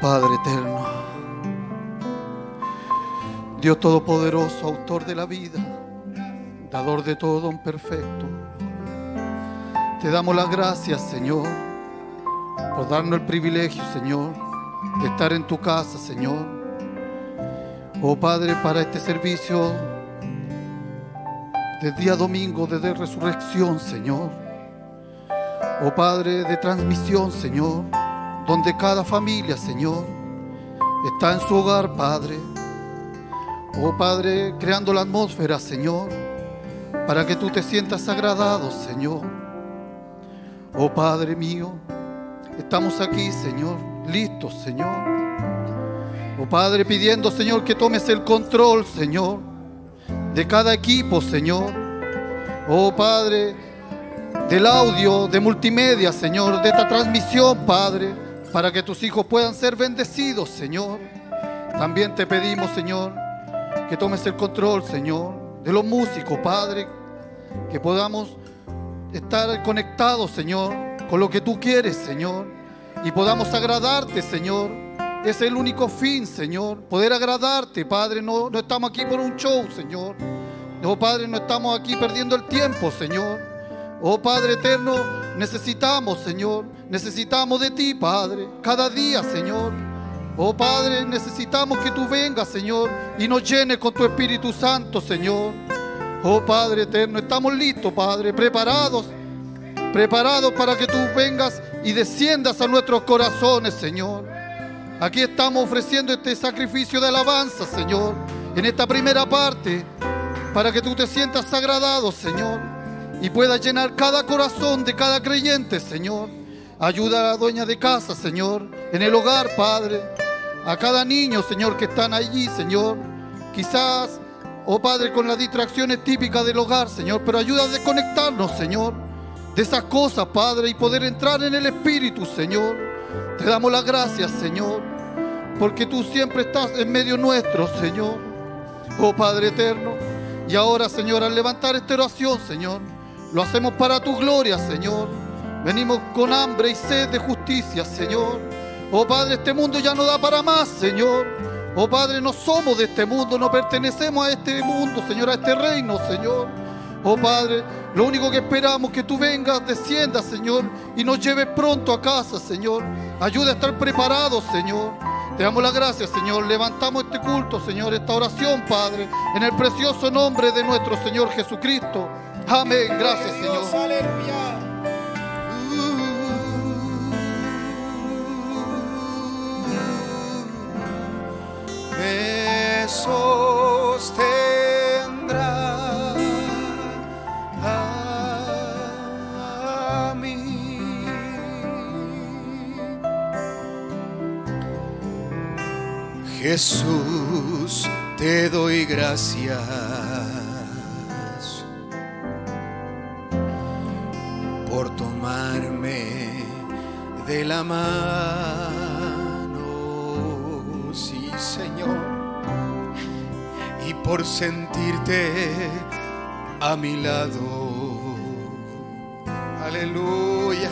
Padre eterno, Dios Todopoderoso, autor de la vida, dador de todo don perfecto, te damos las gracias, Señor, por darnos el privilegio, Señor, de estar en tu casa, Señor. Oh Padre, para este servicio del día domingo de resurrección, Señor. Oh Padre, de transmisión, Señor donde cada familia, Señor, está en su hogar, Padre. Oh Padre, creando la atmósfera, Señor, para que tú te sientas agradado, Señor. Oh Padre mío, estamos aquí, Señor, listos, Señor. Oh Padre, pidiendo, Señor, que tomes el control, Señor, de cada equipo, Señor. Oh Padre, del audio, de multimedia, Señor, de esta transmisión, Padre para que tus hijos puedan ser bendecidos, Señor. También te pedimos, Señor, que tomes el control, Señor, de los músicos, Padre, que podamos estar conectados, Señor, con lo que tú quieres, Señor, y podamos agradarte, Señor. Es el único fin, Señor, poder agradarte, Padre. No, no estamos aquí por un show, Señor. No, Padre, no estamos aquí perdiendo el tiempo, Señor. Oh Padre eterno, necesitamos, Señor, necesitamos de ti, Padre, cada día, Señor. Oh Padre, necesitamos que tú vengas, Señor, y nos llenes con tu Espíritu Santo, Señor. Oh Padre eterno, estamos listos, Padre, preparados, preparados para que tú vengas y desciendas a nuestros corazones, Señor. Aquí estamos ofreciendo este sacrificio de alabanza, Señor, en esta primera parte, para que tú te sientas agradado, Señor y pueda llenar cada corazón de cada creyente, Señor. Ayuda a la dueña de casa, Señor, en el hogar, Padre. A cada niño, Señor, que están allí, Señor. Quizás, oh Padre, con las distracciones típicas del hogar, Señor, pero ayuda a desconectarnos, Señor, de esas cosas, Padre, y poder entrar en el Espíritu, Señor. Te damos las gracias, Señor, porque tú siempre estás en medio nuestro, Señor. Oh Padre eterno. Y ahora, Señor, al levantar esta oración, Señor, lo hacemos para tu gloria, Señor. Venimos con hambre y sed de justicia, Señor. Oh Padre, este mundo ya no da para más, Señor. Oh Padre, no somos de este mundo, no pertenecemos a este mundo, Señor, a este reino, Señor. Oh Padre, lo único que esperamos es que tú vengas, desciendas, Señor, y nos lleves pronto a casa, Señor. Ayuda a estar preparados, Señor. Te damos las gracias, Señor. Levantamos este culto, Señor, esta oración, Padre, en el precioso nombre de nuestro Señor Jesucristo. Amén. Gracias, Señor. Aleluya. Me sostendrá a mí. Jesús, te doy gracias de la mano, sí Señor, y por sentirte a mi lado, aleluya,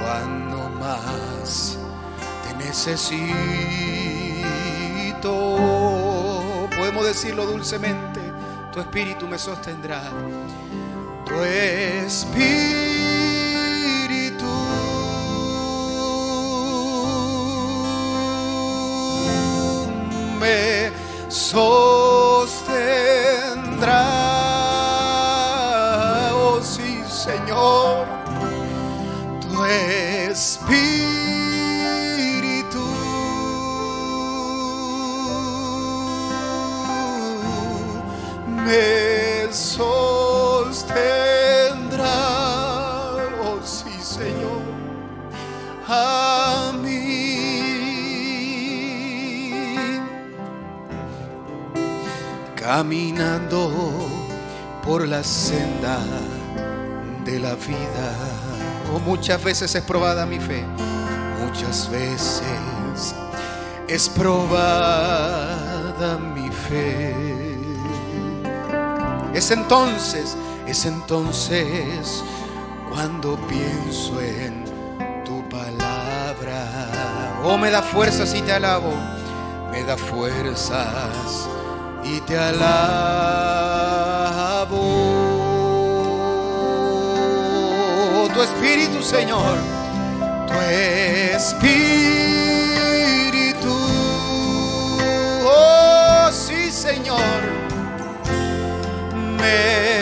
cuando más te necesito, podemos decirlo dulcemente, tu espíritu me sostendrá, tu espíritu sostendrá. Oh sí, Señor, tu espíritu la senda de la vida. Oh, muchas veces es probada mi fe, muchas veces es probada mi fe. Es entonces, es entonces cuando pienso en tu palabra Oh, me da fuerzas y te alabo. Me da fuerzas y te alabo. Tu espíritu, Señor. Tu espíritu. Oh, sí, Señor. Me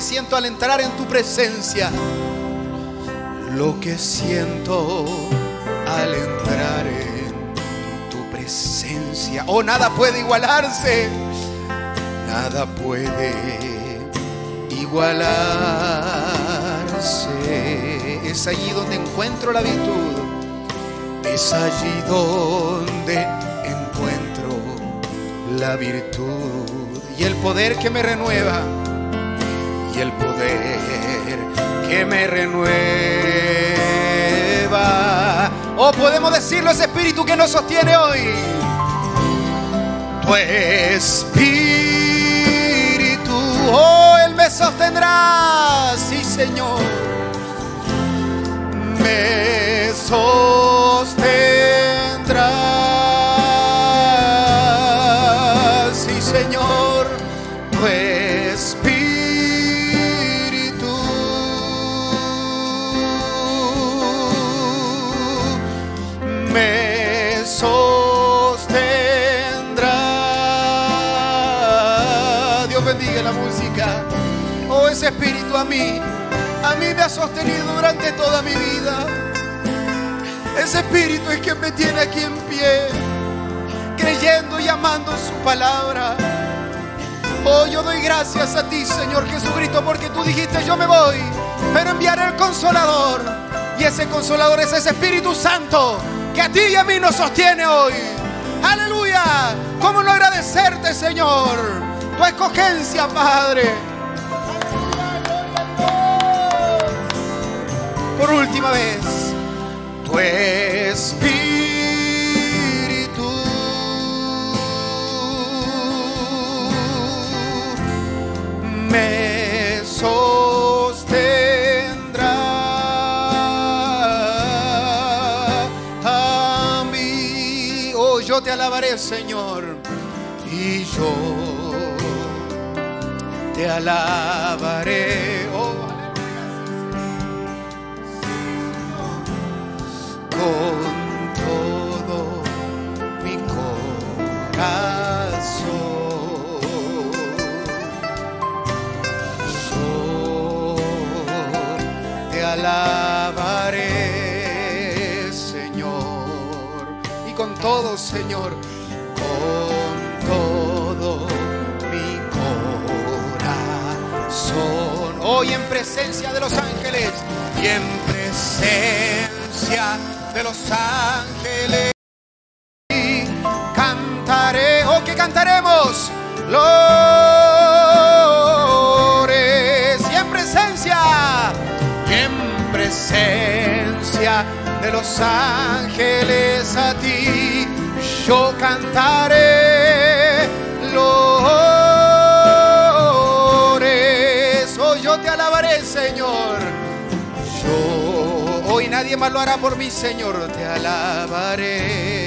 que siento al entrar en tu presencia. Lo que siento al entrar en tu presencia. Oh, nada puede igualarse. Nada puede igualarse. Es allí donde encuentro la virtud. Es allí donde encuentro la virtud y el poder que me renueva. Me renueva. O podemos decirlo, ese espíritu que nos sostiene hoy. Tu espíritu, oh, Él me sostendrá, sí Señor, me sostendrá, me ha sostenido durante toda mi vida. Ese espíritu es quien me tiene aquí en pie, creyendo y amando su palabra. Oh, yo doy gracias a ti, Señor Jesucristo, porque tú dijiste, yo me voy, pero enviaré el consolador. Y ese consolador es ese Espíritu Santo que a ti y a mí nos sostiene hoy. Aleluya. ¿Cómo no agradecerte, Señor? Tu escogencia, Padre. Por última vez, tu espíritu me sostendrá a mí. Oh, yo te alabaré, Señor, y yo te alabaré. Con todo mi corazón. Yo te alabaré, Señor, y con todo, Señor, con todo mi corazón. Hoy en presencia de los ángeles y en presencia de los ángeles. Cantaré, oh que cantaremos, lores y en presencia, y en presencia de los ángeles a ti. Yo cantaré, lo hará por mí Señor, te alabaré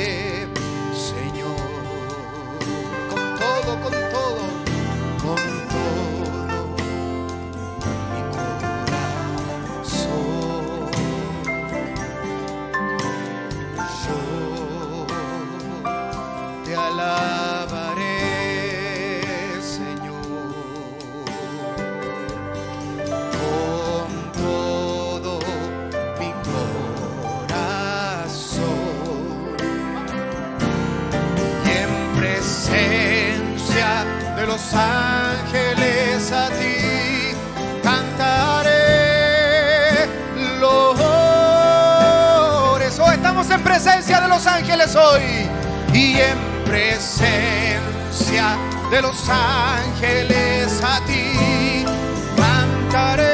los ángeles a ti cantaré loores. Oh, estamos en presencia de los ángeles hoy y en presencia de los ángeles a ti cantaré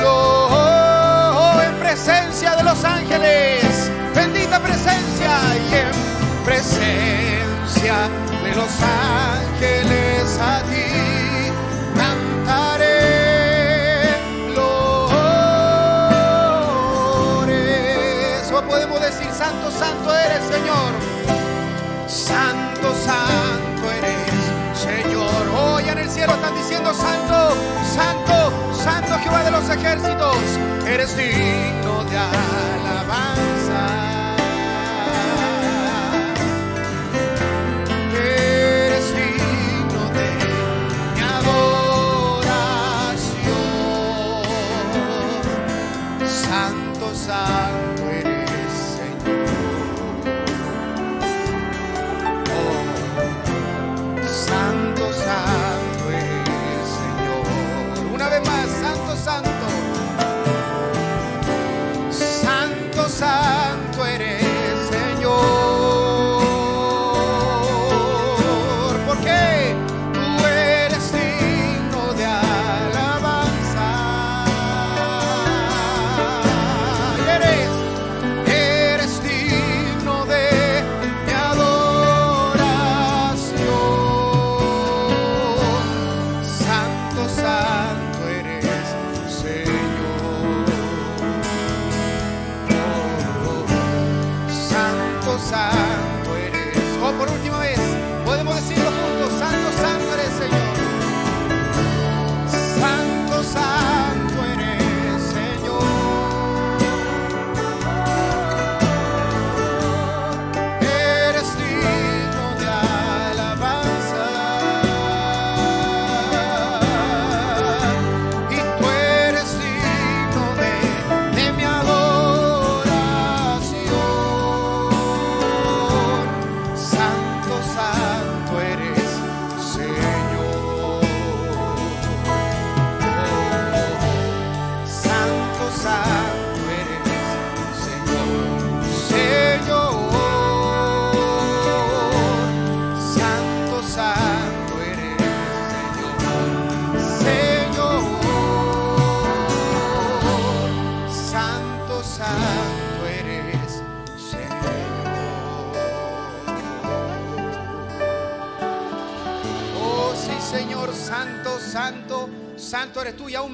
lo en presencia de los ángeles bendita presencia y en presencia los ángeles a ti cantaré loores o podemos decir santo santo eres Señor. Santo santo eres Señor. Hoy en el cielo están diciendo santo santo santo Jehová de los ejércitos. Eres digno de alabanza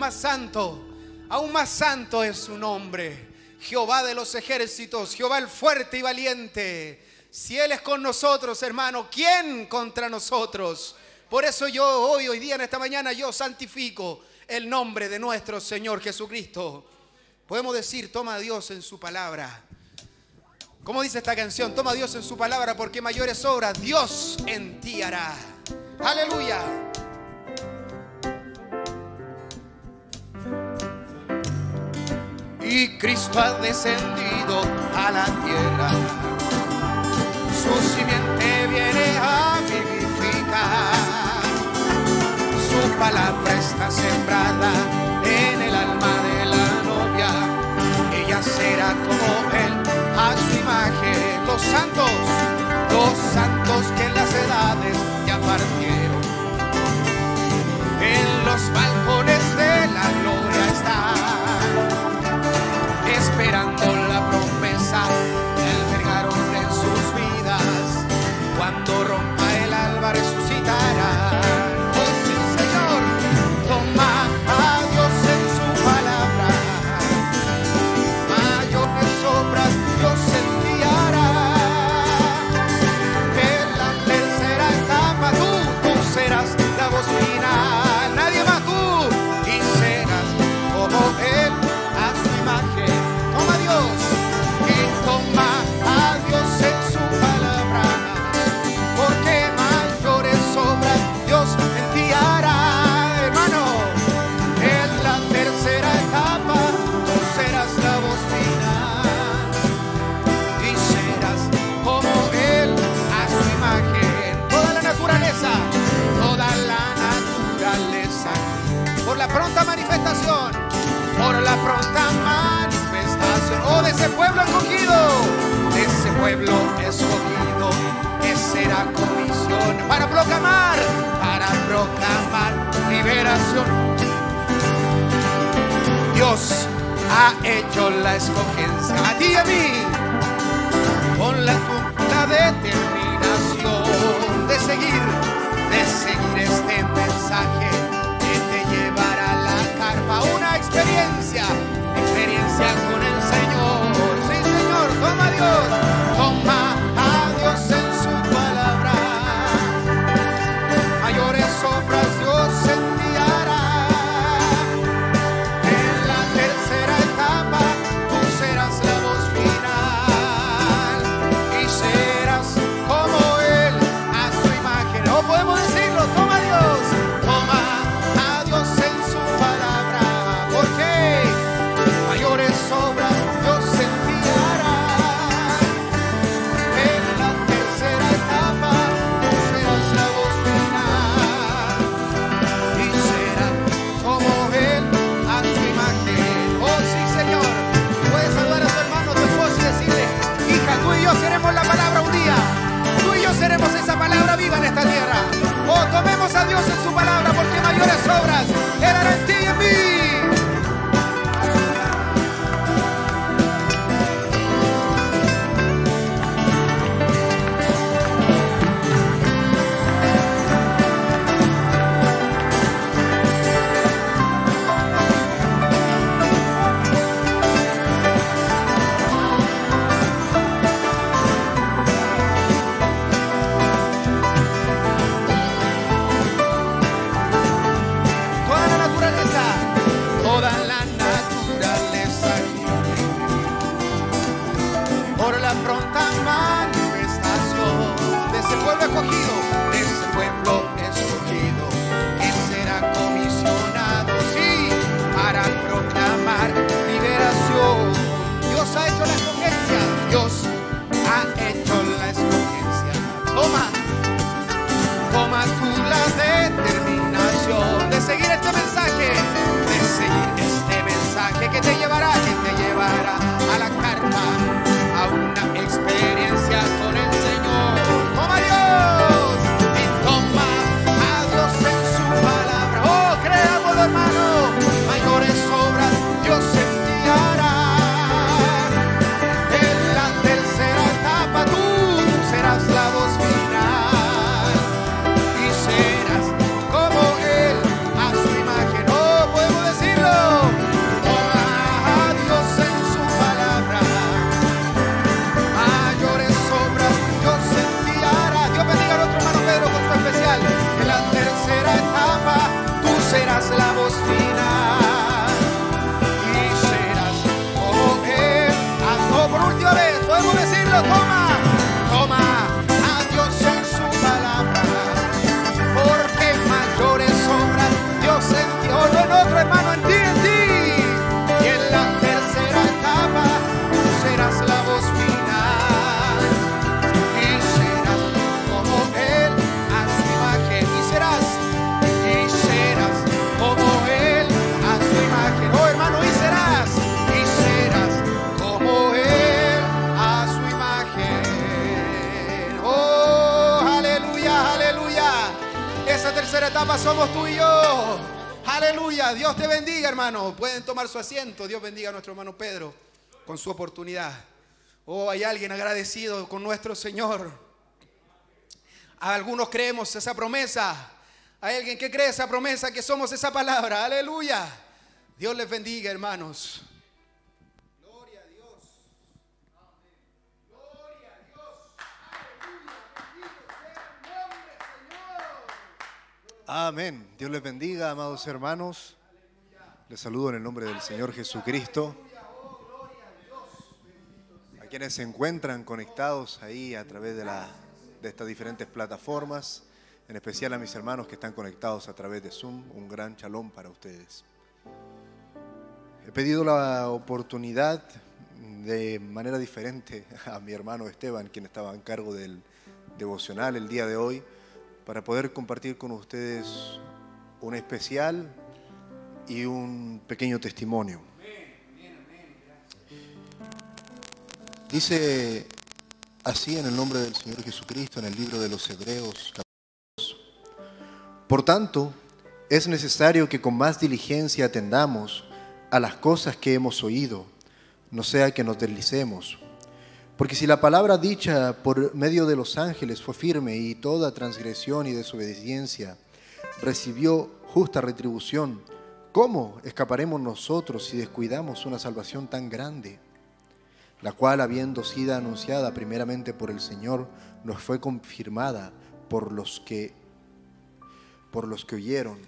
más santo. Aún más santo es su nombre. Jehová de los ejércitos, Jehová el fuerte y valiente. Si Él es con nosotros, hermano, ¿quién contra nosotros? Por eso yo hoy, hoy día, en esta mañana, yo santifico el nombre de nuestro Señor Jesucristo. Podemos decir, toma a Dios en su palabra. ¿Cómo dice esta canción? Toma a Dios en su palabra porque mayores obras Dios en ti hará. Aleluya. Y Cristo ha descendido a la tierra. Su simiente viene a vivificar. Su palabra está sembrada en el alma de la novia. Ella será como él a su imagen. Los santos, los santos que en las edades ya partieron. En los balcones la pronta manifestación, oh, de ese pueblo escogido, de ese pueblo escogido, que será comisión para proclamar, para proclamar liberación. Dios ha hecho la escogencia. A ti y a mí. Con la, la determinación de seguir, de seguir este mensaje a la carpa, una experiencia, experiencia con el Señor. Sí, Señor, toma Dios, etapa somos tú y yo. Aleluya, Dios te bendiga hermano. Pueden tomar su asiento. Dios bendiga a nuestro hermano Pedro con su oportunidad. Oh, hay alguien agradecido con nuestro Señor. Algunos creemos esa promesa. Hay alguien que cree esa promesa, que somos esa palabra. Aleluya. Dios les bendiga, hermanos. Amén. Dios les bendiga, amados hermanos. Les saludo en el nombre del Señor Jesucristo. A quienes se encuentran conectados ahí a través de, estas diferentes plataformas, en especial a mis hermanos que están conectados a través de Zoom, un gran chalón para ustedes. He pedido la oportunidad de manera diferente a mi hermano Esteban, quien estaba en cargo del devocional el día de hoy, para poder compartir con ustedes un especial y un pequeño testimonio. Dice así en el nombre del Señor Jesucristo en el libro de los Hebreos. Por tanto, es necesario que con más diligencia atendamos a las cosas que hemos oído, no sea que nos deslicemos porque si la palabra dicha por medio de los ángeles fue firme y toda transgresión y desobediencia recibió justa retribución, ¿cómo escaparemos nosotros si descuidamos una salvación tan grande? La cual, habiendo sido anunciada primeramente por el Señor, nos fue confirmada por los que por los que oyeron,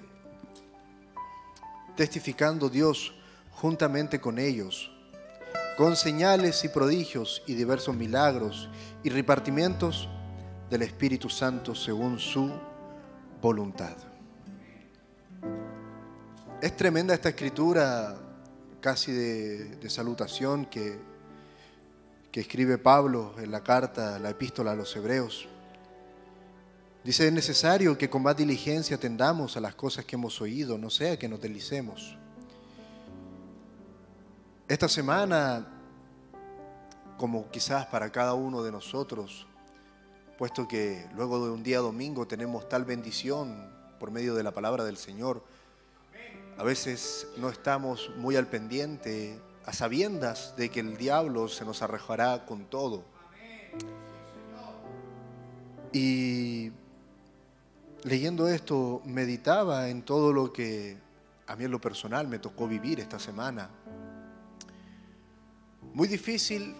testificando Dios juntamente con ellos con señales y prodigios y diversos milagros y repartimientos del Espíritu Santo según su voluntad. Es tremenda esta escritura casi de, salutación que, que escribe Pablo en la carta, la epístola a los hebreos. Dice, es necesario que con más diligencia atendamos a las cosas que hemos oído, no sea que nos delicemos. Esta semana, como quizás para cada uno de nosotros, puesto que luego de un día domingo tenemos tal bendición por medio de la palabra del Señor, a veces no estamos muy al pendiente, a sabiendas de que el diablo se nos arrojará con todo. Y leyendo esto, meditaba en todo lo que a mí en lo personal me tocó vivir esta semana muy difícil,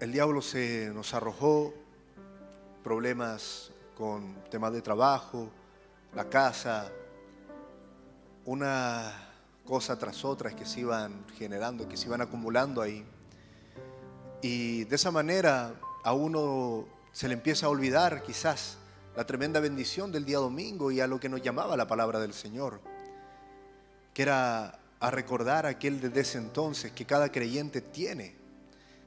el diablo se nos arrojó. Problemas con temas de trabajo, la casa, una cosa tras otra que se iban generando, que se iban acumulando ahí. Y de esa manera a uno se le empieza a olvidar quizás la tremenda bendición del día domingo y a lo que nos llamaba la palabra del Señor, que era a recordar aquel desde ese entonces que cada creyente tiene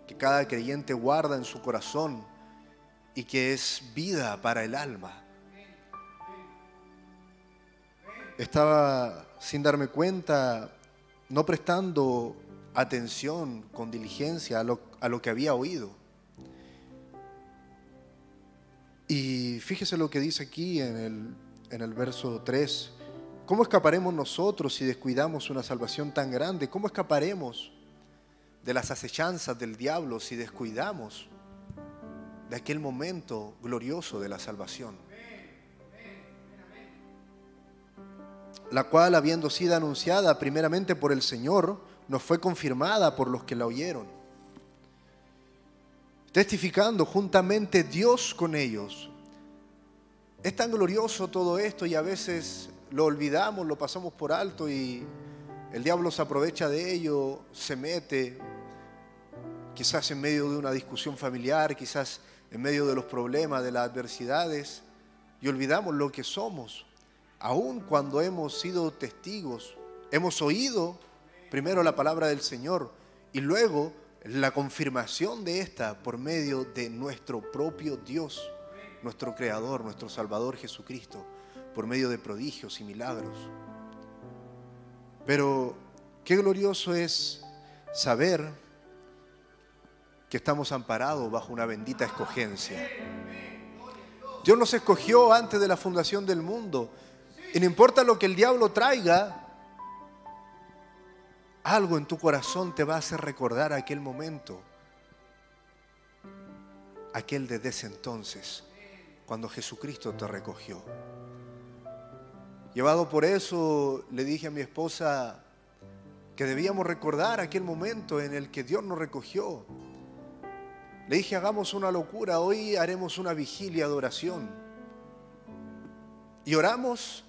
que cada creyente guarda en su corazón y que es vida para el alma. Estaba sin darme cuenta, no prestando atención con diligencia a lo, a lo que había oído. Y fíjese lo que dice aquí en el, en el verso 3. ¿Cómo escaparemos nosotros si descuidamos una salvación tan grande? ¿Cómo escaparemos de las acechanzas del diablo si descuidamos de aquel momento glorioso de la salvación. La cual, habiendo sido anunciada primeramente por el Señor, nos fue confirmada por los que la oyeron. Testificando juntamente Dios con ellos. Es tan glorioso todo esto y a veces lo olvidamos, lo pasamos por alto y el diablo se aprovecha de ello, se mete, quizás en medio de una discusión familiar, quizás en medio de los problemas, de las adversidades, y olvidamos lo que somos, aun cuando hemos sido testigos, hemos oído primero la palabra del Señor y luego la confirmación de esta por medio de nuestro propio Dios, nuestro Creador, nuestro Salvador Jesucristo, por medio de prodigios y milagros. Pero qué glorioso es saber que estamos amparados bajo una bendita escogencia. Dios nos escogió antes de la fundación del mundo. Y no importa lo que el diablo traiga, algo en tu corazón te va a hacer recordar aquel momento, aquel de ese entonces, cuando Jesucristo te recogió. Llevado por eso, le dije a mi esposa que debíamos recordar aquel momento en el que Dios nos recogió le dije, hagamos una locura, hoy haremos una vigilia de oración. Y oramos,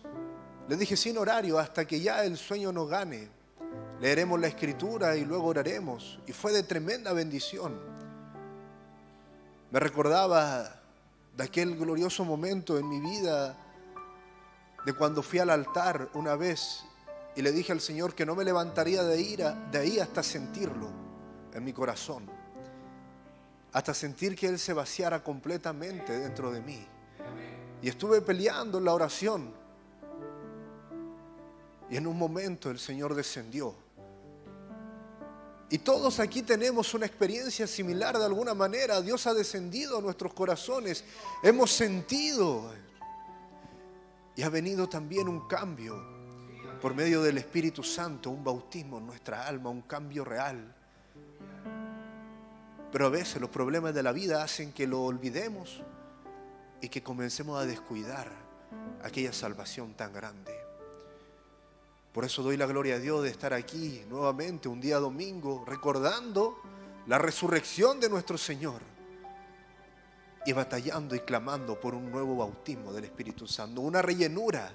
le dije, sin horario, hasta que ya el sueño nos gane. Leeremos la escritura y luego oraremos. Y fue de tremenda bendición. Me recordaba de aquel glorioso momento en mi vida, de cuando fui al altar una vez y le dije al Señor que no me levantaría de, ira, de ahí hasta sentirlo en mi corazón hasta sentir que Él se vaciara completamente dentro de mí. Y estuve peleando en la oración. Y en un momento el Señor descendió. Y todos aquí tenemos una experiencia similar de alguna manera. Dios ha descendido a nuestros corazones. Hemos sentido. Y ha venido también un cambio por medio del Espíritu Santo, un bautismo en nuestra alma, un cambio real. Pero a veces los problemas de la vida hacen que lo olvidemos y que comencemos a descuidar aquella salvación tan grande. Por eso doy la gloria a Dios de estar aquí nuevamente un día domingo recordando la resurrección de nuestro Señor y batallando y clamando por un nuevo bautismo del Espíritu Santo, una rellenura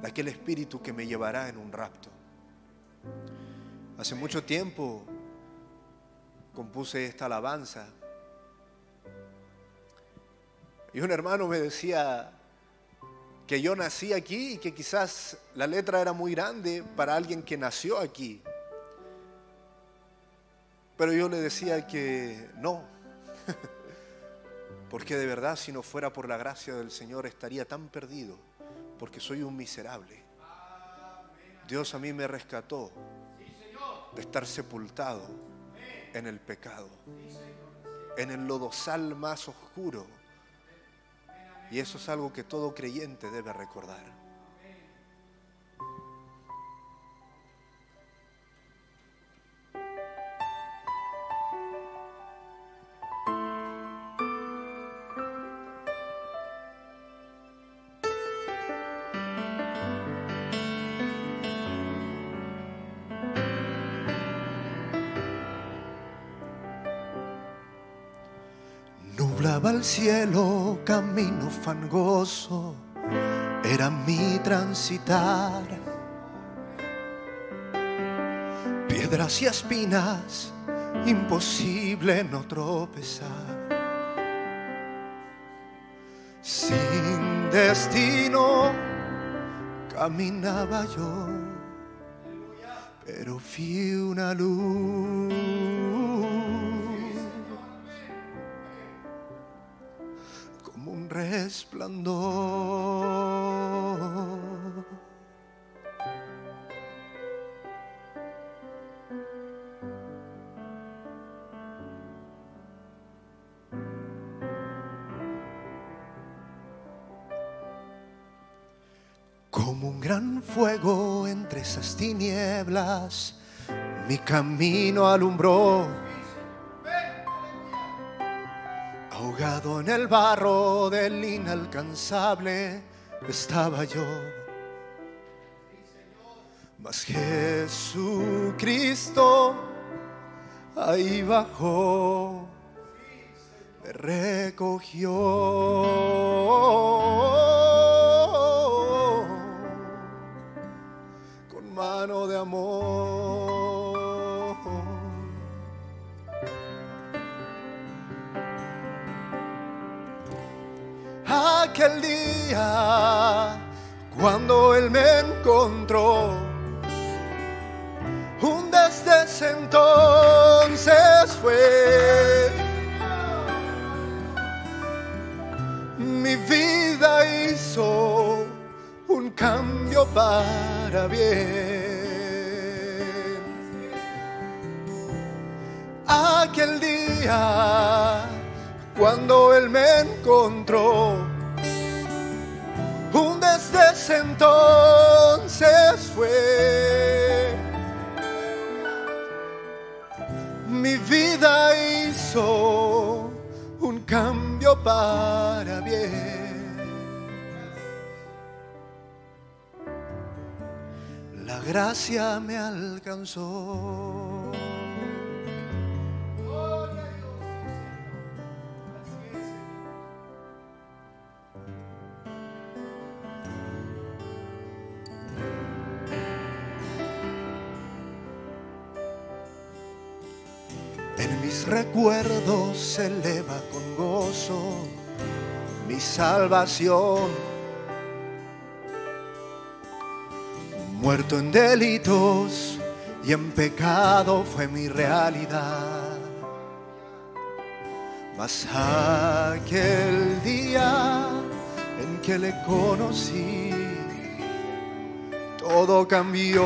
de aquel Espíritu que me llevará en un rapto. Hace mucho tiempo compuse esta alabanza y un hermano me decía, que yo nací aquí y que quizás la letra era muy grande para alguien que nació aquí. Pero yo le decía que no, porque de verdad si no fuera por la gracia del Señor estaría tan perdido, porque soy un miserable. Dios a mí me rescató de estar sepultado en el pecado, en el lodosal más oscuro y eso es algo que todo creyente debe recordar. Cielo, camino fangoso, era mi transitar. Piedras y espinas, imposible no tropezar. Sin destino caminaba yo, pero fui una luz resplandor. Como un gran fuego entre esas tinieblas, mi camino alumbró ahogado en el barro del inalcanzable estaba yo. Mas Jesucristo ahí bajó, me recogió. Con mano de amor. Aquel día cuando Él me encontró. Un desde entonces fue mi vida hizo un cambio para bien. Aquel día cuando Él me encontró ese entonces fue. Mi vida hizo un cambio para bien. La gracia me alcanzó. Recuerdos se eleva con gozo mi salvación. Muerto en delitos y en pecado fue mi realidad. Mas aquel día en que le conocí, todo cambió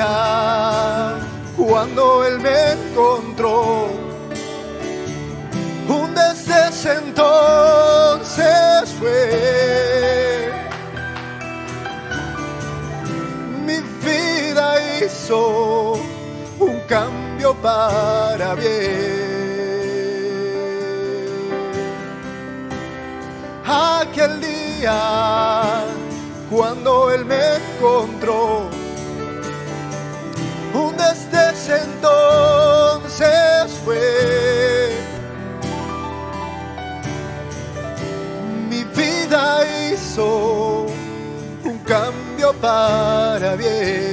día cuando Él me encontró, un desde ese entonces fue. Mi vida hizo un cambio para bien. Aquel día cuando Él me encontró, desde ese entonces fue. Mi vida hizo un cambio para bien.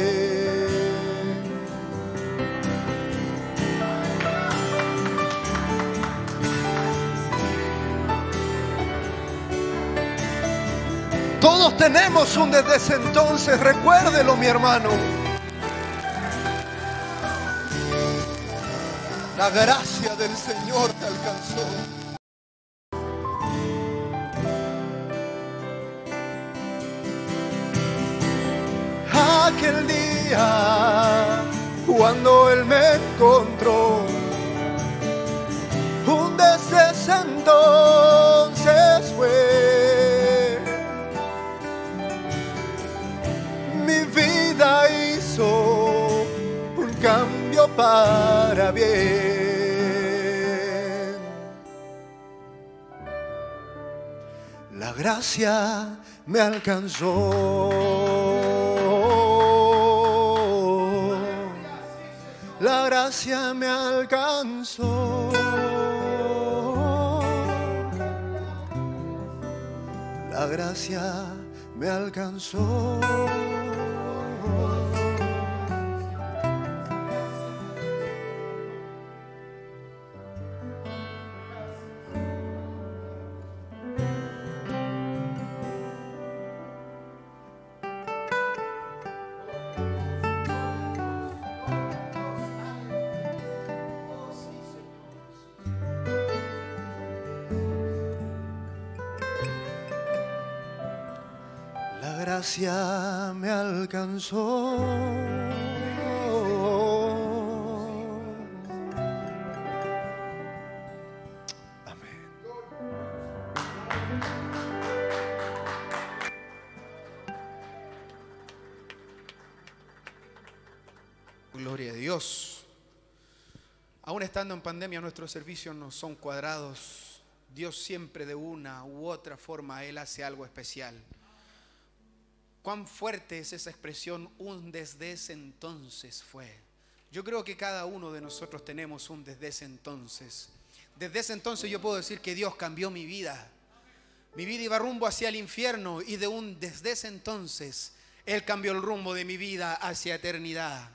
Todos tenemos un desde ese entonces, recuérdelo mi hermano. La gracia del Señor te alcanzó. Aquel día para bien. La gracia me alcanzó. La gracia me alcanzó. La gracia me alcanzó. Me alcanzó. Gloria a Dios. Aún estando en pandemia, nuestros servicios no son cuadrados. Dios siempre de una u otra forma, Él hace algo especial. Cuán fuerte es esa expresión, un desde ese entonces fue. Yo creo que cada uno de nosotros tenemos un desde ese entonces. Desde ese entonces yo puedo decir que Dios cambió mi vida. Mi vida iba rumbo hacia el infierno y de un desde ese entonces Él cambió el rumbo de mi vida hacia eternidad.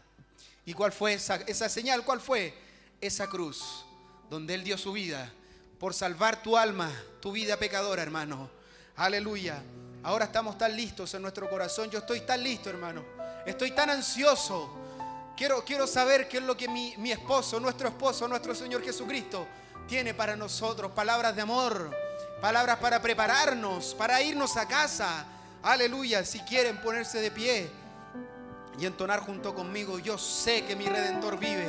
¿Y cuál fue esa, esa señal? ¿Cuál fue? Esa cruz, donde Él dio su vida por salvar tu alma, tu vida pecadora, hermano. Aleluya. Ahora estamos tan listos en nuestro corazón. Yo estoy tan listo, hermano. Estoy tan ansioso. Quiero, quiero saber qué es lo que mi, mi esposo, nuestro esposo, nuestro Señor Jesucristo tiene para nosotros. Palabras de amor, palabras para prepararnos, para irnos a casa. Aleluya. Si quieren ponerse de pie y entonar junto conmigo, yo sé que mi redentor vive.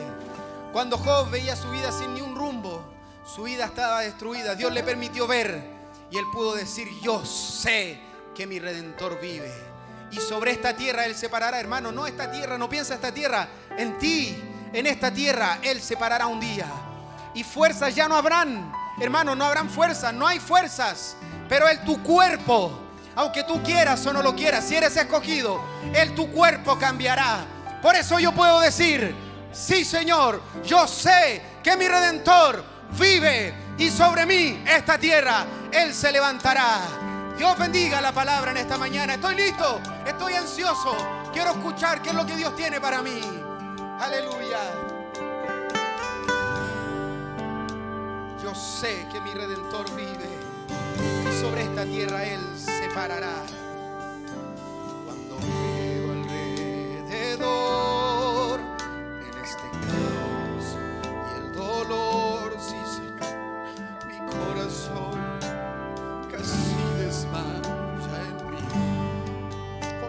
Cuando Job veía su vida sin ni un rumbo, su vida estaba destruida. Dios le permitió ver y él pudo decir, yo sé que mi redentor vive. Y sobre esta tierra Él se parará, hermano. No esta tierra, no piensa esta tierra. En ti, en esta tierra, Él se parará un día. Y fuerzas ya no habrán. Hermano, no habrán fuerzas, no hay fuerzas. Pero Él tu cuerpo, aunque tú quieras o no lo quieras, si eres escogido, Él tu cuerpo cambiará. Por eso yo puedo decir, sí Señor, yo sé que mi redentor vive y sobre mí esta tierra Él se levantará. Dios bendiga la palabra en esta mañana. Estoy listo, estoy ansioso. Quiero escuchar qué es lo que Dios tiene para mí. Aleluya. Yo sé que mi redentor vive y sobre esta tierra Él se parará. Cuando veo alrededor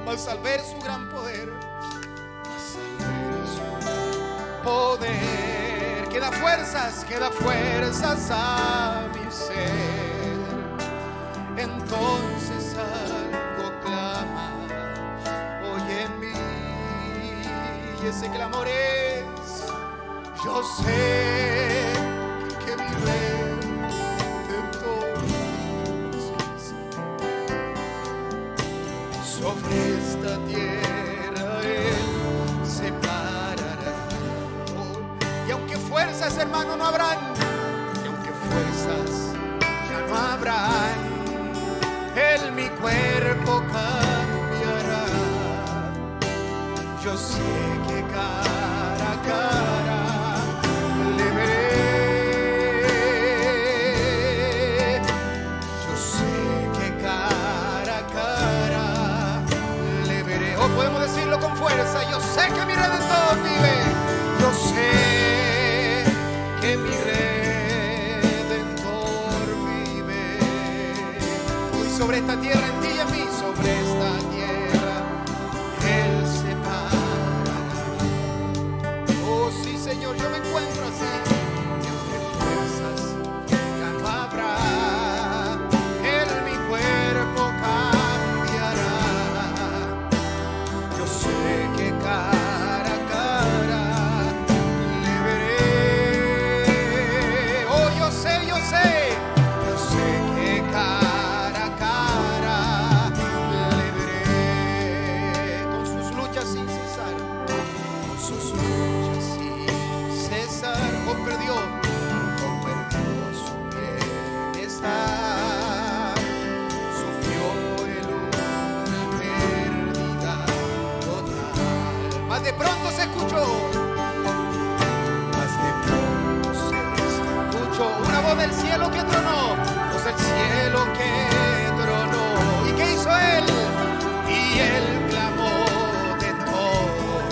mas al ver su gran poder, al su gran poder, queda fuerzas, queda fuerzas a mi ser. Entonces algo clama hoy en mí, y ese clamor es, yo sé. sobre esta tierra Él se parará. Y aunque fuerzas, hermano, no habrán, y aunque fuerzas ya no habrá, él mi cuerpo cambiará. Yo sé que cara a cara. esta tierra. Cielo que derramó y qué hizo él y él clamó de todo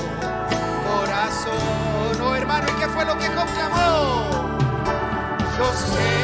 corazón. Oh hermano y qué fue lo que clamó José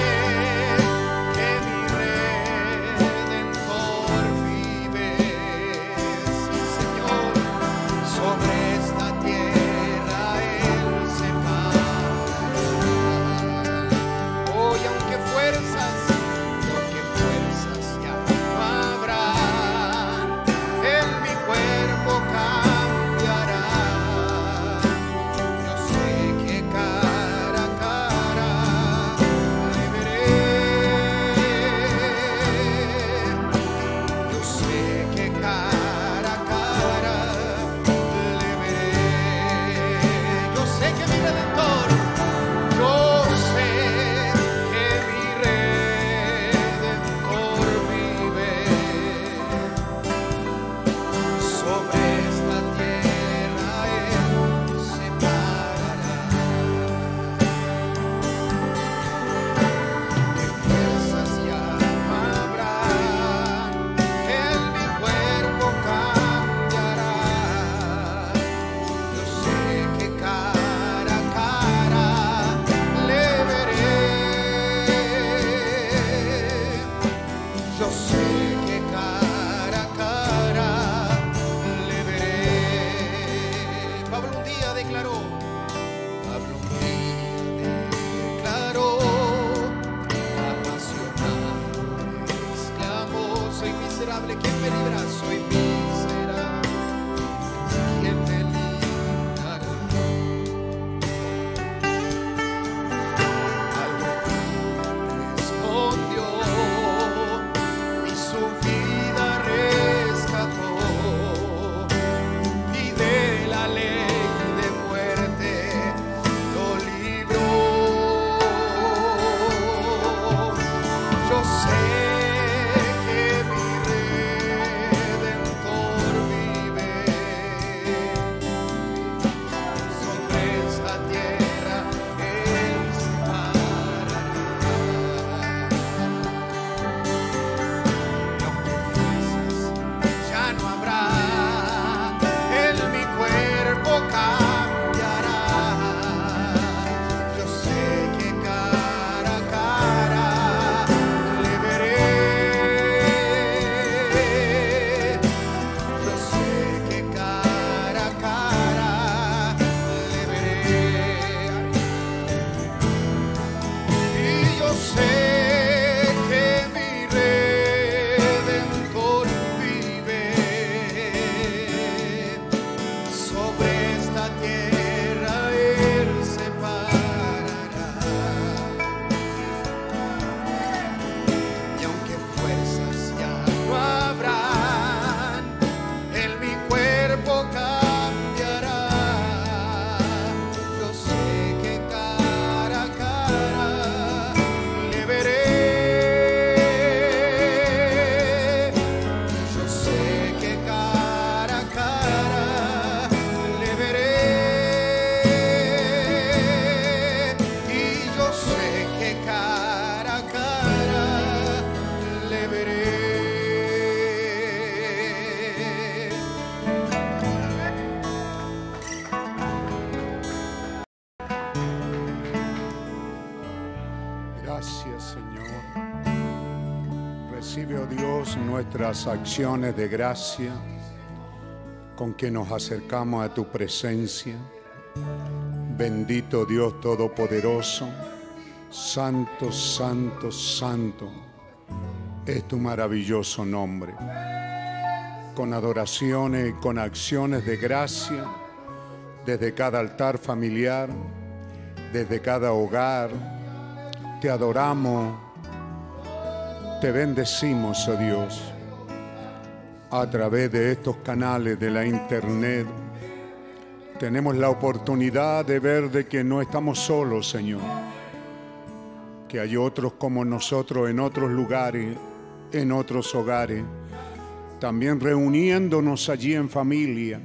acciones de gracia con que nos acercamos a tu presencia. Bendito Dios Todopoderoso, Santo, Santo, Santo, es tu maravilloso nombre. Con adoraciones y con acciones de gracia, desde cada altar familiar, desde cada hogar, te adoramos, te bendecimos, oh Dios, a través de estos canales de la internet. Tenemos la oportunidad de ver de que no estamos solos, Señor, que hay otros como nosotros en otros lugares, en otros hogares, también reuniéndonos allí en familia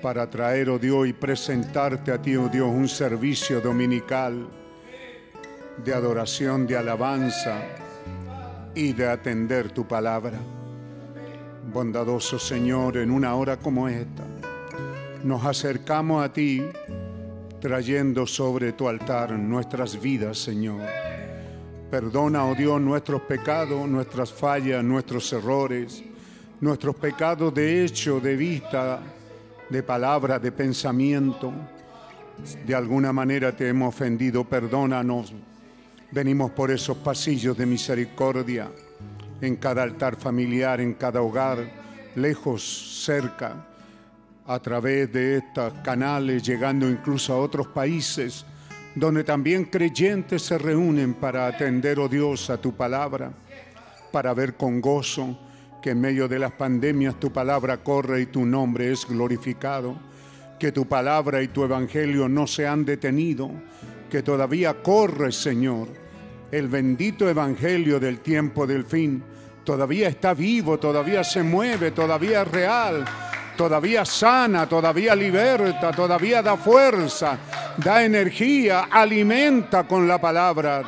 para traer, oh Dios, y presentarte a ti, oh Dios, un servicio dominical de adoración, de alabanza y de atender tu palabra. Bondadoso Señor, en una hora como esta, nos acercamos a ti trayendo sobre tu altar nuestras vidas, Señor. Perdona, oh Dios, nuestros pecados, nuestras fallas, nuestros errores, nuestros pecados de hecho, de vista, de palabra, de pensamiento. De alguna manera te hemos ofendido, perdónanos. Venimos por esos pasillos de misericordia, en cada altar familiar, en cada hogar, lejos, cerca, a través de estos canales, llegando incluso a otros países, donde también creyentes se reúnen para atender, oh Dios, a tu palabra, para ver con gozo que en medio de las pandemias tu palabra corre y tu nombre es glorificado, que tu palabra y tu evangelio no se han detenido, que todavía corre, Señor. El bendito evangelio del tiempo del fin todavía está vivo, todavía se mueve, todavía es real, todavía sana, todavía liberta, todavía da fuerza, da energía, alimenta con la palabra.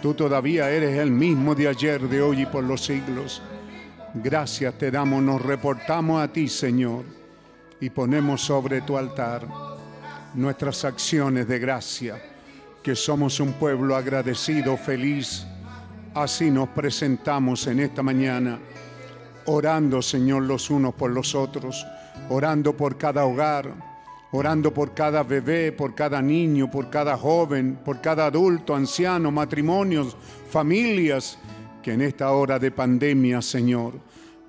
Tú todavía eres el mismo de ayer, de hoy y por los siglos. Gracias te damos, nos reportamos a ti, Señor, y ponemos sobre tu altar nuestras acciones de gracia, que somos un pueblo agradecido, feliz. Así nos presentamos en esta mañana, orando, Señor, los unos por los otros, orando por cada hogar, orando por cada bebé, por cada niño, por cada joven, por cada adulto, anciano, matrimonios, familias que en esta hora de pandemia, Señor,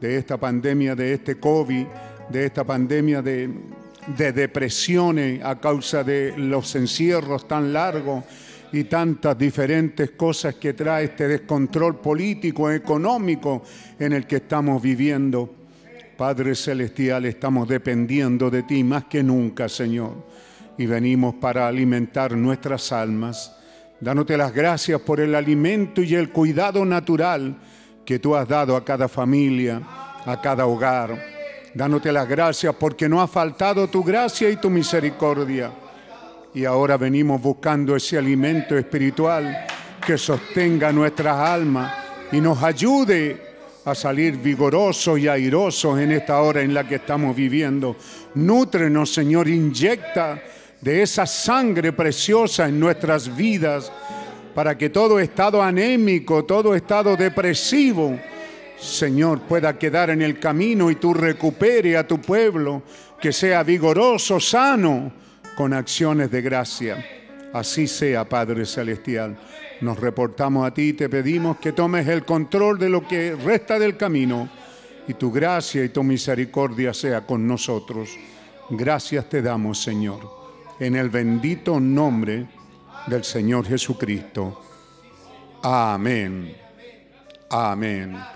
de esta pandemia, de este COVID, de esta pandemia de, depresiones a causa de los encierros tan largos y tantas diferentes cosas que trae este descontrol político, económico en el que estamos viviendo. Padre Celestial, estamos dependiendo de ti más que nunca, Señor, y venimos para alimentar nuestras almas dándote las gracias por el alimento y el cuidado natural que tú has dado a cada familia, a cada hogar. Dándote las gracias porque no ha faltado tu gracia y tu misericordia. Y ahora venimos buscando ese alimento espiritual que sostenga nuestras almas y nos ayude a salir vigorosos y airosos en esta hora en la que estamos viviendo. Nútrenos, Señor, inyecta de esa sangre preciosa en nuestras vidas, para que todo estado anémico, todo estado depresivo, Señor, pueda quedar en el camino y tú recupere a tu pueblo, que sea vigoroso, sano, con acciones de gracia. Así sea, Padre Celestial. Nos reportamos a ti y te pedimos que tomes el control de lo que resta del camino y tu gracia y tu misericordia sea con nosotros. Gracias te damos, Señor en el bendito nombre del Señor Jesucristo. Amén. Amén.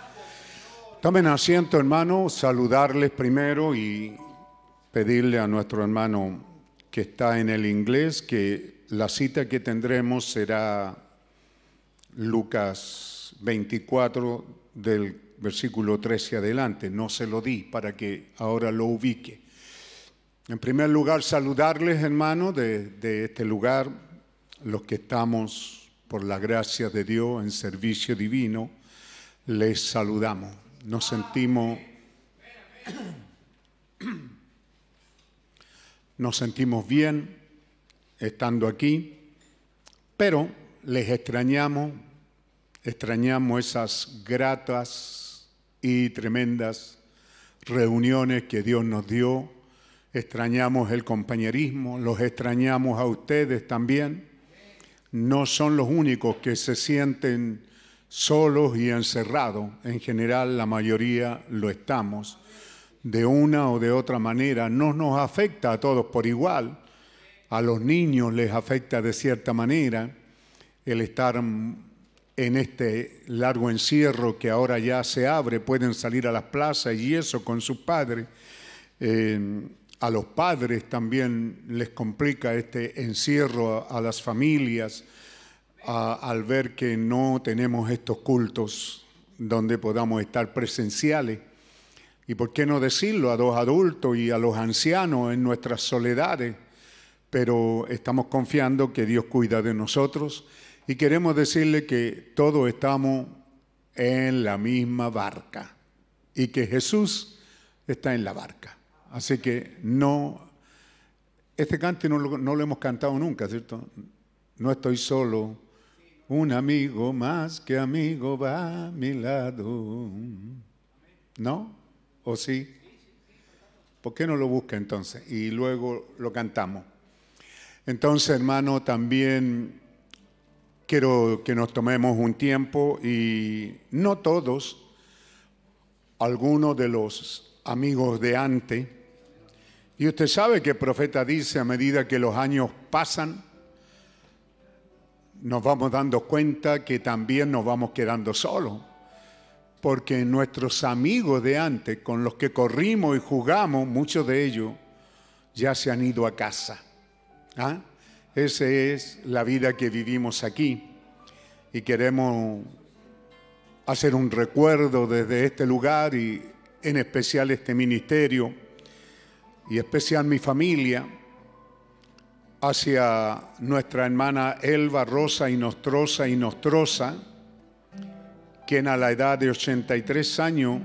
Tomen asiento, hermano, saludarles primero y pedirle a nuestro hermano que está en el inglés que la cita que tendremos será Lucas 24 del versículo 13 adelante. No se lo di para que ahora lo ubique. En primer lugar, saludarles, hermanos, de, este lugar, los que estamos por la gracia de Dios en servicio divino, les saludamos. Nos sentimos, nos sentimos bien estando aquí, pero les extrañamos, extrañamos esas gratas y tremendas reuniones que Dios nos dio, extrañamos el compañerismo, los extrañamos a ustedes también. No son los únicos que se sienten solos y encerrados, en general la mayoría lo estamos. De una o de otra manera, no nos afecta a todos por igual, a los niños les afecta de cierta manera el estar en este largo encierro que ahora ya se abre, pueden salir a las plazas y eso con sus padres. Eh, a los padres también les complica este encierro, a, las familias, al ver que no tenemos estos cultos donde podamos estar presenciales. Y por qué no decirlo a los adultos y a los ancianos en nuestras soledades, pero estamos confiando que Dios cuida de nosotros y queremos decirle que todos estamos en la misma barca y que Jesús está en la barca. Así que no, este cante no lo, hemos cantado nunca, ¿cierto? No estoy solo, un amigo más que amigo va a mi lado. ¿No? ¿O sí? ¿Por qué no lo busca entonces? Y luego lo cantamos. Entonces, hermano, también quiero que nos tomemos un tiempo y no todos, algunos de los amigos de antes, y usted sabe que el profeta dice a medida que los años pasan, nos vamos dando cuenta que también nos vamos quedando solos, porque nuestros amigos de antes, con los que corrimos y jugamos, muchos de ellos ya se han ido a casa. ¿Ah? Esa es la vida que vivimos aquí y queremos hacer un recuerdo desde este lugar y en especial este ministerio y especial mi familia hacia nuestra hermana Elba Rosa y Nostrosa y Nostrosa, quien a la edad de 83 años,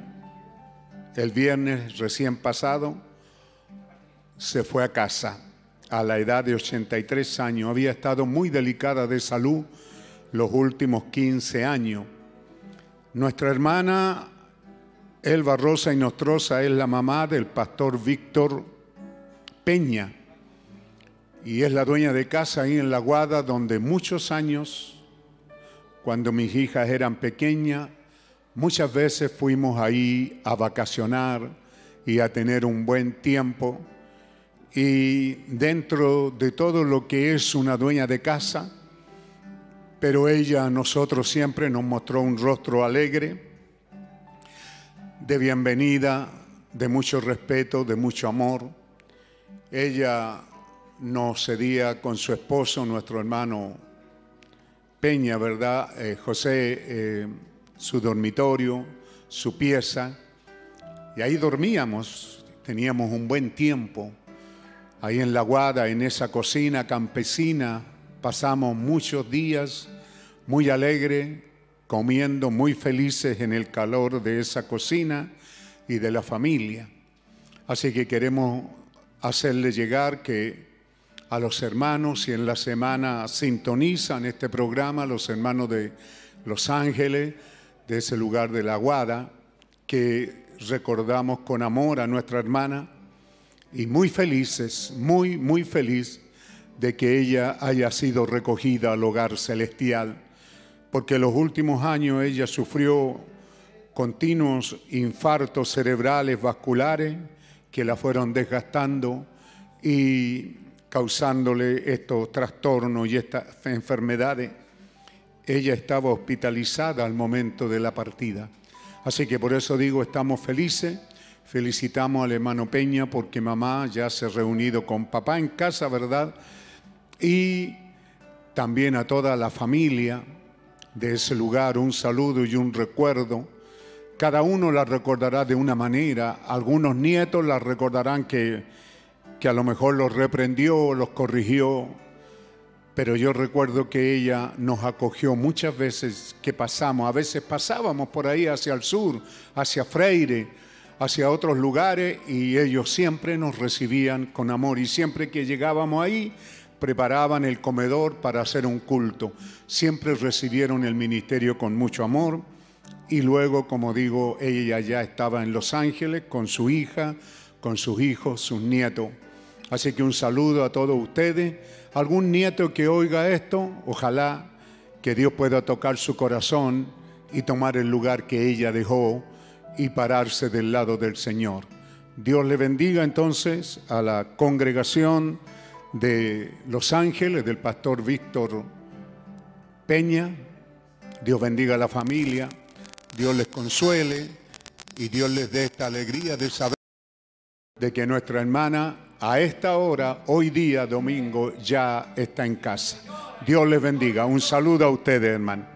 el viernes recién pasado, se fue a casa a la edad de 83 años. Había estado muy delicada de salud los últimos 15 años. Nuestra hermana Elba Rosa y Nostrosa es la mamá del pastor Víctor Peña y es la dueña de casa ahí en La Guada donde muchos años, cuando mis hijas eran pequeñas, muchas veces fuimos ahí a vacacionar y a tener un buen tiempo y dentro de todo lo que es una dueña de casa, pero ella a nosotros siempre nos mostró un rostro alegre, de bienvenida, de mucho respeto, de mucho amor. Ella nos cedía con su esposo, nuestro hermano Peña, ¿verdad? Eh, José, eh, su dormitorio, su pieza, y ahí dormíamos, teníamos un buen tiempo Ahí en la Guada, en esa cocina campesina, pasamos muchos días muy alegres, comiendo muy felices en el calor de esa cocina y de la familia. Así que queremos hacerle llegar que a los hermanos y en la semana sintonizan este programa, los hermanos de Los Ángeles, de ese lugar de la Guada, que recordamos con amor a nuestra hermana y muy felices, muy, muy feliz de que ella haya sido recogida al hogar celestial, porque los últimos años ella sufrió continuos infartos cerebrales vasculares que la fueron desgastando y causándole estos trastornos y estas enfermedades. Ella estaba hospitalizada al momento de la partida. Así que por eso digo, estamos felices Felicitamos al hermano Peña porque mamá ya se ha reunido con papá en casa, ¿verdad? Y también a toda la familia de ese lugar un saludo y un recuerdo. Cada uno la recordará de una manera. Algunos nietos la recordarán que, que a lo mejor los reprendió, los corrigió. Pero yo recuerdo que ella nos acogió muchas veces que pasamos. A veces pasábamos por ahí hacia el sur, hacia Freire hacia otros lugares y ellos siempre nos recibían con amor y siempre que llegábamos ahí preparaban el comedor para hacer un culto. Siempre recibieron el ministerio con mucho amor y luego, como digo, ella ya estaba en Los Ángeles con su hija, con sus hijos, sus nietos. Así que un saludo a todos ustedes. Algún nieto que oiga esto, ojalá que Dios pueda tocar su corazón y tomar el lugar que ella dejó y pararse del lado del Señor. Dios le bendiga entonces a la congregación de Los Ángeles, del pastor Víctor Peña. Dios bendiga a la familia, Dios les consuele y Dios les dé esta alegría de saber de que nuestra hermana a esta hora, hoy día, domingo, ya está en casa. Dios les bendiga. Un saludo a ustedes, hermano.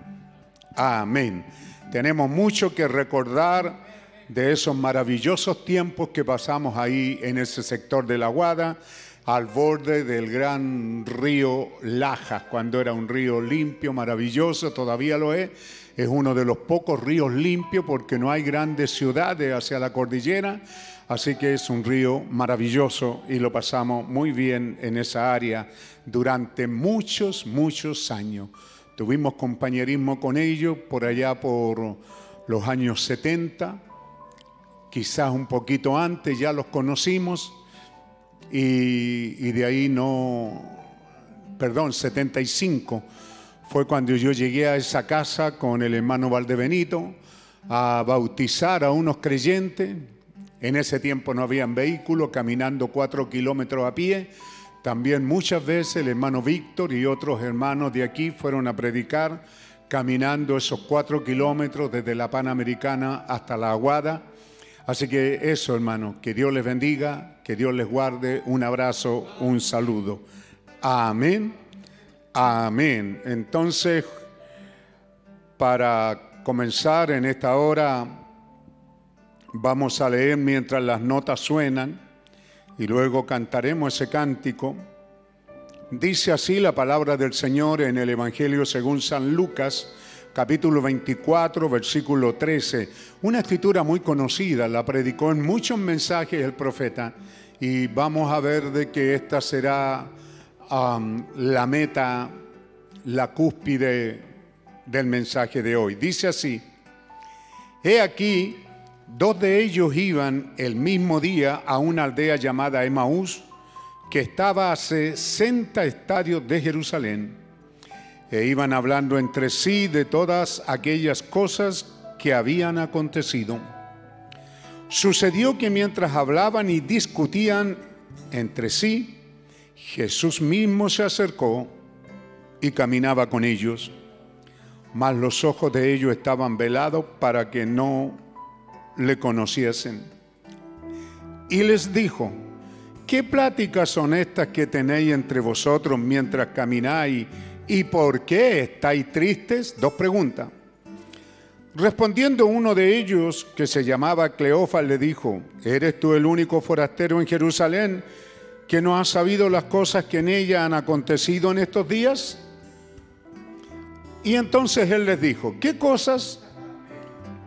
Amén. Tenemos mucho que recordar de esos maravillosos tiempos que pasamos ahí en ese sector de la Guada, al borde del gran río Lajas, cuando era un río limpio, maravilloso, todavía lo es. Es uno de los pocos ríos limpios porque no hay grandes ciudades hacia la cordillera, así que es un río maravilloso y lo pasamos muy bien en esa área durante muchos, muchos años. Tuvimos compañerismo con ellos por allá por los años 70, quizás un poquito antes ya los conocimos y, de ahí no, perdón, 75 fue cuando yo llegué a esa casa con el hermano Valdebenito a bautizar a unos creyentes. En ese tiempo no habían vehículos, caminando cuatro kilómetros a pie. También muchas veces el hermano Víctor y otros hermanos de aquí fueron a predicar caminando esos cuatro kilómetros desde la Panamericana hasta la Aguada. Así que eso, hermano, que Dios les bendiga, que Dios les guarde. Un abrazo, un saludo. Amén. Amén. Entonces, para comenzar en esta hora, vamos a leer mientras las notas suenan y luego cantaremos ese cántico. Dice así la palabra del Señor en el Evangelio según San Lucas, capítulo 24, versículo 13. Una escritura muy conocida, la predicó en muchos mensajes el profeta y vamos a ver de que esta será la meta, la cúspide del mensaje de hoy. Dice así, he aquí, dos de ellos iban el mismo día a una aldea llamada Emaús, que estaba a 60 estadios de Jerusalén e iban hablando entre sí de todas aquellas cosas que habían acontecido. Sucedió que mientras hablaban y discutían entre sí, Jesús mismo se acercó y caminaba con ellos, mas los ojos de ellos estaban velados para que no le conociesen. Y les dijo, ¿qué pláticas son estas que tenéis entre vosotros mientras camináis ¿Y por qué estáis tristes? Dos preguntas. Respondiendo uno de ellos, que se llamaba Cleofas, le dijo, ¿eres tú el único forastero en Jerusalén que no ha sabido las cosas que en ella han acontecido en estos días? Y entonces él les dijo, ¿qué cosas?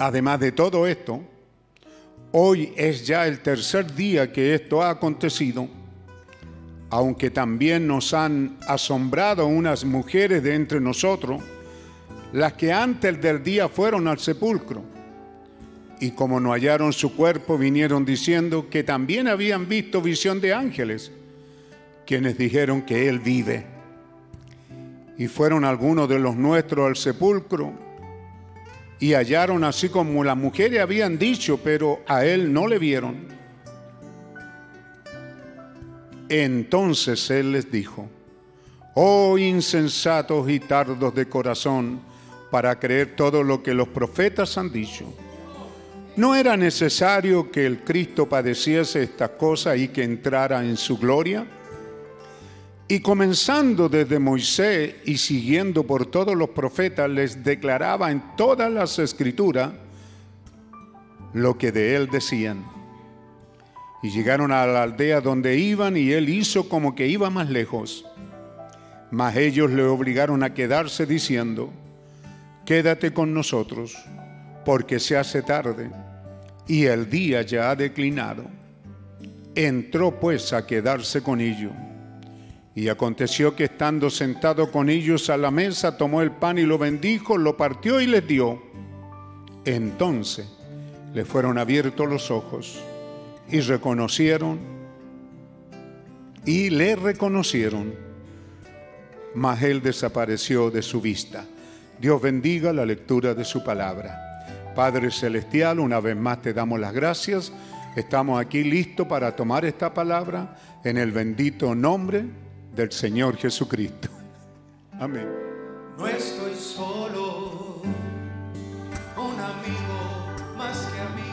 además de todo esto, hoy es ya el tercer día que esto ha acontecido aunque también nos han asombrado unas mujeres de entre nosotros, las que antes del día fueron al sepulcro. Y como no hallaron su cuerpo, vinieron diciendo que también habían visto visión de ángeles, quienes dijeron que Él vive. Y fueron algunos de los nuestros al sepulcro y hallaron así como las mujeres habían dicho, pero a Él no le vieron. Entonces él les dijo, oh insensatos y tardos de corazón, para creer todo lo que los profetas han dicho. ¿No era necesario que el Cristo padeciese estas cosas y que entrara en su gloria? Y comenzando desde Moisés y siguiendo por todos los profetas, les declaraba en todas las escrituras lo que de él decían. Y llegaron a la aldea donde iban y él hizo como que iba más lejos. Mas ellos le obligaron a quedarse diciendo, quédate con nosotros, porque se hace tarde y el día ya ha declinado. Entró pues a quedarse con ellos. Y aconteció que estando sentado con ellos a la mesa, tomó el pan y lo bendijo, lo partió y les dio. Entonces le fueron abiertos los ojos y reconocieron y le reconocieron, mas él desapareció de su vista. Dios bendiga la lectura de su palabra. Padre Celestial, una vez más te damos las gracias. Estamos aquí listos para tomar esta palabra en el bendito nombre del Señor Jesucristo. Amén. No estoy solo, un amigo más que amigo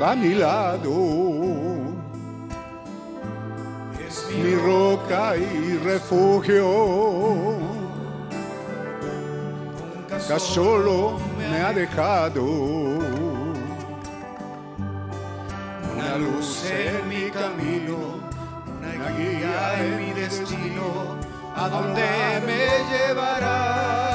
Va a mi lado, es mi roca y refugio. Nunca solo me ha dejado. una luz en mi camino, guía en mi destino, a donde me llevará.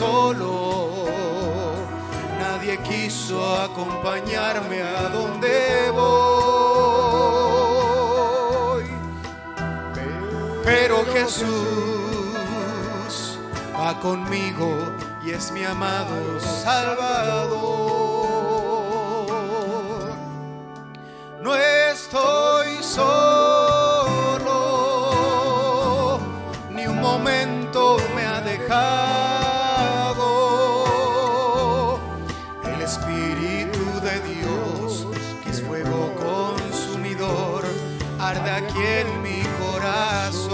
Solo, nadie quiso acompañarme a donde voy. Pero Jesús va conmigo y es mi amado Salvador. No estoy solo, ni un momento me ha dejado. Arde aquí en mi corazón.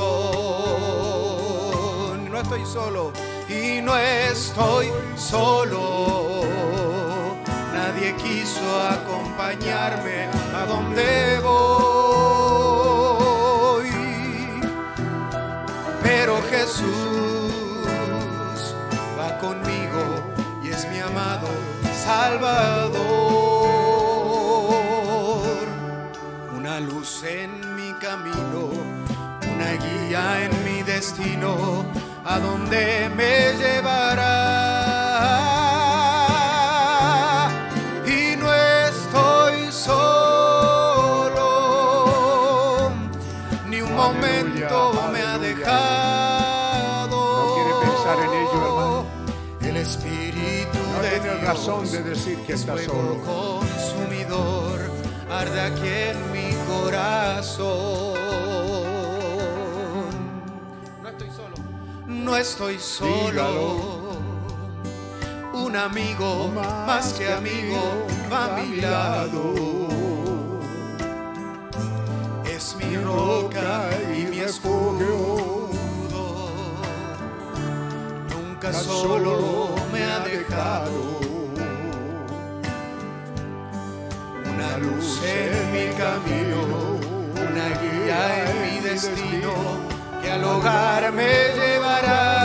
No estoy solo y no estoy solo. Nadie quiso acompañarme a donde voy. Pero Jesús va conmigo y es mi amado Salvador. Una luz en camino, una guía en mi destino, a donde me llevará. Y no estoy solo, ni un momento me ha dejado. ¿No quiere pensar en ello, hermano? El Espíritu No de tiene Dios razón de decir que está solo. consumidor arde aquí en mi corazón. No estoy solo. No estoy solo. Dígalo. Un amigo más que amigo va a mi lado. Es mi roca y mi escudo. Nunca solo me ha dejado. Luz en mi camino, una guía en mi destino, que al hogar me llevará.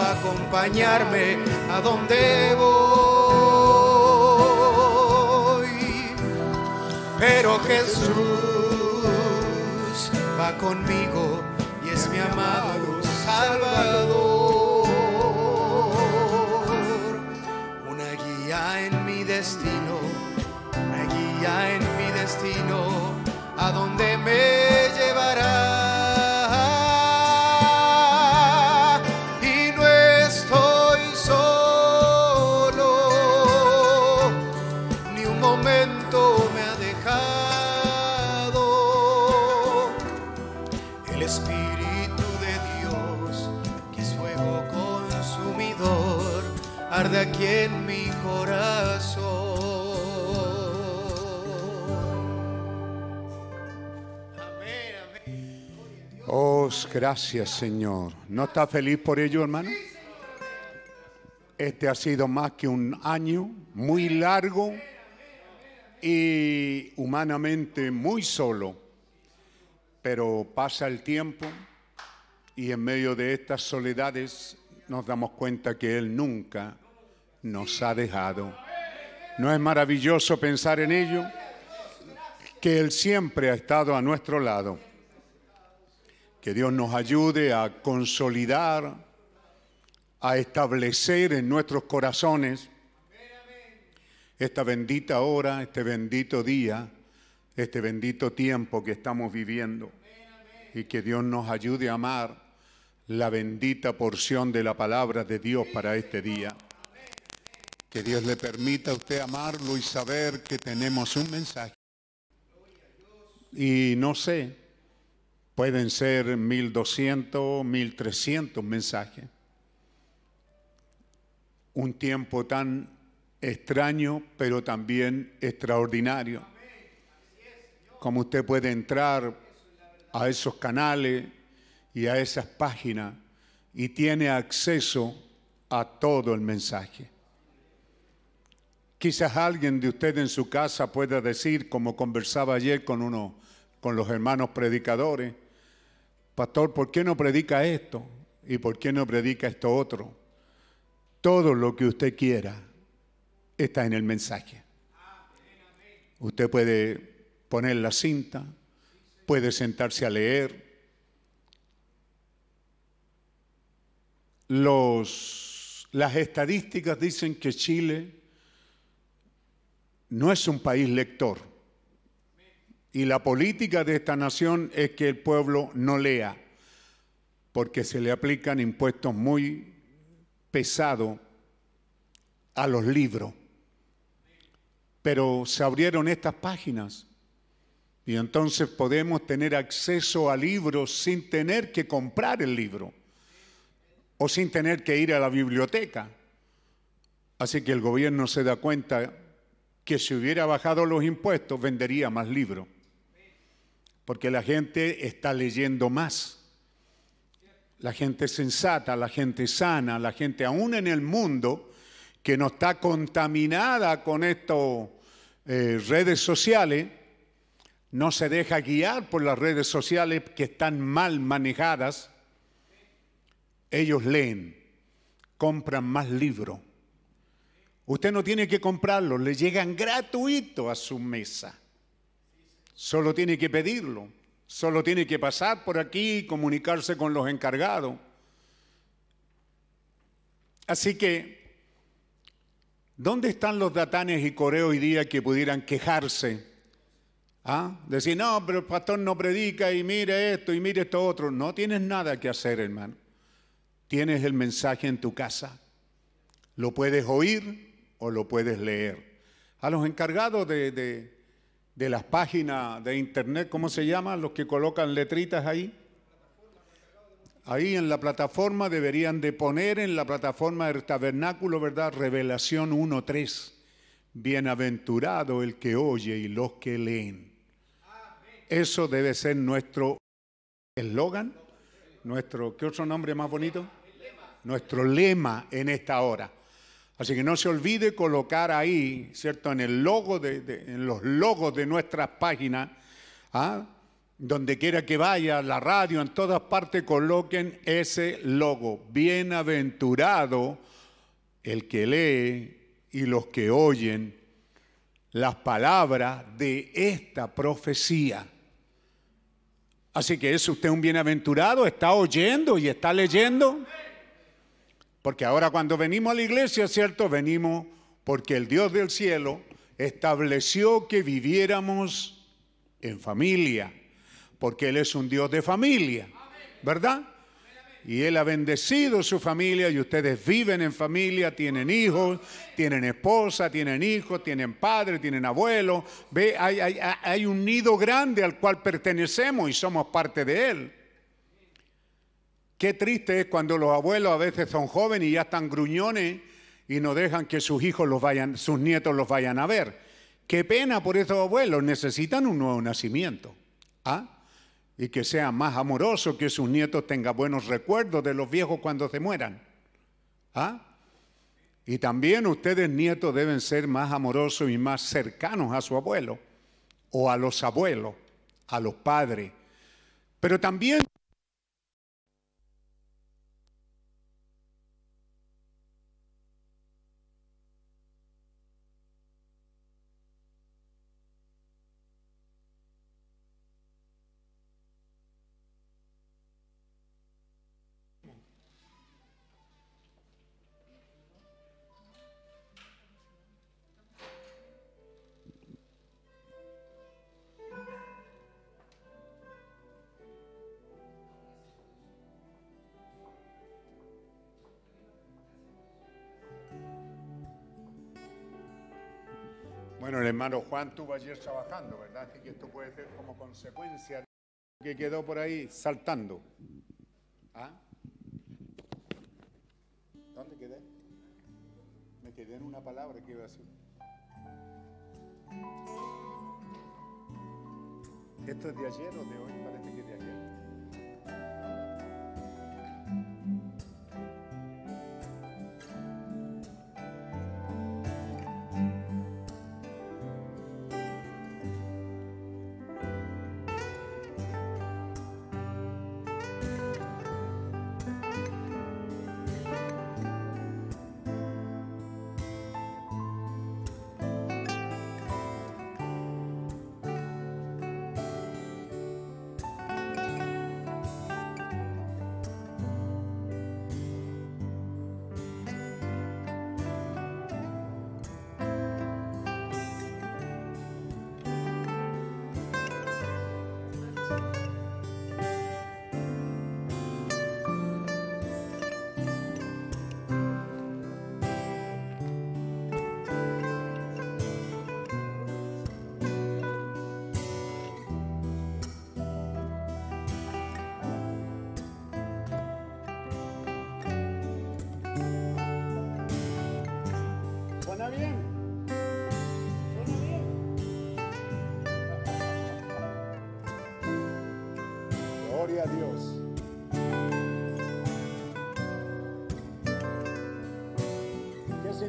Acompañarme a donde voy. Pero Jesús va conmigo y es mi amado Salvador. Una guía en mi destino, una guía en mi destino, a donde me gracias Señor. ¿No está feliz por ello, hermano? Este ha sido más que un año muy largo y humanamente muy solo. Pero pasa el tiempo y en medio de estas soledades nos damos cuenta que Él nunca nos ha dejado. ¿No es maravilloso pensar en ello? Que Él siempre ha estado a nuestro lado. Que Dios nos ayude a consolidar, a establecer en nuestros corazones esta bendita hora, este bendito día, este bendito tiempo que estamos viviendo. Y que Dios nos ayude a amar la bendita porción de la palabra de Dios para este día. Que Dios le permita a usted amarlo y saber que tenemos un mensaje. Y no sé, pueden ser 1200, 1300 mensajes. Un tiempo tan extraño, pero también extraordinario. Como usted puede entrar a esos canales y a esas páginas y tiene acceso a todo el mensaje. Quizás alguien de usted en su casa pueda decir, como conversaba ayer con uno, con los hermanos predicadores, pastor, ¿por qué no predica esto? ¿Y por qué no predica esto otro? Todo lo que usted quiera está en el mensaje. Usted puede poner la cinta, puede sentarse a leer. Las estadísticas dicen que Chile no es un país lector. Y la política de esta nación es que el pueblo no lea, porque se le aplican impuestos muy pesados a los libros. Pero se abrieron estas páginas y entonces podemos tener acceso a libros sin tener que comprar el libro o sin tener que ir a la biblioteca. Así que el gobierno se da cuenta que si hubiera bajado los impuestos vendería más libros, porque la gente está leyendo más. La gente sensata, la gente sana, la gente aún en el mundo que no está contaminada con estas eh, redes sociales, no se deja guiar por las redes sociales que están mal manejadas, ellos leen, compran más libros. Usted no tiene que comprarlos, le llegan gratuito a su mesa. Solo tiene que pedirlo, solo tiene que pasar por aquí y comunicarse con los encargados. Así que, ¿dónde están los datanes y coreos hoy día que pudieran quejarse? ¿Ah? Decir, no, pero el pastor no predica y mire esto y mire esto otro. No tienes nada que hacer, hermano. Tienes el mensaje en tu casa. Lo puedes oír o lo puedes leer. A los encargados de, de, de las páginas de internet, ¿cómo se llaman? Los que colocan letritas ahí. Ahí en la plataforma deberían de poner en la plataforma del tabernáculo, ¿verdad? Revelación 1.3. Bienaventurado el que oye y los que leen. Eso debe ser nuestro eslogan, nuestro, ¿qué otro nombre más bonito? Nuestro lema en esta hora. Así que no se olvide colocar ahí, ¿cierto? En el logo de, en los logos de nuestras páginas, ¿ah? donde quiera que vaya, la radio, en todas partes coloquen ese logo. Bienaventurado el que lee y los que oyen las palabras de esta profecía. Así que es usted un bienaventurado, está oyendo y está leyendo. Porque ahora cuando venimos a la iglesia, ¿cierto? Venimos porque el Dios del cielo estableció que viviéramos en familia, porque Él es un Dios de familia, ¿verdad? Y Él ha bendecido su familia y ustedes viven en familia, tienen hijos, tienen esposa, tienen hijos, tienen padre, tienen abuelo. Ve, hay, hay, hay un nido grande al cual pertenecemos y somos parte de Él. Qué triste es cuando los abuelos a veces son jóvenes y ya están gruñones y no dejan que sus hijos los vayan, sus nietos los vayan a ver. Qué pena por esos abuelos, necesitan un nuevo nacimiento. ¿Ah? y que sea más amoroso, que sus nietos tengan buenos recuerdos de los viejos cuando se mueran. ¿Ah? Y también ustedes nietos deben ser más amorosos y más cercanos a su abuelo o a los abuelos, a los padres. Pero también hermano Juan estuvo ayer trabajando, ¿verdad? Así que esto puede ser como consecuencia que quedó por ahí saltando. ¿Ah? ¿Dónde quedé? Me quedé en una palabra que iba a decir. ¿Esto es de ayer o de hoy? Parece que es de ayer.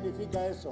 Significa eso?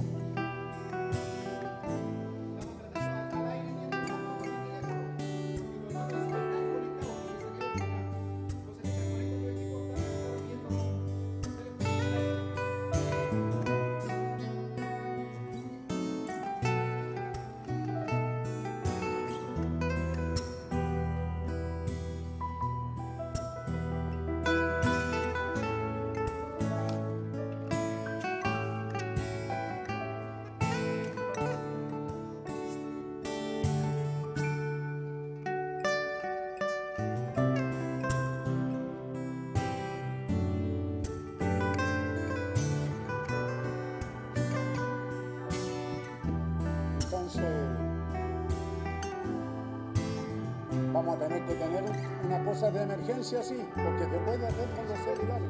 Tener que tener una cosa de emergencia así, porque se puede hacer con los celulares.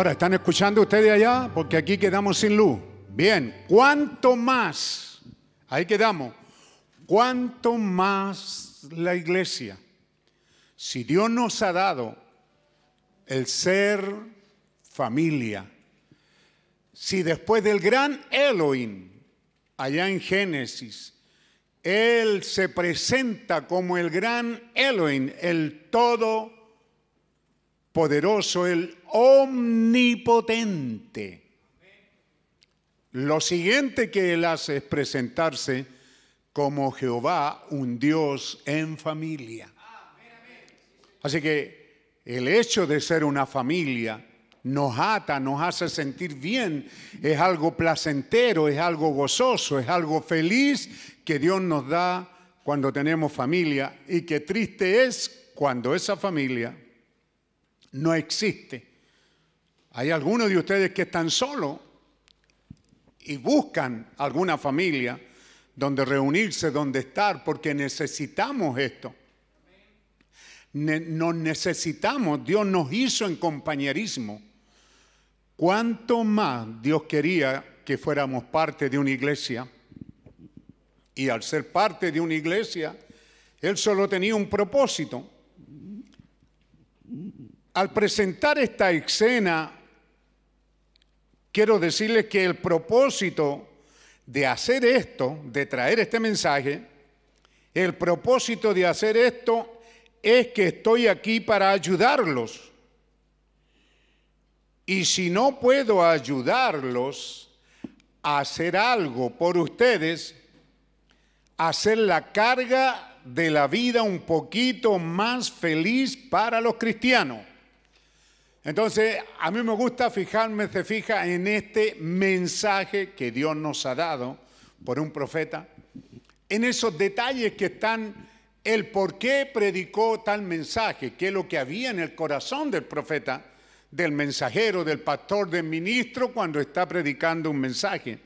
Ahora, ¿están escuchando ustedes allá? Porque aquí quedamos sin luz. Bien, ¿cuánto más? Ahí quedamos. ¿Cuánto más la iglesia? Si Dios nos ha dado el ser familia, si después del gran Elohim, allá en Génesis, Él se presenta como el gran Elohim, el todopoderoso, el omnipotente. Lo siguiente que Él hace es presentarse como Jehová, un Dios en familia. Así que el hecho de ser una familia nos ata, nos hace sentir bien, es algo placentero, es algo gozoso, es algo feliz que Dios nos da cuando tenemos familia y que triste es cuando esa familia no existe. Hay algunos de ustedes que están solos y buscan alguna familia donde reunirse, donde estar, porque necesitamos esto. Nos necesitamos, Dios nos hizo en compañerismo. ¿Cuánto más Dios quería que fuéramos parte de una iglesia? Y al ser parte de una iglesia, Él solo tenía un propósito. Al presentar esta escena, quiero decirles que el propósito de hacer esto, de traer este mensaje, el propósito de hacer esto es que estoy aquí para ayudarlos. Y si no puedo ayudarlos a hacer algo por ustedes, hacer la carga de la vida un poquito más feliz para los cristianos. Entonces, a mí me gusta fijarme, se fija en este mensaje que Dios nos ha dado por un profeta, en esos detalles que están, el por qué predicó tal mensaje, qué es lo que había en el corazón del profeta, del mensajero, del pastor, del ministro cuando está predicando un mensaje.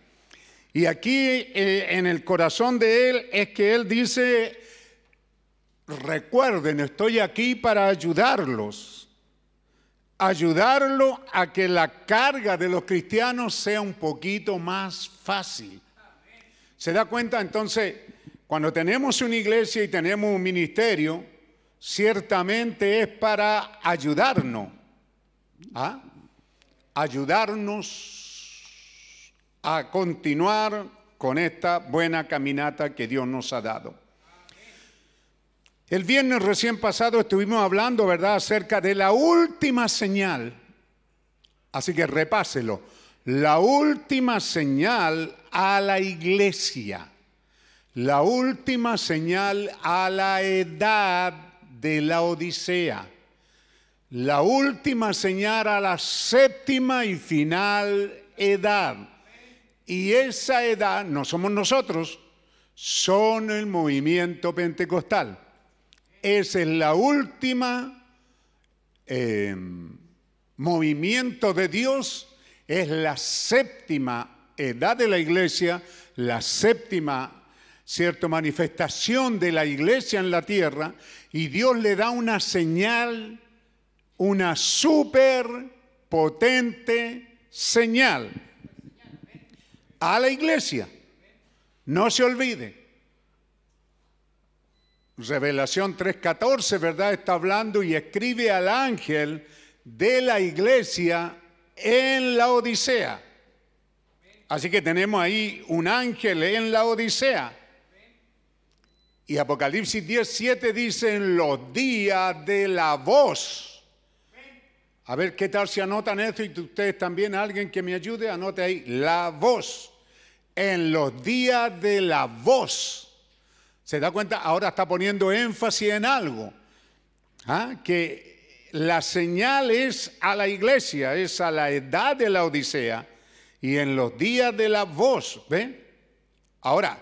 Y aquí eh, en el corazón de él es que él dice, recuerden, estoy aquí para ayudarlos ayudarlo a que la carga de los cristianos sea un poquito más fácil. ¿Se da cuenta? Entonces, cuando tenemos una iglesia y tenemos un ministerio, ciertamente es para ayudarnos. ¿ah? Ayudarnos a continuar con esta buena caminata que Dios nos ha dado. El viernes recién pasado estuvimos hablando, ¿verdad?, acerca de la última señal. Así que repáselo. La última señal a la iglesia. La última señal a la edad de la Odisea. La última señal a la séptima y final edad. Y esa edad no somos nosotros, son el movimiento pentecostal. Esa es la última eh, movimiento de Dios, es la séptima edad de la iglesia, la séptima cierta manifestación de la iglesia en la tierra y Dios le da una señal, una súper potente señal a la iglesia. No se olvide. Revelación 3.14, ¿verdad? Está hablando y escribe al ángel de la iglesia en la Odisea. Así que tenemos ahí un ángel en la Odisea. Y Apocalipsis 17 dice en los días de la voz. A ver qué tal si anotan esto y ustedes también, alguien que me ayude, anote ahí, la voz. En los días de la voz ¿Se da cuenta? Ahora está poniendo énfasis en algo. ¿ah? Que la señal es a la iglesia, es a la edad de la Odisea y en los días de la voz. ¿Ven? Ahora,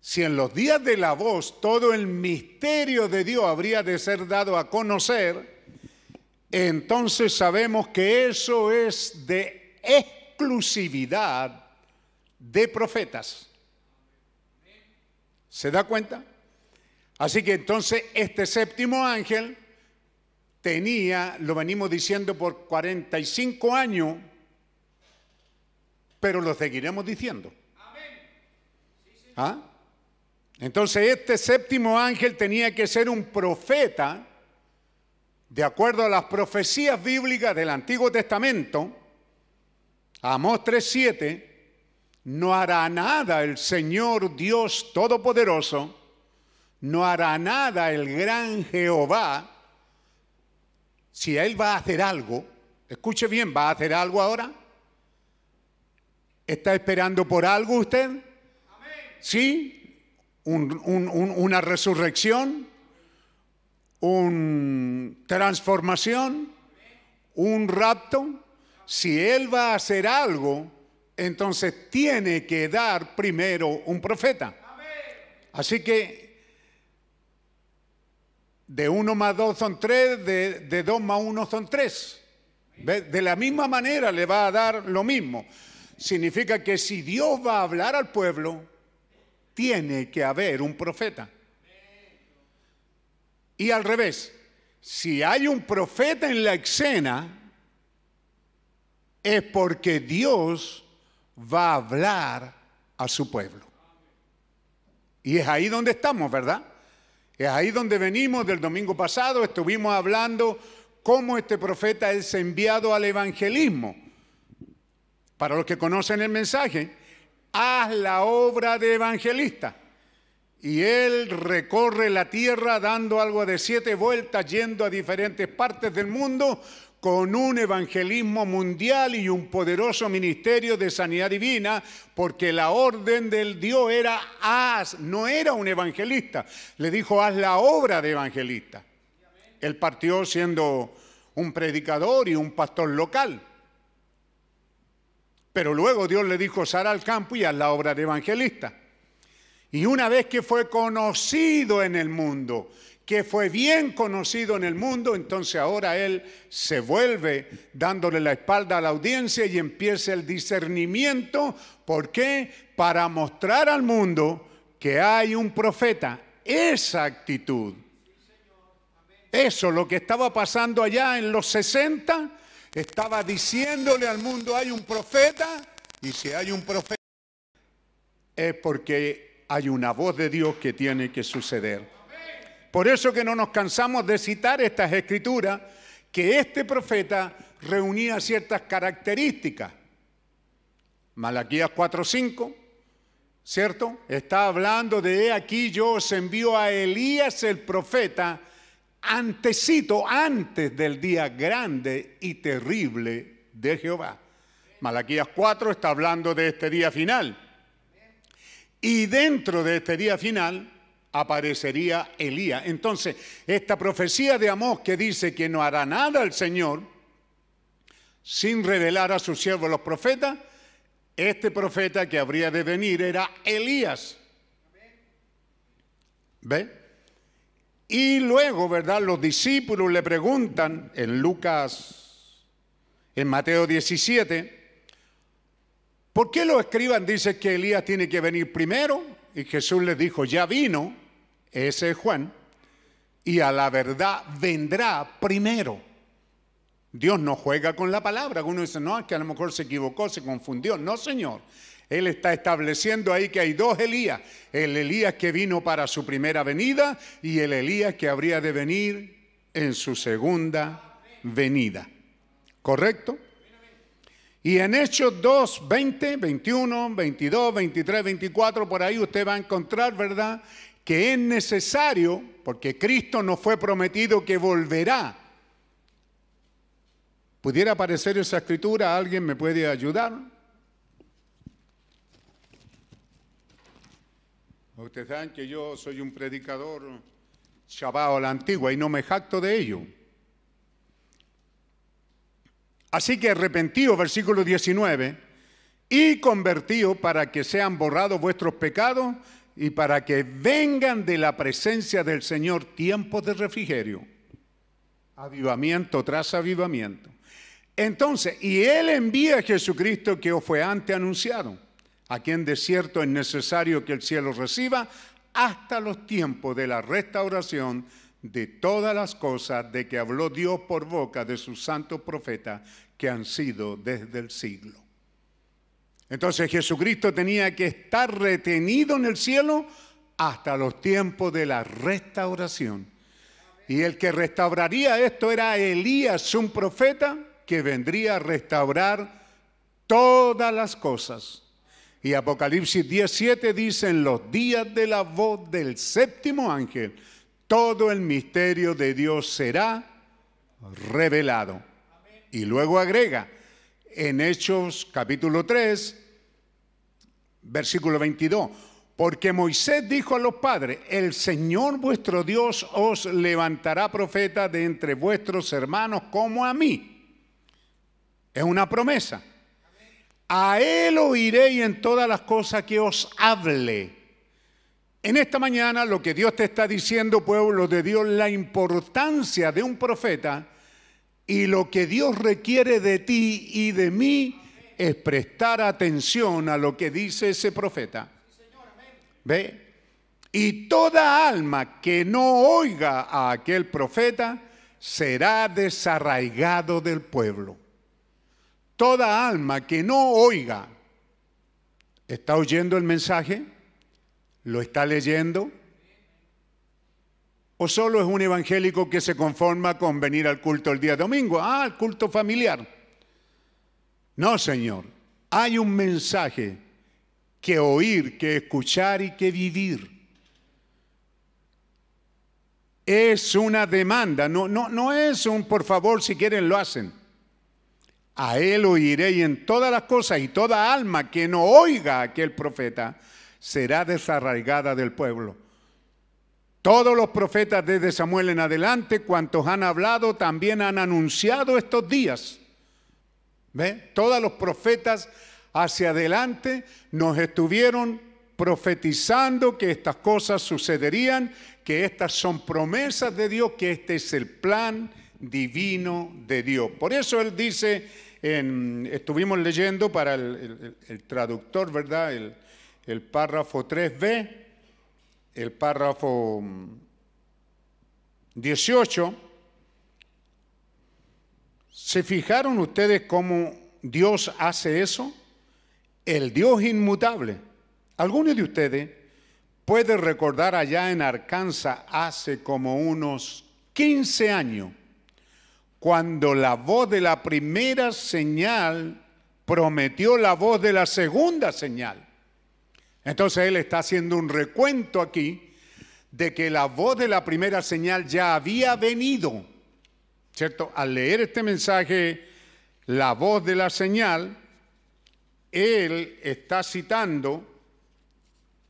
si en los días de la voz todo el misterio de Dios habría de ser dado a conocer, entonces sabemos que eso es de exclusividad de profetas. ¿Se da cuenta? Así que entonces este séptimo ángel tenía, lo venimos diciendo por 45 años, pero lo seguiremos diciendo. ¿Ah? Entonces este séptimo ángel tenía que ser un profeta, de acuerdo a las profecías bíblicas del Antiguo Testamento, Amós 3:7, no hará nada el Señor Dios Todopoderoso, no hará nada el gran Jehová, si Él va a hacer algo, escuche bien, ¿va a hacer algo ahora? ¿Está esperando por algo usted? ¿Sí? una resurrección, una transformación, un rapto. Si Él va a hacer algo, entonces tiene que dar primero un profeta. Así que de uno más dos son tres, de, dos más uno son tres. De la misma manera le va a dar lo mismo. Significa que si Dios va a hablar al pueblo, tiene que haber un profeta. Y al revés, si hay un profeta en la escena, es porque Dios va a hablar a su pueblo. Y es ahí donde estamos, ¿verdad? Es ahí donde venimos del domingo pasado, estuvimos hablando cómo este profeta es enviado al evangelismo. Para los que conocen el mensaje, haz la obra de evangelista. Y él recorre la tierra dando algo de siete vueltas, yendo a diferentes partes del mundo con un evangelismo mundial y un poderoso ministerio de sanidad divina, porque la orden del Dios era haz, no era un evangelista, le dijo haz la obra de evangelista. Él partió siendo un predicador y un pastor local. Pero luego Dios le dijo, sal al campo y haz la obra de evangelista. Y una vez que fue conocido en el mundo, que fue bien conocido en el mundo, entonces ahora él se vuelve dándole la espalda a la audiencia y empieza el discernimiento. ¿Por qué? Para mostrar al mundo que hay un profeta. Esa actitud. Eso, lo que estaba pasando allá en los 60, estaba diciéndole al mundo, hay un profeta, y si hay un profeta, es porque hay una voz de Dios que tiene que suceder. Por eso que no nos cansamos de citar estas escrituras, que este profeta reunía ciertas características. Malaquías 4:5, ¿cierto? Está hablando de aquí yo os envío a Elías el profeta antecito, antes del día grande y terrible de Jehová. Malaquías 4 está hablando de este día final. Y dentro de este día final aparecería Elías. Entonces, esta profecía de Amós que dice que no hará nada el Señor sin revelar a sus siervos los profetas, este profeta que habría de venir era Elías. ¿Ve? Y luego, ¿verdad? Los discípulos le preguntan en Lucas, en Mateo 17, ¿por qué los escriban dicen que Elías tiene que venir primero? Y Jesús les dijo, ya vino, ese es Juan, y a la verdad vendrá primero. Dios no juega con la palabra. Uno dice, no, es que a lo mejor se equivocó, se confundió. No, Señor. Él está estableciendo ahí que hay dos Elías, el Elías que vino para su primera venida y el Elías que habría de venir en su segunda venida. ¿Correcto? Y en Hechos 2, 20, 21, 22, 23, 24, por ahí usted va a encontrar, ¿verdad? Que es necesario, porque Cristo nos fue prometido que volverá. ¿Pudiera aparecer esa escritura? ¿Alguien me puede ayudar? Ustedes saben que yo soy un predicador chavado a la antigua y no me jacto de ello. Así que arrepentido, versículo 19, y convertido para que sean borrados vuestros pecados y para que vengan de la presencia del Señor tiempos de refrigerio. Avivamiento tras avivamiento. Entonces, y Él envía a Jesucristo que os fue antes anunciado Aquí en desierto es necesario que el cielo reciba hasta los tiempos de la restauración de todas las cosas de que habló Dios por boca de sus santos profetas que han sido desde el siglo. Entonces Jesucristo tenía que estar retenido en el cielo hasta los tiempos de la restauración. Y el que restauraría esto era Elías, un profeta que vendría a restaurar todas las cosas. Y Apocalipsis 17 dice, en los días de la voz del séptimo ángel, todo el misterio de Dios será revelado. Y luego agrega, en Hechos capítulo 3, versículo 22, porque Moisés dijo a los padres, el Señor vuestro Dios os levantará profeta de entre vuestros hermanos como a mí. Es una promesa. A Él oiréis en todas las cosas que os hable. En esta mañana lo que Dios te está diciendo, pueblo de Dios, la importancia de un profeta y lo que Dios requiere de ti y de mí es prestar atención a lo que dice ese profeta. ¿Ve? Y toda alma que no oiga a aquel profeta será desarraigado del pueblo. Toda alma que no oiga, ¿está oyendo el mensaje? ¿Lo está leyendo? ¿O solo es un evangélico que se conforma con venir al culto el día domingo? Ah, el culto familiar. No, Señor. Hay un mensaje que oír, que escuchar y que vivir. Es una demanda, no, no, no es un por favor, si quieren lo hacen. A él oiré y en todas las cosas y toda alma que no oiga a aquel profeta será desarraigada del pueblo. Todos los profetas desde Samuel en adelante, cuantos han hablado, también han anunciado estos días. ¿Ve? Todos los profetas hacia adelante nos estuvieron profetizando que estas cosas sucederían, que estas son promesas de Dios, que este es el plan divino de Dios. Por eso Él dice estuvimos leyendo para el, traductor, ¿verdad? El, el párrafo 3b, el párrafo 18. Mm, ¿Se fijaron ustedes cómo Dios hace eso? El Dios inmutable. ¿Alguno de ustedes puede recordar allá en Arkansas hace como unos 15 años? cuando la voz de la primera señal prometió la voz de la segunda señal. Entonces él está haciendo un recuento aquí de que la voz de la primera señal ya había venido. ¿Cierto? Al leer este mensaje, la voz de la señal, él está citando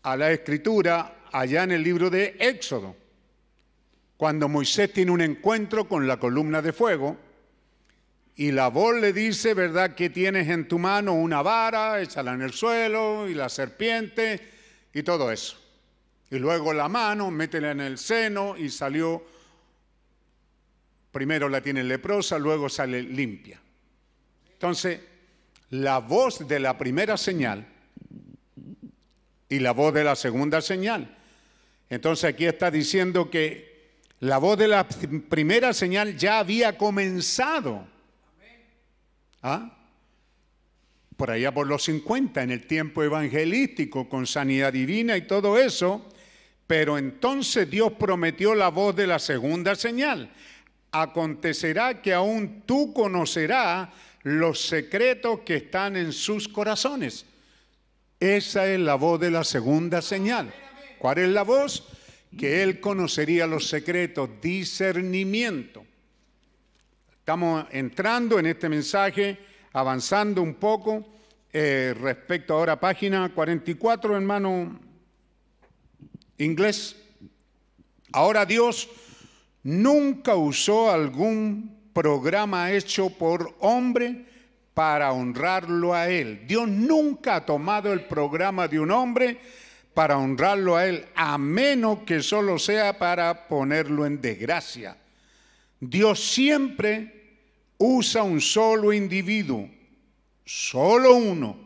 a la escritura allá en el libro de Éxodo cuando Moisés tiene un encuentro con la columna de fuego y la voz le dice, ¿verdad? Que tienes en tu mano una vara, échala en el suelo y la serpiente y todo eso. Y luego la mano, métela en el seno y salió, primero la tiene leprosa, luego sale limpia. Entonces, la voz de la primera señal y la voz de la segunda señal. Entonces aquí está diciendo que la voz de la primera señal ya había comenzado. ¿Ah? Por allá por los 50, en el tiempo evangelístico, con sanidad divina y todo eso. Pero entonces Dios prometió la voz de la segunda señal. Acontecerá que aún tú conocerás los secretos que están en sus corazones. Esa es la voz de la segunda señal. ¿Cuál es la voz? que él conocería los secretos, discernimiento. Estamos entrando en este mensaje, avanzando un poco eh, respecto ahora a página 44, hermano inglés. Ahora Dios nunca usó algún programa hecho por hombre para honrarlo a Él. Dios nunca ha tomado el programa de un hombre para honrarlo a Él, a menos que solo sea para ponerlo en desgracia. Dios siempre usa un solo individuo, solo uno,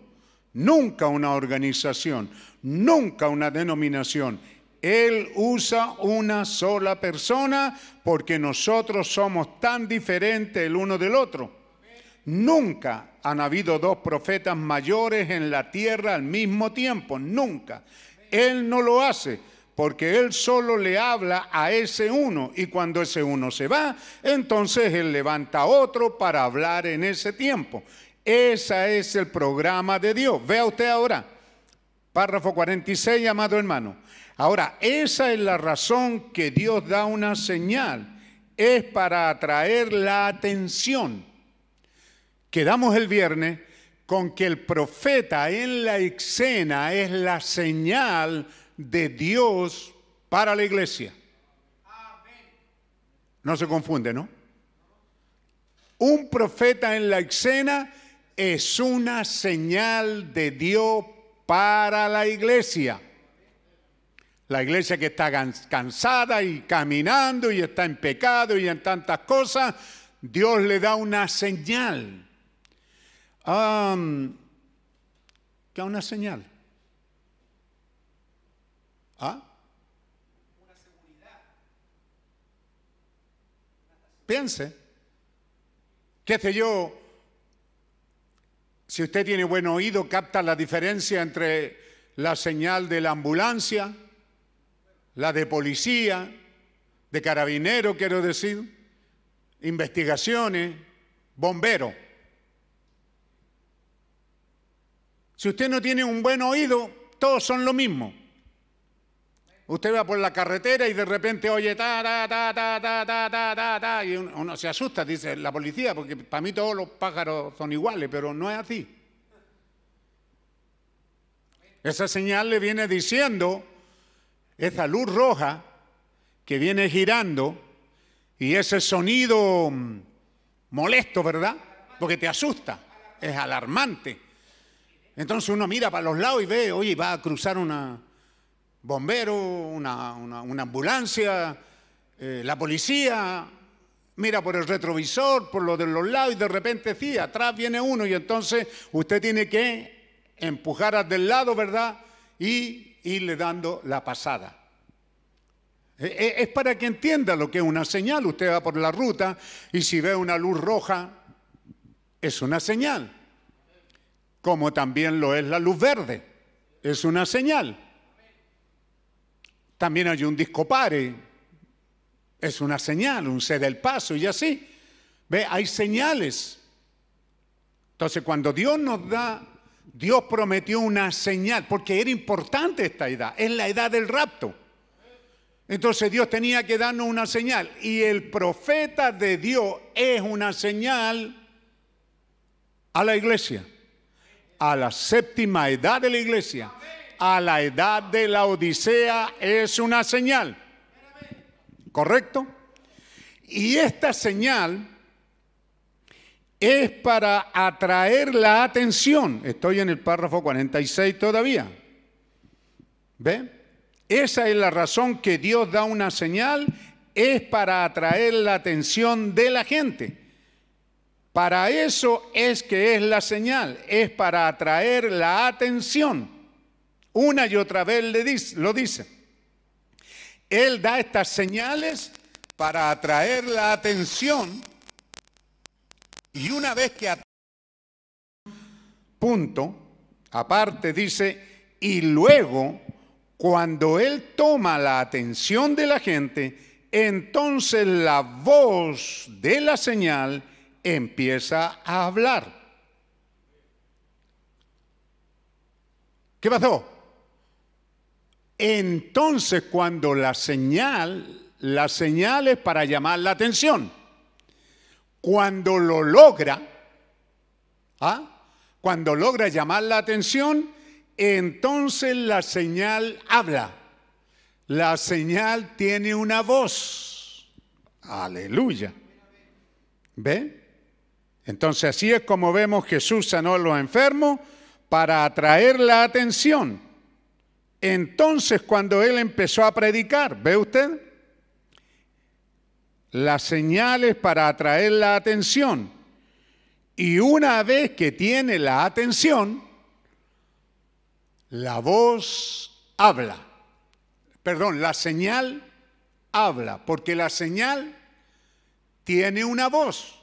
nunca una organización, nunca una denominación. Él usa una sola persona porque nosotros somos tan diferentes el uno del otro. Nunca han habido dos profetas mayores en la tierra al mismo tiempo, nunca. Él no lo hace porque Él solo le habla a ese uno y cuando ese uno se va, entonces Él levanta otro para hablar en ese tiempo. Ese es el programa de Dios. Vea usted ahora, párrafo 46, amado hermano. Ahora, esa es la razón que Dios da una señal. Es para atraer la atención. Quedamos el viernes con que el profeta en la escena es la señal de Dios para la iglesia. No se confunde, ¿no? Un profeta en la escena es una señal de Dios para la iglesia. La iglesia que está cansada y caminando y está en pecado y en tantas cosas, Dios le da una señal. Um, ¿Qué una señal? ¿Ah? Una seguridad. Piense. ¿Qué sé yo? Si usted tiene buen oído, capta la diferencia entre la señal de la ambulancia la de policía, de carabinero, quiero decir, investigaciones, bombero. Si usted no tiene un buen oído, todos son lo mismo. Usted va por la carretera y de repente oye ta ta ta ta ta ta ta ta ta y uno, se asusta, dice la policía, porque para mí todos los pájaros son iguales, pero no es así. Esa señal le viene diciendo esa luz roja que viene girando y ese sonido molesto, ¿verdad? Porque te asusta, es alarmante. Entonces uno mira para los lados y ve, oye, va a cruzar una bombero, una, ambulancia, eh, la policía, mira por el retrovisor, por lo de los lados y de repente sí, atrás viene uno y entonces usted tiene que empujar al del lado, ¿verdad? Y irle dando la pasada. E, e, es para que entienda lo que es una señal. Usted va por la ruta y si ve una luz roja, es una señal. Como también lo es la luz verde, es una señal. También hay un disco pare, es una señal, un C del paso y así. Ve, hay señales. Entonces, cuando Dios nos da Dios prometió una señal, porque era importante esta edad, es la edad del rapto. Entonces Dios tenía que darnos una señal y el profeta de Dios es una señal a la iglesia, a la séptima edad de la iglesia, a la edad de la Odisea es una señal. ¿Correcto? Y esta señal es para atraer la atención. Estoy en el párrafo 46 todavía. ¿Ve? Esa es la razón que Dios da una señal, es para atraer la atención de la gente. Para eso es que es la señal, es para atraer la atención. Una y otra vez le dice, lo dice. Él da estas señales para atraer la atención y una vez que... Punto, aparte dice, y luego, cuando Él toma la atención de la gente, entonces la voz de la señal empieza a hablar. ¿Qué pasó? Entonces cuando la señal, la señal es para llamar la atención. Cuando lo logra, ¿ah? cuando logra llamar la atención, entonces la señal habla. La señal tiene una voz. Aleluya. ¿Ve? Entonces así es como vemos Jesús sanó a los enfermos para atraer la atención. Entonces cuando él empezó a predicar, ¿ve usted? las señales para atraer la atención. Y una vez que tiene la atención, la voz habla. Perdón, la señal habla, porque la señal tiene una voz.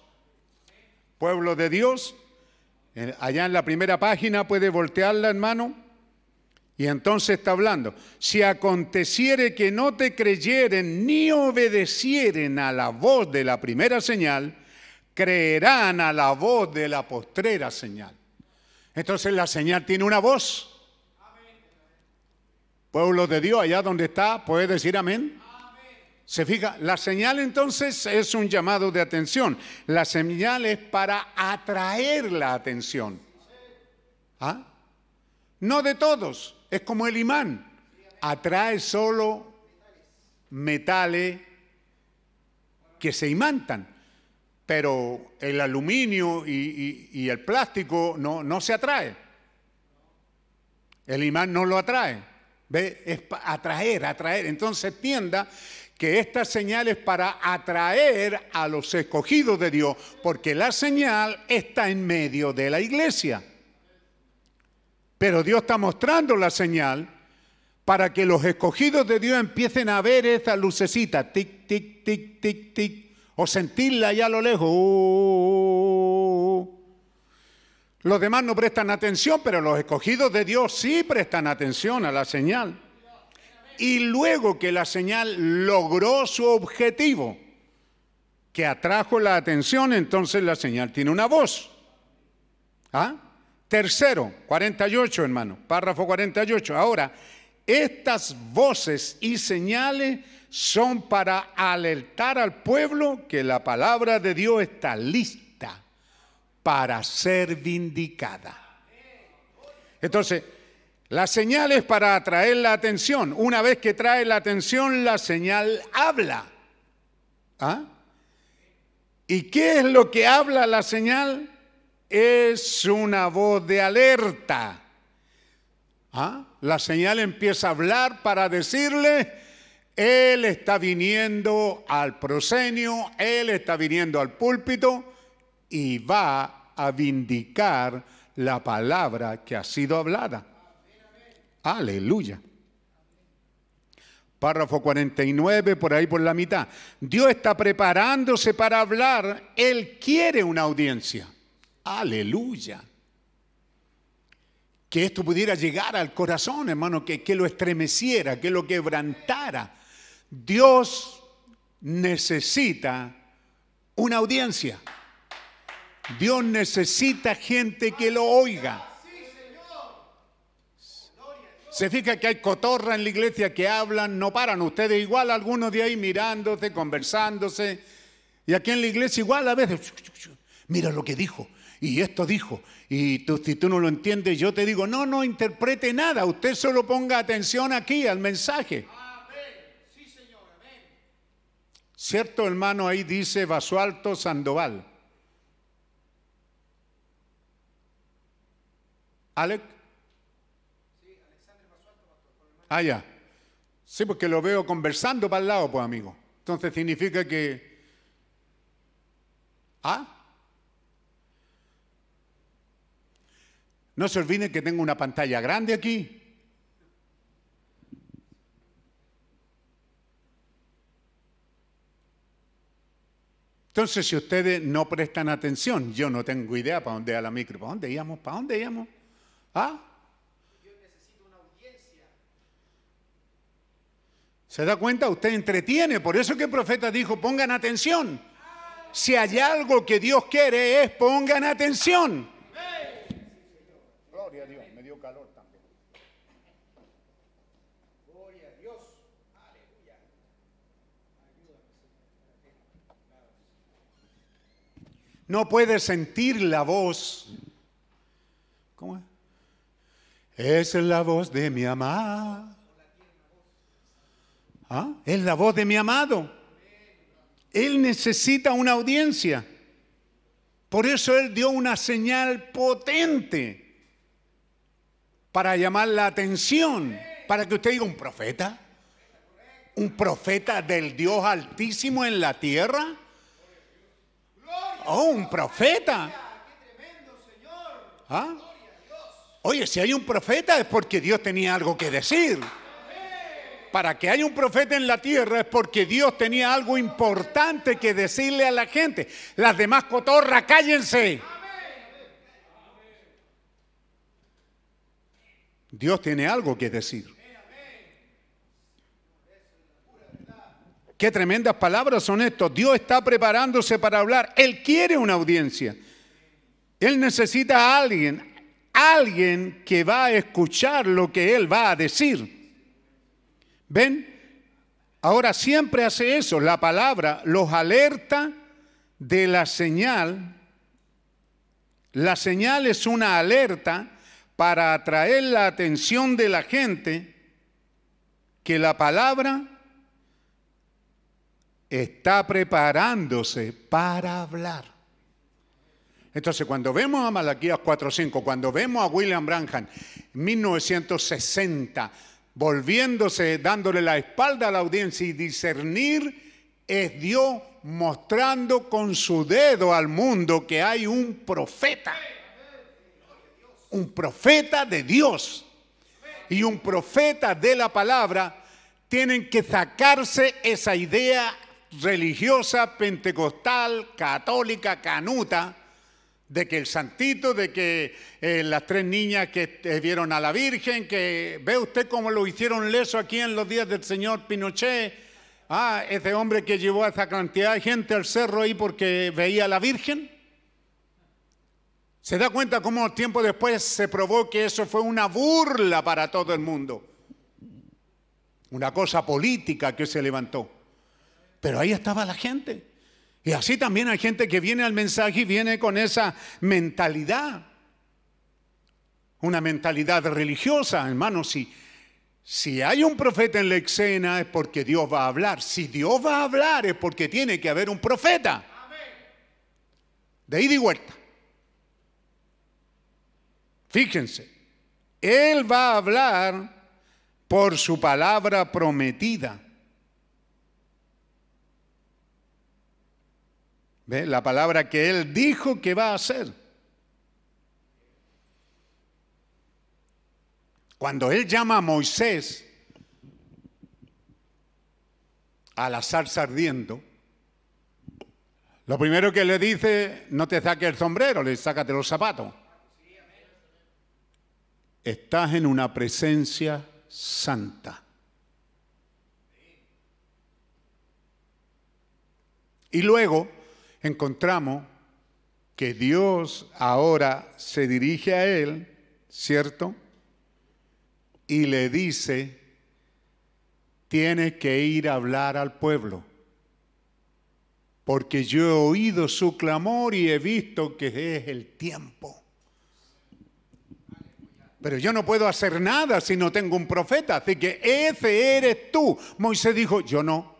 Pueblo de Dios, allá en la primera página puede voltearla, hermano. Y entonces está hablando, si aconteciere que no te creyeren ni obedecieren a la voz de la primera señal, creerán a la voz de la postrera señal. Entonces la señal tiene una voz. Pueblo de Dios, allá donde está, puede decir amén. Se fija, la señal entonces es un llamado de atención. La señal es para atraer la atención. ¿Ah? No de todos, es como el imán. Atrae solo metales que se imantan, pero el aluminio y, el plástico no, se atrae. El imán no lo atrae. ¿Ve? Es atraer, atraer. Entonces tienda que esta señal es para atraer a los escogidos de Dios, porque la señal está en medio de la iglesia. Pero Dios está mostrando la señal para que los escogidos de Dios empiecen a ver esa lucecita, tic, tic, tic, tic, tic, o sentirla allá a lo lejos. Uh. Los demás no prestan atención, pero los escogidos de Dios sí prestan atención a la señal. Y luego que la señal logró su objetivo, que atrajo la atención, entonces la señal tiene una voz. ¿Ah? Tercero, 48 hermano, párrafo 48. Ahora, estas voces y señales son para alertar al pueblo que la palabra de Dios está lista para ser vindicada. Entonces, la señal es para atraer la atención. Una vez que trae la atención, la señal habla. ¿Ah? ¿Y qué es lo que habla la señal? Es una voz de alerta. ¿Ah? La señal empieza a hablar para decirle, Él está viniendo al proscenio, Él está viniendo al púlpito y va a vindicar la palabra que ha sido hablada. Aleluya. Párrafo 49, por ahí por la mitad. Dios está preparándose para hablar, Él quiere una audiencia. Aleluya. Que esto pudiera llegar al corazón, hermano, que, que lo estremeciera, que lo quebrantara. Dios necesita una audiencia. Dios necesita gente que lo oiga. Se fija que hay cotorra en la iglesia que hablan, no paran. Ustedes igual, algunos de ahí mirándose, conversándose. Y aquí en la iglesia igual a veces, mira lo que dijo, y esto dijo, y tú, si tú no lo entiendes, yo te digo, no, no interprete nada, usted solo ponga atención aquí al mensaje. Sí, señor, amén. Cierto hermano ahí dice Basualto Sandoval. ¿Alec? Sí, Alexander Basualto. Ah, ya. Sí, porque lo veo conversando para el lado, pues amigo. Entonces significa que... ¿Ah? No se olviden que tengo una pantalla grande aquí. Entonces, si ustedes no prestan atención, yo no tengo idea para dónde va la micro. ¿Para dónde íbamos? ¿Para dónde íbamos? ¿Ah? Yo necesito una audiencia. ¿Se da cuenta? Usted entretiene. Por eso que el profeta dijo, pongan atención. Si hay algo que Dios quiere es pongan atención. No puede sentir la voz. ¿Cómo es? Es la voz de mi amado. ¿Ah? Es la voz de mi amado. Él necesita una audiencia. Por eso Él dio una señal potente para llamar la atención, para que usted diga un profeta, un profeta del Dios altísimo en la tierra. Oh, un profeta. ¿Ah? Oye, si hay un profeta es porque Dios tenía algo que decir. para que haya un profeta en la tierra es porque Dios tenía algo importante que decirle a la gente. Las demás cotorras, cállense. Dios tiene algo que decir. Qué tremendas palabras son estas. Dios está preparándose para hablar. Él quiere una audiencia. Él necesita a alguien, alguien que va a escuchar lo que Él va a decir. ¿Ven? Ahora siempre hace eso. La palabra los alerta de la señal. La señal es una alerta para atraer la atención de la gente que la palabra está preparándose para hablar. Entonces, cuando vemos a Malaquías 4.5, cuando vemos a William Branham, 1960, volviéndose, dándole la espalda a la audiencia y discernir, es Dios mostrando con su dedo al mundo que hay un profeta. Un profeta de Dios. Y un profeta de la palabra tienen que sacarse esa idea religiosa, pentecostal, católica, canuta, de que el santito, de que eh, las tres niñas que vieron a la Virgen, que ve usted cómo lo hicieron leso aquí en los días del señor Pinochet, ah, ese hombre que llevó a esa cantidad de gente al cerro ahí porque veía a la Virgen. ¿Se da cuenta cómo tiempo después se probó que eso fue una burla para todo el mundo? Una cosa política que se levantó. Pero ahí estaba la gente. Y así también hay gente que viene al mensaje y viene con esa mentalidad. Una mentalidad religiosa, hermano. Si, si hay un profeta en la escena es porque Dios va a hablar. Si Dios va a hablar es porque tiene que haber un profeta. De ida y vuelta. Fíjense, Él va a hablar por su palabra prometida. ¿Ve? La palabra que Él dijo que va a hacer. Cuando Él llama a Moisés a la salsa ardiendo, lo primero que le dice, no te saques el sombrero, le sácate los zapatos. Estás en una presencia santa. Y luego encontramos que Dios ahora se dirige a él, ¿cierto? Y le dice, tienes que ir a hablar al pueblo, porque yo he oído su clamor y he visto que es el tiempo. Pero yo no puedo hacer nada si no tengo un profeta, así que ese eres tú. Moisés dijo, yo no.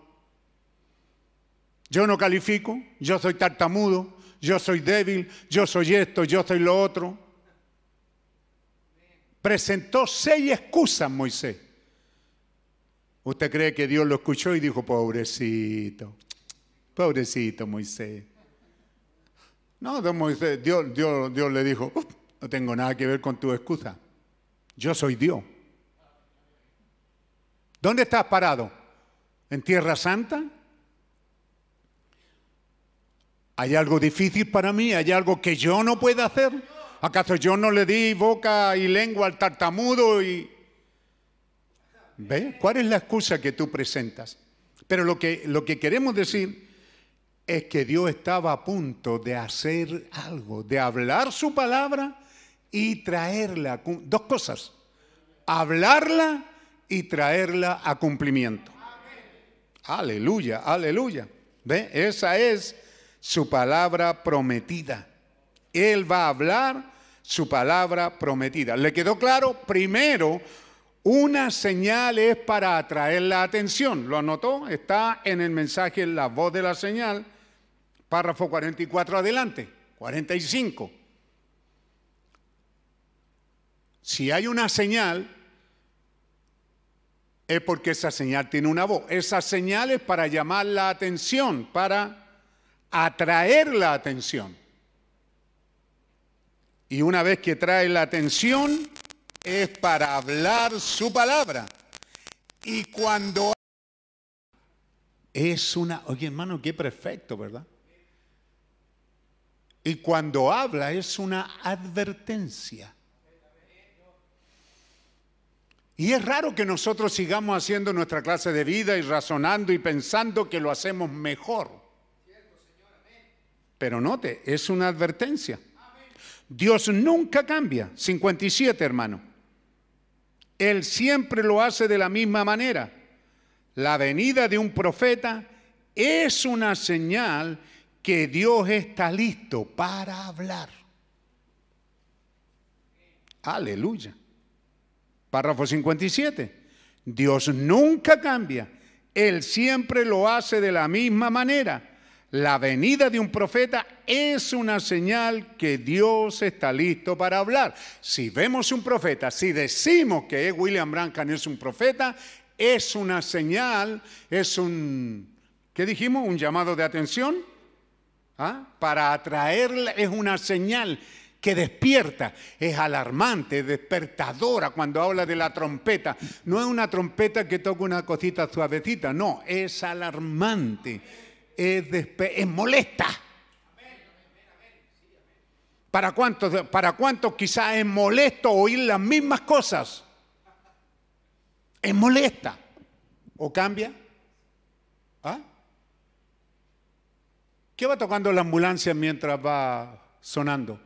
Yo no califico, yo soy tartamudo, yo soy débil, yo soy esto, yo soy lo otro. Presentó seis excusas Moisés. ¿Usted cree que Dios lo escuchó y dijo, pobrecito, pobrecito Moisés? No, Moisés, Dios, Dios, Dios le dijo, no tengo nada que ver con tu excusa. Yo soy Dios. ¿Dónde estás parado? ¿En Tierra Santa? ¿Hay algo difícil para mí? ¿Hay algo que yo no pueda hacer? ¿Acaso yo no le di boca y lengua al tartamudo y... ¿Ve? ¿Cuál es la excusa que tú presentas? Pero lo que, lo que queremos decir es que Dios estaba a punto de hacer algo, de hablar su palabra y traerla. Dos cosas. Hablarla y traerla a cumplimiento. Aleluya, aleluya. ¿Ve? Esa es su palabra prometida. Él va a hablar su palabra prometida. ¿Le quedó claro? Primero, una señal es para atraer la atención. ¿Lo anotó? Está en el mensaje La voz de la señal, párrafo 44 adelante, 45. Si hay una señal, es porque esa señal tiene una voz. Esa señal es para llamar la atención, para atraer la atención. Y una vez que trae la atención, es para hablar su palabra. Y cuando es una, oye hermano, qué perfecto, ¿verdad? Y cuando habla es una advertencia. Y es raro que nosotros sigamos haciendo nuestra clase de vida y razonando y pensando que lo hacemos mejor. Pero note, es una advertencia. Dios nunca cambia. 57, hermano. Él siempre lo hace de la misma manera. La venida de un profeta es una señal que Dios está listo para hablar. Aleluya. Párrafo 57. Dios nunca cambia. Él siempre lo hace de la misma manera. La venida de un profeta es una señal que Dios está listo para hablar. Si vemos un profeta, si decimos que William Brancan es un profeta, es una señal, es un, ¿qué dijimos? Un llamado de atención. ¿Ah? Para atraerla es una señal que despierta, es alarmante, despertadora cuando habla de la trompeta. No es una trompeta que toca una cosita suavecita, no, es alarmante es, molesta. ¿Para cuántos, ¿Para cuántos quizás es molesto oír las mismas cosas? Es molesta. ¿O cambia? ¿Ah? ¿Qué va tocando la ambulancia mientras va sonando?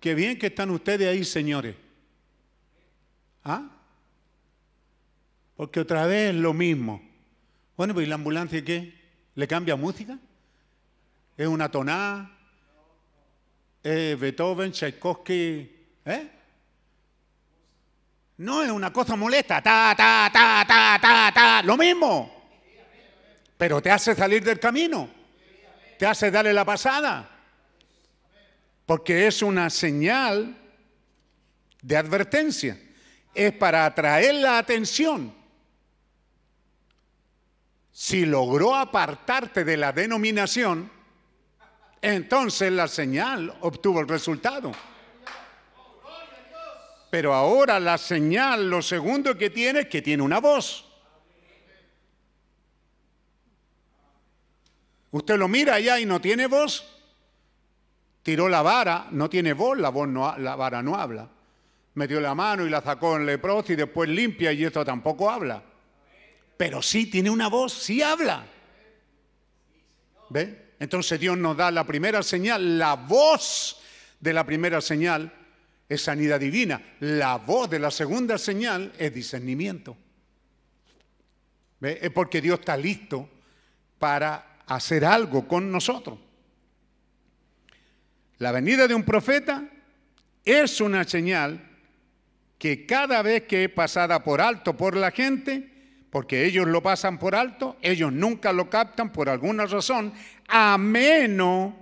Qué bien que están ustedes ahí, señores. ¿Ah? Porque otra vez es lo mismo. Bueno, pues ¿y la ambulancia qué? ¿Le cambia música? ¿Es una tonada? ¿Es Beethoven, Tchaikovsky? ¿Eh? No es una cosa molesta, ta, ta, ta, ta, ta, ta, lo mismo. Pero te hace salir del camino, te hace darle la pasada, porque es una señal de advertencia, es para atraer la atención si logró apartarte de la denominación, entonces la señal obtuvo el resultado. Pero ahora la señal, lo segundo que tiene es que tiene una voz. Usted lo mira allá y no tiene voz. Tiró la vara, no tiene voz, la, vara no habla. Metió la mano y la sacó en leproso y después limpia y esto tampoco habla pero sí tiene una voz, sí habla. ¿Ve? Entonces Dios nos da la primera señal, la voz de la primera señal es sanidad divina, la voz de la segunda señal es discernimiento. ¿Ve? Es porque Dios está listo para hacer algo con nosotros. La venida de un profeta es una señal que cada vez que es pasada por alto por la gente, porque ellos lo pasan por alto, ellos nunca lo captan por alguna razón, a menos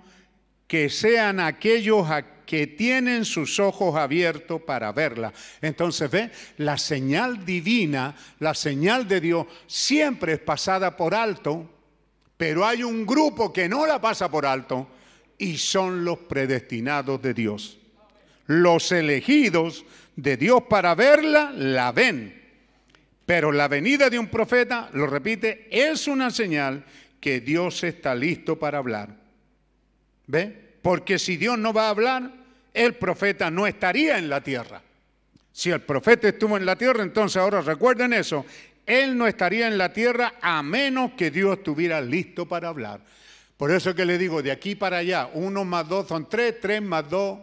que sean aquellos que tienen sus ojos abiertos para verla. Entonces, ve, la señal divina, la señal de Dios, siempre es pasada por alto, pero hay un grupo que no la pasa por alto y son los predestinados de Dios. Los elegidos de Dios para verla, la ven pero la venida de un profeta, lo repite, es una señal que Dios está listo para hablar. ¿Ve? Porque si Dios no va a hablar, el profeta no estaría en la tierra. Si el profeta estuvo en la tierra, entonces ahora recuerden eso, él no estaría en la tierra a menos que Dios estuviera listo para hablar. Por eso que le digo, de aquí para allá, uno más dos son tres, tres más dos,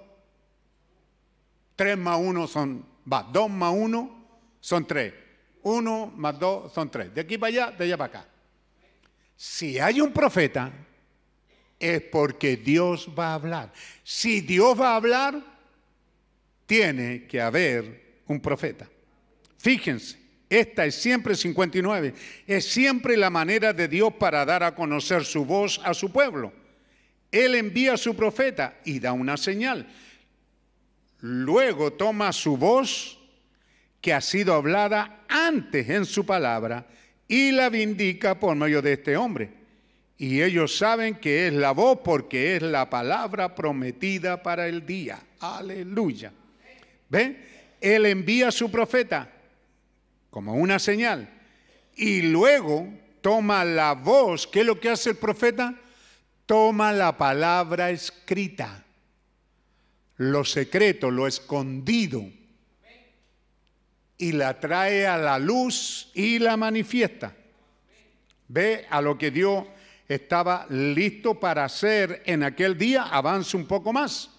tres más uno son, va, dos más uno son tres. Uno más dos son tres. De aquí para allá, de allá para acá. Si hay un profeta, es porque Dios va a hablar. Si Dios va a hablar, tiene que haber un profeta. Fíjense, esta es siempre 59. Es siempre la manera de Dios para dar a conocer su voz a su pueblo. Él envía a su profeta y da una señal. Luego toma su voz que ha sido hablada antes en su palabra y la vindica por medio de este hombre. Y ellos saben que es la voz porque es la palabra prometida para el día. Aleluya. ¿Ven? Él envía a su profeta como una señal, y luego toma la voz, ¿qué es lo que hace el profeta? Toma la palabra escrita, lo secreto, lo escondido, y la trae a la luz y la manifiesta. Ve a lo que Dios estaba listo para hacer en aquel día, avanza un poco más.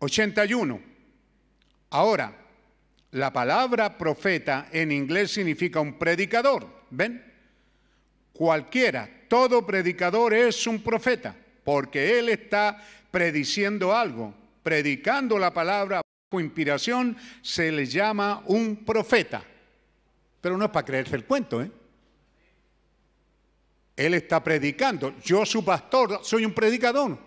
81. Ahora, la palabra profeta en inglés significa un predicador. ¿Ven? Cualquiera, todo predicador es un profeta, porque él está prediciendo algo, predicando la palabra inspiración, se le llama un profeta. Pero no es para creerse el cuento, ¿eh? Él está predicando. Yo, su pastor, soy un predicador.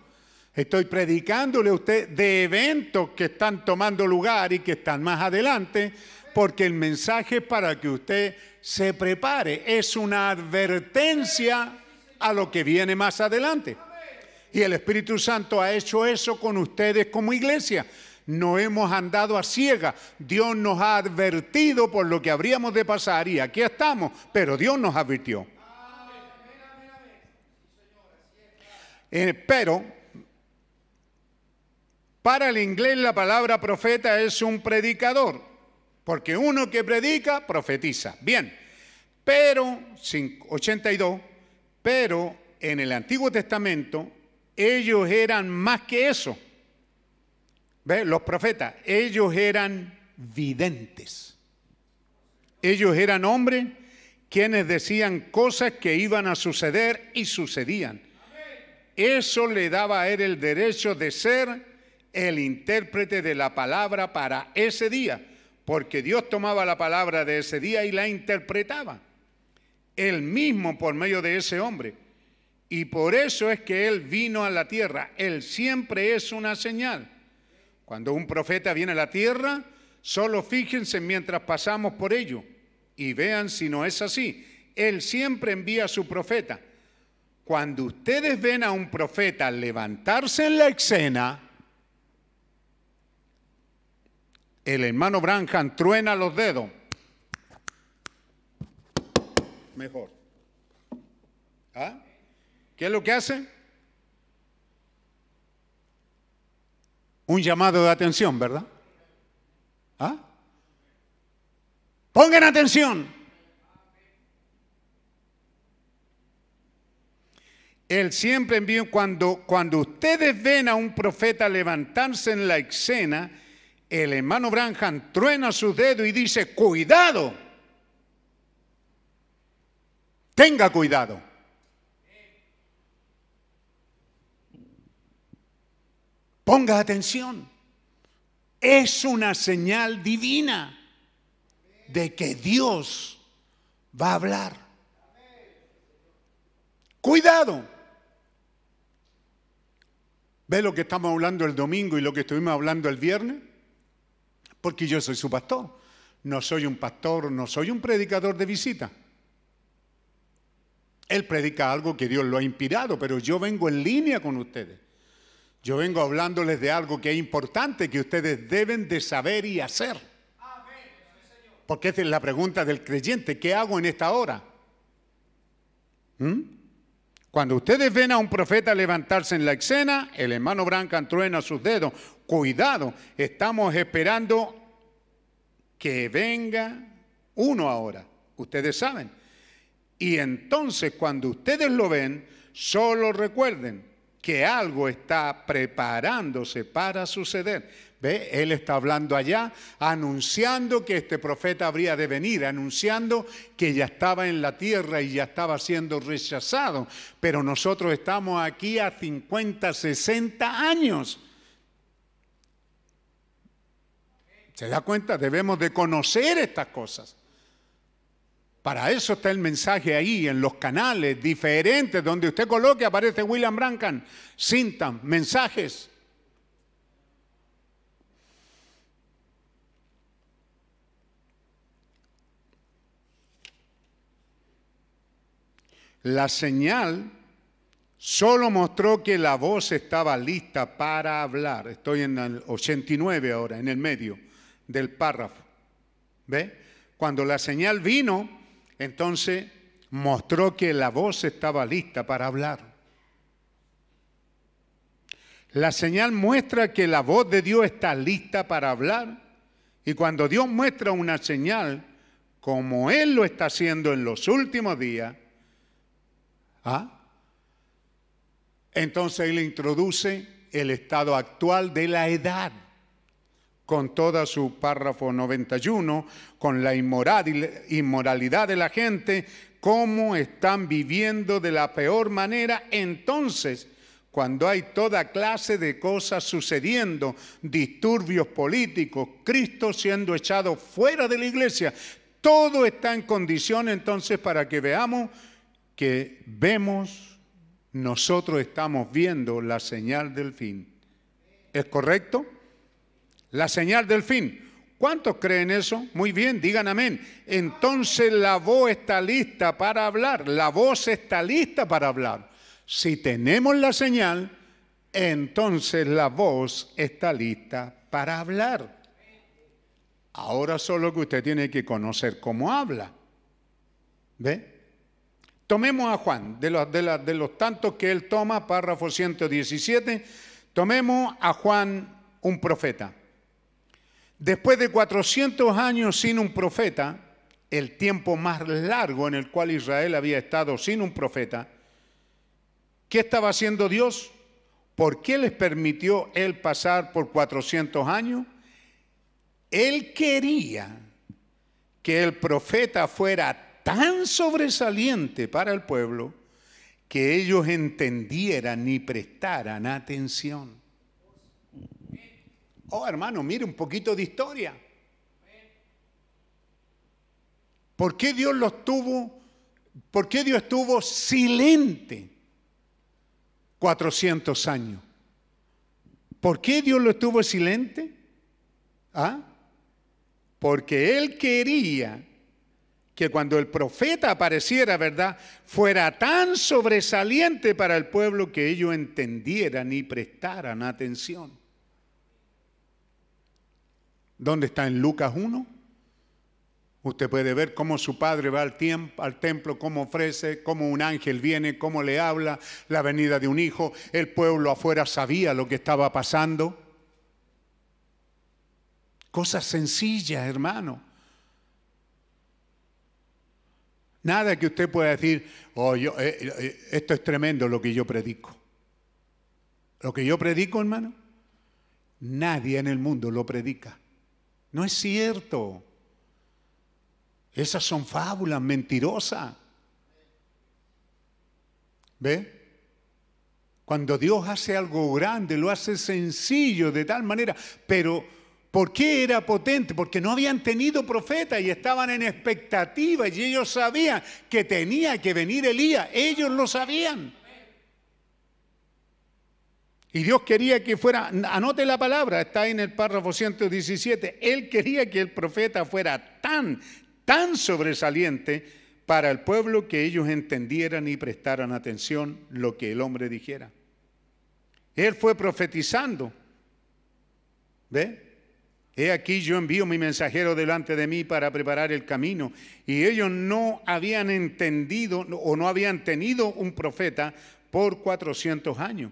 Estoy predicándole a usted de eventos que están tomando lugar y que están más adelante, porque el mensaje es para que usted se prepare. Es una advertencia a lo que viene más adelante. Y el Espíritu Santo ha hecho eso con ustedes como iglesia. No hemos andado a ciega. Dios nos ha advertido por lo que habríamos de pasar y aquí estamos, pero Dios nos advirtió. Eh, pero para el inglés la palabra profeta es un predicador, porque uno que predica, profetiza. Bien, pero, 82, pero en el Antiguo Testamento ellos eran más que eso. Los profetas, ellos eran videntes. Ellos eran hombres quienes decían cosas que iban a suceder y sucedían. Eso le daba a él el derecho de ser el intérprete de la palabra para ese día, porque Dios tomaba la palabra de ese día y la interpretaba. Él mismo por medio de ese hombre. Y por eso es que Él vino a la tierra. Él siempre es una señal. Cuando un profeta viene a la tierra, solo fíjense mientras pasamos por ello y vean si no es así. Él siempre envía a su profeta. Cuando ustedes ven a un profeta levantarse en la escena, el hermano Branham truena los dedos. Mejor. ¿Ah? ¿Qué es lo que hace? Un llamado de atención, ¿verdad? ¿Ah? Pongan atención. Él siempre envía, cuando, cuando ustedes ven a un profeta levantarse en la escena, el hermano Branham truena sus dedos y dice, cuidado, tenga cuidado. Ponga atención, es una señal divina de que Dios va a hablar. Cuidado. ¿Ve lo que estamos hablando el domingo y lo que estuvimos hablando el viernes? Porque yo soy su pastor. No soy un pastor, no soy un predicador de visita. Él predica algo que Dios lo ha inspirado, pero yo vengo en línea con ustedes. Yo vengo hablándoles de algo que es importante, que ustedes deben de saber y hacer. Porque esa es la pregunta del creyente, ¿qué hago en esta hora? ¿Mm? Cuando ustedes ven a un profeta levantarse en la escena, el hermano Brancan truena sus dedos. Cuidado, estamos esperando que venga uno ahora. Ustedes saben. Y entonces cuando ustedes lo ven, solo recuerden que algo está preparándose para suceder. ¿Ve? Él está hablando allá, anunciando que este profeta habría de venir, anunciando que ya estaba en la tierra y ya estaba siendo rechazado. Pero nosotros estamos aquí a 50, 60 años. ¿Se da cuenta? Debemos de conocer estas cosas. Para eso está el mensaje ahí, en los canales diferentes, donde usted coloque, aparece William Brancan, cinta, mensajes. La señal solo mostró que la voz estaba lista para hablar. Estoy en el 89 ahora, en el medio del párrafo. ¿Ve? Cuando la señal vino, entonces mostró que la voz estaba lista para hablar. La señal muestra que la voz de Dios está lista para hablar. Y cuando Dios muestra una señal, como Él lo está haciendo en los últimos días, ¿ah? entonces Él introduce el estado actual de la edad, con toda su párrafo 91, con la inmoralidad de la gente, cómo están viviendo de la peor manera, entonces cuando hay toda clase de cosas sucediendo, disturbios políticos, Cristo siendo echado fuera de la iglesia, todo está en condición entonces para que veamos que vemos, nosotros estamos viendo la señal del fin. ¿Es correcto? La señal del fin. ¿Cuántos creen eso? Muy bien, digan amén. Entonces la voz está lista para hablar, la voz está lista para hablar. Si tenemos la señal, entonces la voz está lista para hablar. Ahora solo que usted tiene que conocer cómo habla. ¿Ve? Tomemos a Juan, de los, tantos que él toma, párrafo 117, tomemos a Juan un profeta. Después de 400 años sin un profeta, el tiempo más largo en el cual Israel había estado sin un profeta, ¿Qué estaba haciendo Dios? ¿Por qué les permitió Él pasar por 400 años? Él quería que el profeta fuera tan sobresaliente para el pueblo que ellos entendieran y prestaran atención. Oh, hermano, mire un poquito de historia. ¿Por qué Dios los tuvo? ¿Por qué Dios estuvo silente? 400 años. ¿Por qué Dios lo estuvo silente? ¿Ah? Porque Él quería que cuando el profeta apareciera, ¿verdad?, fuera tan sobresaliente para el pueblo que ellos entendieran y prestaran atención. ¿Dónde está en Lucas 1? Usted puede ver cómo su padre va al, templo, cómo ofrece, cómo un ángel viene, cómo le habla, la venida de un hijo. El pueblo afuera sabía lo que estaba pasando. Cosas sencillas, hermano. Nada que usted pueda decir, oh, yo, eh, eh, esto es tremendo lo que yo predico. Lo que yo predico, hermano, nadie en el mundo lo predica. No es cierto. Esas son fábulas mentirosas. ¿Ve? Cuando Dios hace algo grande, lo hace sencillo de tal manera, pero ¿por qué era potente? Porque no habían tenido profeta y estaban en expectativa y ellos sabían que tenía que venir Elías, ellos lo sabían. Y Dios quería que fuera, anote la palabra, está en el párrafo 117, Él quería que el profeta fuera tan, tan sobresaliente para el pueblo que ellos entendieran y prestaran atención lo que el hombre dijera. Él fue profetizando. ¿Ve? He aquí yo envío mi mensajero delante de mí para preparar el camino. Y ellos no habían entendido o no habían tenido un profeta por 400 años.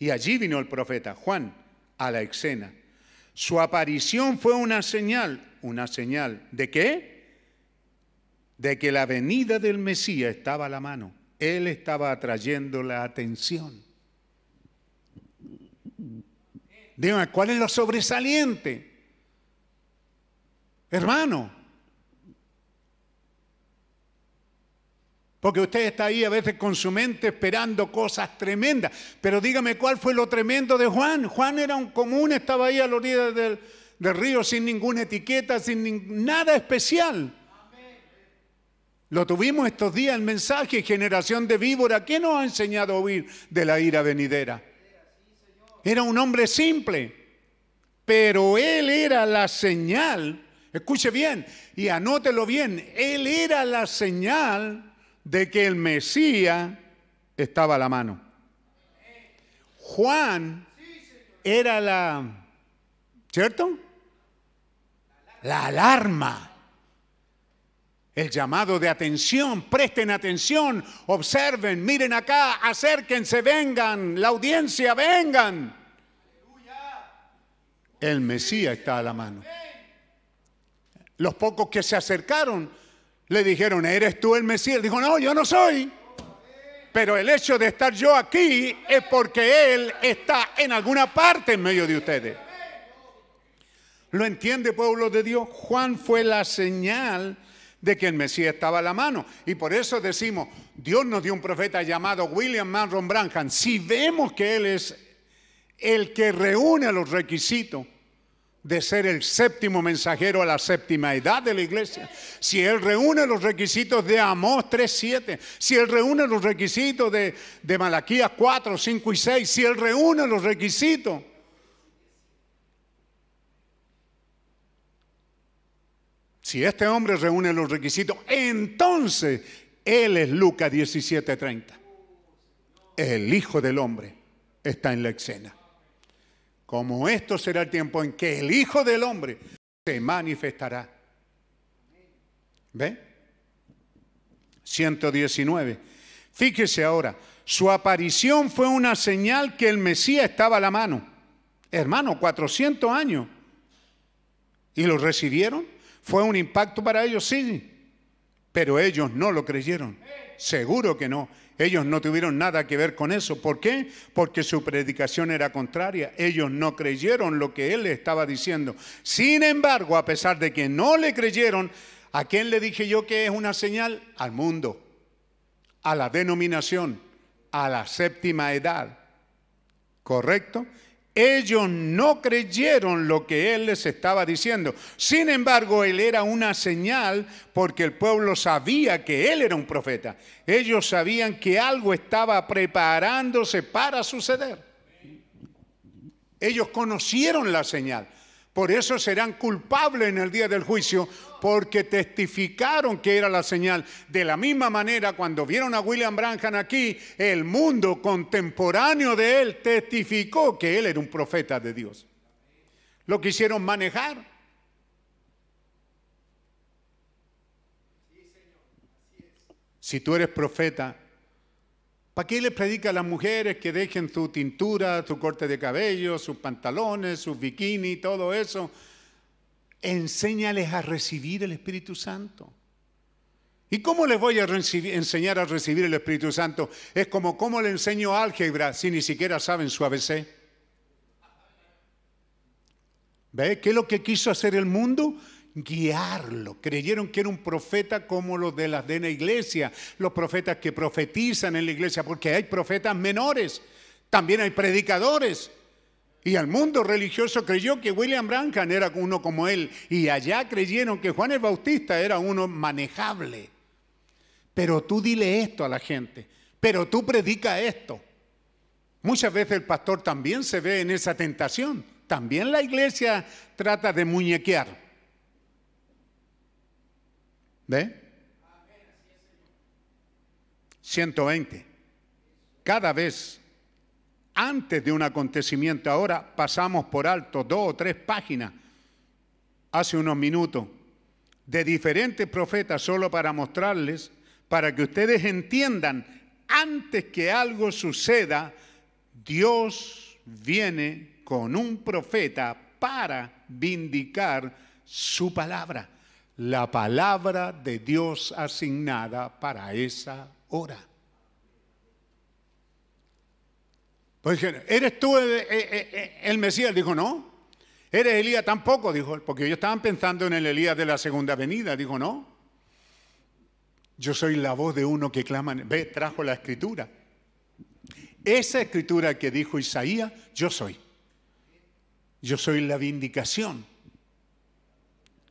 Y allí vino el profeta Juan a la escena. Su aparición fue una señal. ¿Una señal de qué? de que la venida del Mesías estaba a la mano. Él estaba atrayendo la atención. Dígame, ¿cuál es lo sobresaliente? Hermano. Porque usted está ahí a veces con su mente esperando cosas tremendas. Pero dígame cuál fue lo tremendo de Juan. Juan era un común, estaba ahí a la orilla del, río sin ninguna etiqueta, sin nada especial. Lo tuvimos estos días el mensaje, generación de víbora. ¿Qué nos ha enseñado a oír de la ira venidera? Era un hombre simple, pero él era la señal. Escuche bien y anótelo bien. Él era la señal de que el Mesías estaba a la mano. Juan era la, ¿cierto? La alarma El llamado de atención, presten atención, observen, miren acá, acérquense, vengan, la audiencia, vengan. El Mesías está a la mano. Los pocos que se acercaron le dijeron, ¿eres tú el Mesías? Dijo, no, yo no soy. Pero el hecho de estar yo aquí es porque Él está en alguna parte en medio de ustedes. ¿Lo entiende, pueblo de Dios? Juan fue la señal de que el Mesías estaba a la mano. Y por eso decimos, Dios nos dio un profeta llamado William Manron Branham. Si vemos que Él es el que reúne los requisitos de ser el séptimo mensajero a la séptima edad de la iglesia, si Él reúne los requisitos de Amós 3.7, si Él reúne los requisitos de, de Malaquías 4, 5 y 6, si Él reúne los requisitos Si este hombre reúne los requisitos, entonces Él es Lucas 17:30. El Hijo del Hombre está en la escena. Como esto será el tiempo en que el Hijo del Hombre se manifestará. ¿Ve? 119. Fíjese ahora, su aparición fue una señal que el Mesías estaba a la mano. Hermano, 400 años. ¿Y lo recibieron? ¿Fue un impacto para ellos? Sí, pero ellos no lo creyeron. Seguro que no. Ellos no tuvieron nada que ver con eso. ¿Por qué? Porque su predicación era contraria. Ellos no creyeron lo que él estaba diciendo. Sin embargo, a pesar de que no le creyeron, ¿a quién le dije yo que es una señal? Al mundo, a la denominación, a la séptima edad. ¿Correcto? Ellos no creyeron lo que él les estaba diciendo. Sin embargo, él era una señal porque el pueblo sabía que él era un profeta. Ellos sabían que algo estaba preparándose para suceder. Ellos conocieron la señal. Por eso serán culpables en el día del juicio, porque testificaron que era la señal. De la misma manera, cuando vieron a William Branham aquí, el mundo contemporáneo de él testificó que él era un profeta de Dios. Lo quisieron manejar. Si tú eres profeta, ¿Para qué le predica a las mujeres que dejen su tintura, su corte de cabello, sus pantalones, sus bikini, todo eso? Enséñales a recibir el Espíritu Santo. ¿Y cómo les voy a enseñar a recibir el Espíritu Santo? Es como cómo le enseño álgebra si ni siquiera saben su ABC. ¿Ve? ¿Qué es lo que quiso hacer el mundo? guiarlo. Creyeron que era un profeta como los de de la iglesia, los profetas que profetizan en la iglesia, porque hay profetas menores, también hay predicadores. Y al mundo religioso creyó que William Branham era uno como él, y allá creyeron que Juan el Bautista era uno manejable. Pero tú dile esto a la gente, pero tú predica esto. Muchas veces el pastor también se ve en esa tentación. También la iglesia trata de muñequear. ¿Ve? 120. Cada vez antes de un acontecimiento, ahora pasamos por alto dos o tres páginas, hace unos minutos, de diferentes profetas, solo para mostrarles, para que ustedes entiendan, antes que algo suceda, Dios viene con un profeta para vindicar su palabra la palabra de Dios asignada para esa hora. Pues ¿eres tú el, Mesías? Dijo, no. ¿Eres Elías? Tampoco, dijo, porque ellos estaban pensando en el Elías de la segunda venida. Dijo, no. Yo soy la voz de uno que clama, ve, trajo la escritura. Esa escritura que dijo Isaías, yo soy. Yo soy la vindicación.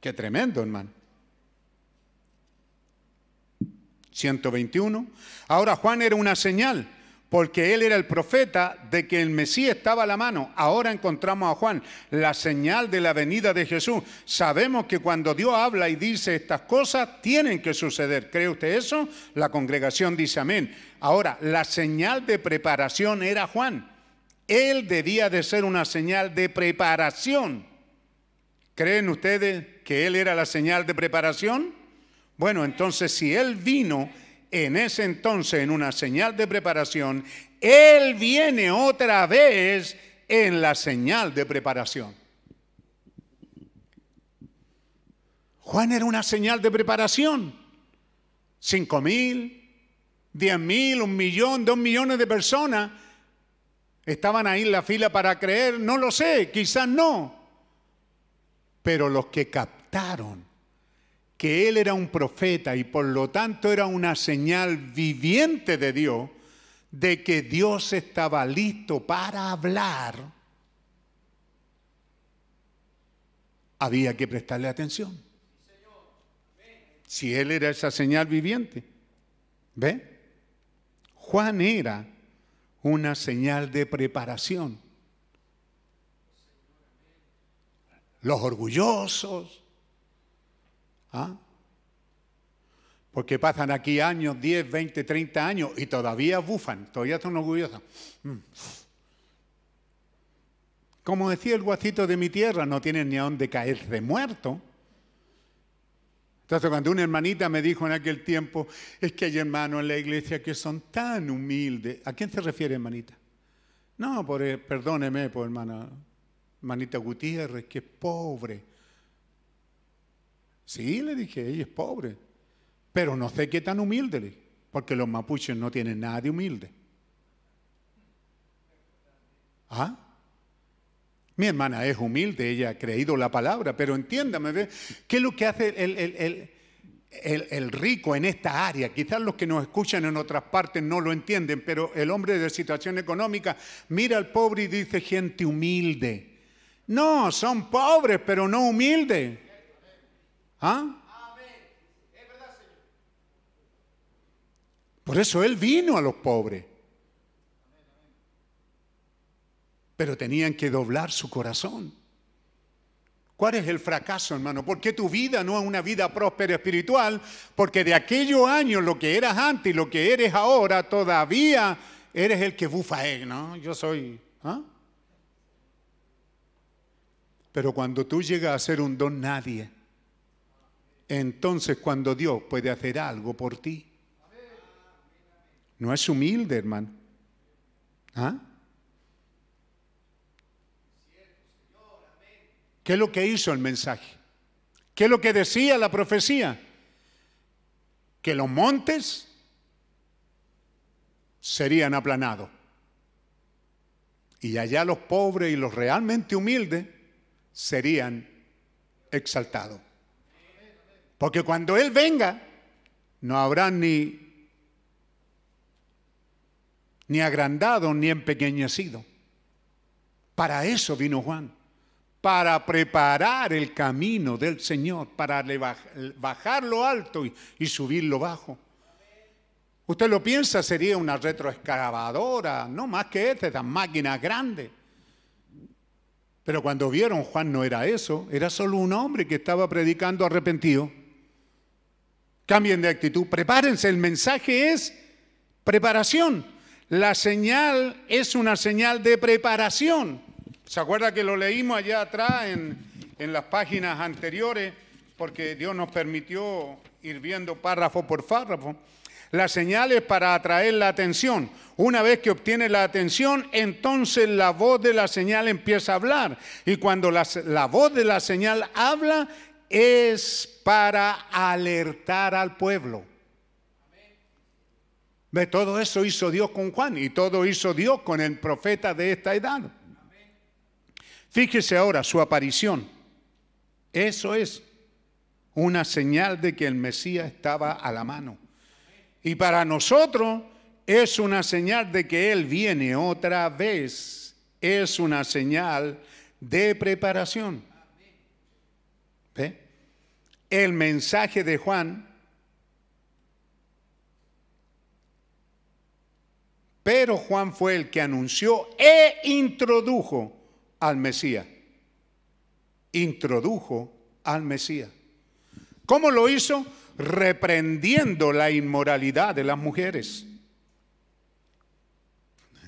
Qué tremendo, hermano. 121. Ahora Juan era una señal, porque él era el profeta de que el Mesías estaba a la mano. Ahora encontramos a Juan, la señal de la venida de Jesús. Sabemos que cuando Dios habla y dice estas cosas, tienen que suceder. ¿Cree usted eso? La congregación dice amén. Ahora, la señal de preparación era Juan. Él debía de ser una señal de preparación. ¿Creen ustedes que él era la señal de preparación? Bueno, entonces si Él vino en ese entonces en una señal de preparación, Él viene otra vez en la señal de preparación. Juan era una señal de preparación. Cinco mil, diez mil, un millón, dos millones de personas estaban ahí en la fila para creer. No lo sé, quizás no. Pero los que captaron que él era un profeta y por lo tanto era una señal viviente de Dios, de que Dios estaba listo para hablar, había que prestarle atención. Si él era esa señal viviente. ¿Ve? Juan era una señal de preparación. Los orgullosos, ¿Ah? Porque pasan aquí años, 10, 20, 30 años y todavía bufan, todavía están orgullosos. Mm. Como decía el guacito de mi tierra, no tienen ni a dónde caer de muerto. Entonces cuando una hermanita me dijo en aquel tiempo, es que hay hermanos en la iglesia que son tan humildes. ¿A quién se refiere, hermanita? No, por, perdóneme, por hermana, hermanita Gutiérrez, que es pobre. Sí, le dije, ella es pobre, pero no sé qué tan humilde, porque los mapuches no tienen nada de humilde. ¿Ah? Mi hermana es humilde, ella ha creído la palabra, pero entiéndame, ¿qué es lo que hace el, el, rico en esta área? Quizás los que nos escuchan en otras partes no lo entienden, pero el hombre de situación económica mira al pobre y dice gente humilde. No, son pobres, pero no humildes. ¿Ah? Por eso Él vino a los pobres. Pero tenían que doblar su corazón. ¿Cuál es el fracaso, hermano? ¿Por qué tu vida no es una vida próspera espiritual? Porque de aquellos años, lo que eras antes y lo que eres ahora, todavía eres el que bufa, él, ¿no? Yo soy... ¿ah? Pero cuando tú llegas a ser un don nadie, entonces cuando Dios puede hacer algo por ti. No es humilde, hermano. ¿Ah? ¿Qué es lo que hizo el mensaje? ¿Qué es lo que decía la profecía? Que los montes serían aplanados. Y allá los pobres y los realmente humildes serían exaltados. Porque cuando Él venga, no habrá ni, ni agrandado ni empequeñecido. Para eso vino Juan, para preparar el camino del Señor, para bajar lo alto y, y subir lo bajo. Usted lo piensa, sería una retroexcavadora, no más que esta, estas máquinas grandes. Pero cuando vieron Juan no era eso, era solo un hombre que estaba predicando arrepentido. Cambien de actitud, prepárense, el mensaje es preparación. La señal es una señal de preparación. ¿Se acuerda que lo leímos allá atrás en, en las páginas anteriores? Porque Dios nos permitió ir viendo párrafo por párrafo. La señal es para atraer la atención. Una vez que obtiene la atención, entonces la voz de la señal empieza a hablar. Y cuando la, la voz de la señal habla, es para alertar al pueblo. De todo eso hizo Dios con Juan y todo hizo Dios con el profeta de esta edad. Fíjese ahora su aparición. Eso es una señal de que el Mesías estaba a la mano. Y para nosotros es una señal de que Él viene otra vez. Es una señal de preparación. El mensaje de Juan, pero Juan fue el que anunció e introdujo al Mesías. Introdujo al Mesías. ¿Cómo lo hizo? Reprendiendo la inmoralidad de las mujeres.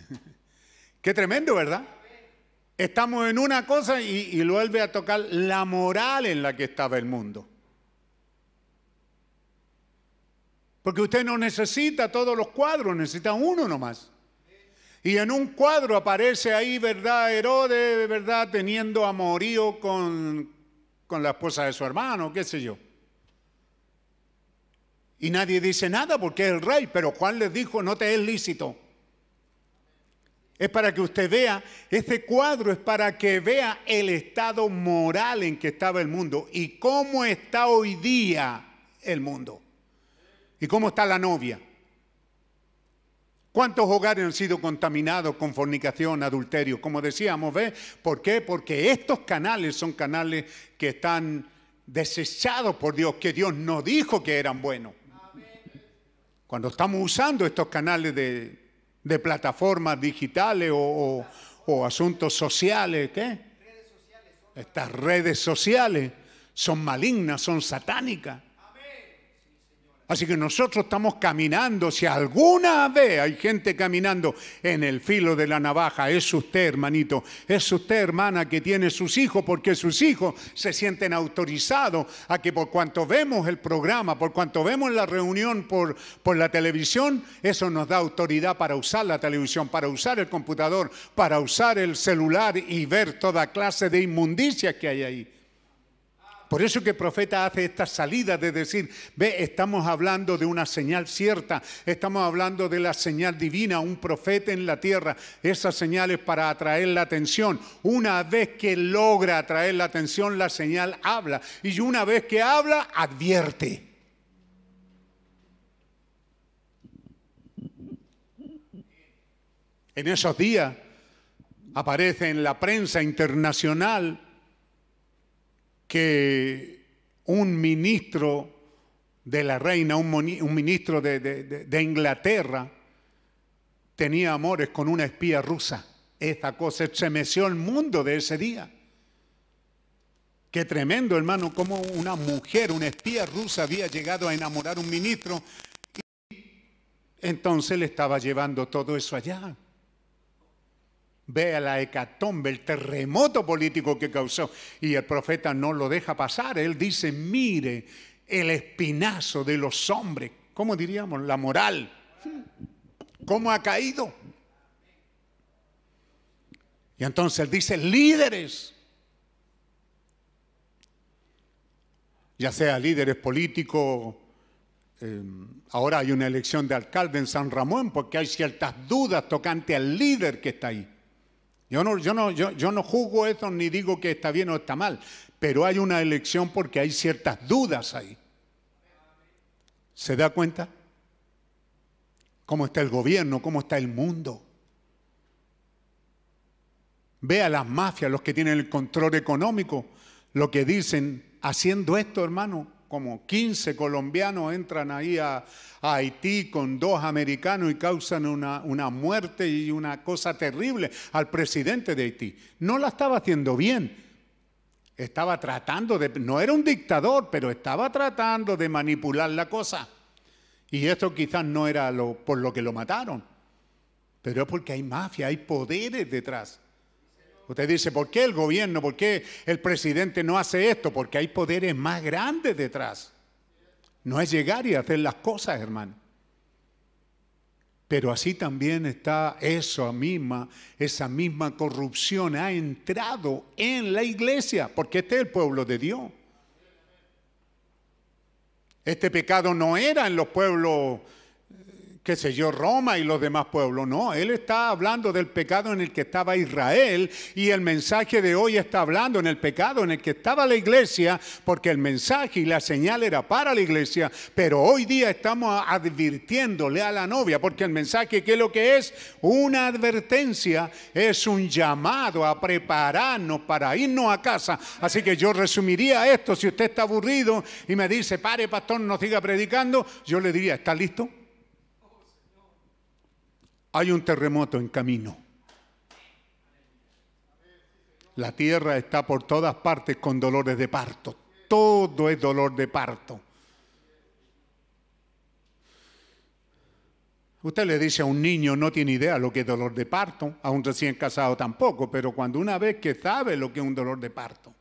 Qué tremendo, ¿verdad? Estamos en una cosa y, y, vuelve a tocar la moral en la que estaba el mundo. Porque usted no necesita todos los cuadros, necesita uno nomás. Y en un cuadro aparece ahí, ¿verdad? Herodes, ¿verdad? Teniendo amorío con, con la esposa de su hermano, qué sé yo. Y nadie dice nada porque es el rey, pero Juan les dijo, no te es lícito. Es para que usted vea, este cuadro es para que vea el estado moral en que estaba el mundo y cómo está hoy día el mundo. Y cómo está la novia. ¿Cuántos hogares han sido contaminados con fornicación, adulterio? Como decíamos, ¿ve? ¿Por qué? Porque estos canales son canales que están desechados por Dios, que Dios no dijo que eran buenos. Cuando estamos usando estos canales de, plataformas digitales o, o, asuntos sociales, ¿qué? Estas redes sociales son malignas, son satánicas. Así que nosotros estamos caminando, si alguna vez hay gente caminando en el filo de la navaja, es usted, hermanito, es usted, hermana, que tiene sus hijos, porque sus hijos se sienten autorizados a que por cuanto vemos el programa, por cuanto vemos la reunión por, por la televisión, eso nos da autoridad para usar la televisión, para usar el computador, para usar el celular y ver toda clase de inmundicias que hay ahí. Por eso que el profeta hace esta salida de decir, ve, estamos hablando de una señal cierta, estamos hablando de la señal divina, un profeta en la tierra. Esa señal es para atraer la atención. Una vez que logra atraer la atención, la señal habla. Y una vez que habla, advierte. En esos días aparece en la prensa internacional que un ministro de la reina, un, ministro de, Inglaterra, tenía amores con una espía rusa. Esta cosa estremeció el mundo de ese día. Qué tremendo, hermano, como una mujer, una espía rusa había llegado a enamorar a un ministro y entonces le estaba llevando todo eso allá. Vea la hecatombe, el terremoto político que causó. Y el profeta no lo deja pasar. Él dice, mire el espinazo de los hombres. ¿Cómo diríamos? La moral. ¿Cómo ha caído? Y entonces él dice, líderes. Ya sea líderes políticos, eh, ahora hay una elección de alcalde en San Ramón porque hay ciertas dudas tocante al líder que está ahí. Yo no, yo, no, yo, yo no juzgo eso ni digo que está bien o está mal, pero hay una elección porque hay ciertas dudas ahí. ¿Se da cuenta? ¿Cómo está el gobierno? ¿Cómo está el mundo? Ve a las mafias, los que tienen el control económico, lo que dicen, haciendo esto, hermano, como 15 colombianos entran ahí a, Haití con dos americanos y causan una, una, muerte y una cosa terrible al presidente de Haití. No la estaba haciendo bien. Estaba tratando de, no era un dictador, pero estaba tratando de manipular la cosa. Y esto quizás no era lo, por lo que lo mataron, pero es porque hay mafia, hay poderes detrás. Usted dice, ¿por qué el gobierno, por qué el presidente no hace esto? Porque hay poderes más grandes detrás. No es llegar y hacer las cosas, hermano. Pero así también está eso misma, esa misma corrupción ha entrado en la iglesia, porque este es el pueblo de Dios. Este pecado no era en los pueblos qué sé yo, Roma y los demás pueblos. No, él está hablando del pecado en el que estaba Israel y el mensaje de hoy está hablando en el pecado en el que estaba la iglesia, porque el mensaje y la señal era para la iglesia, pero hoy día estamos advirtiéndole a la novia, porque el mensaje, ¿qué es lo que es? Una advertencia, es un llamado a prepararnos para irnos a casa. Así que yo resumiría esto, si usted está aburrido y me dice, pare pastor, no siga predicando, yo le diría, ¿está listo? Hay un terremoto en camino. La tierra está por todas partes con dolores de parto. Todo es dolor de parto. Usted le dice a un niño, no tiene idea lo que es dolor de parto, a un recién casado tampoco, pero cuando una vez que sabe lo que es un dolor de parto,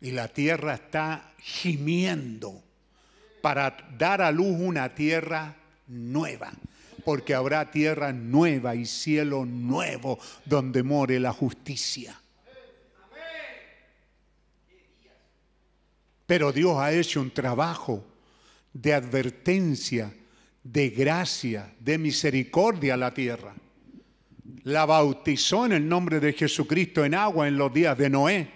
y la tierra está gimiendo para dar a luz una tierra nueva, porque habrá tierra nueva y cielo nuevo donde more la justicia. Pero Dios ha hecho un trabajo de advertencia, de gracia, de misericordia a la tierra. La bautizó en el nombre de Jesucristo en agua en los días de Noé.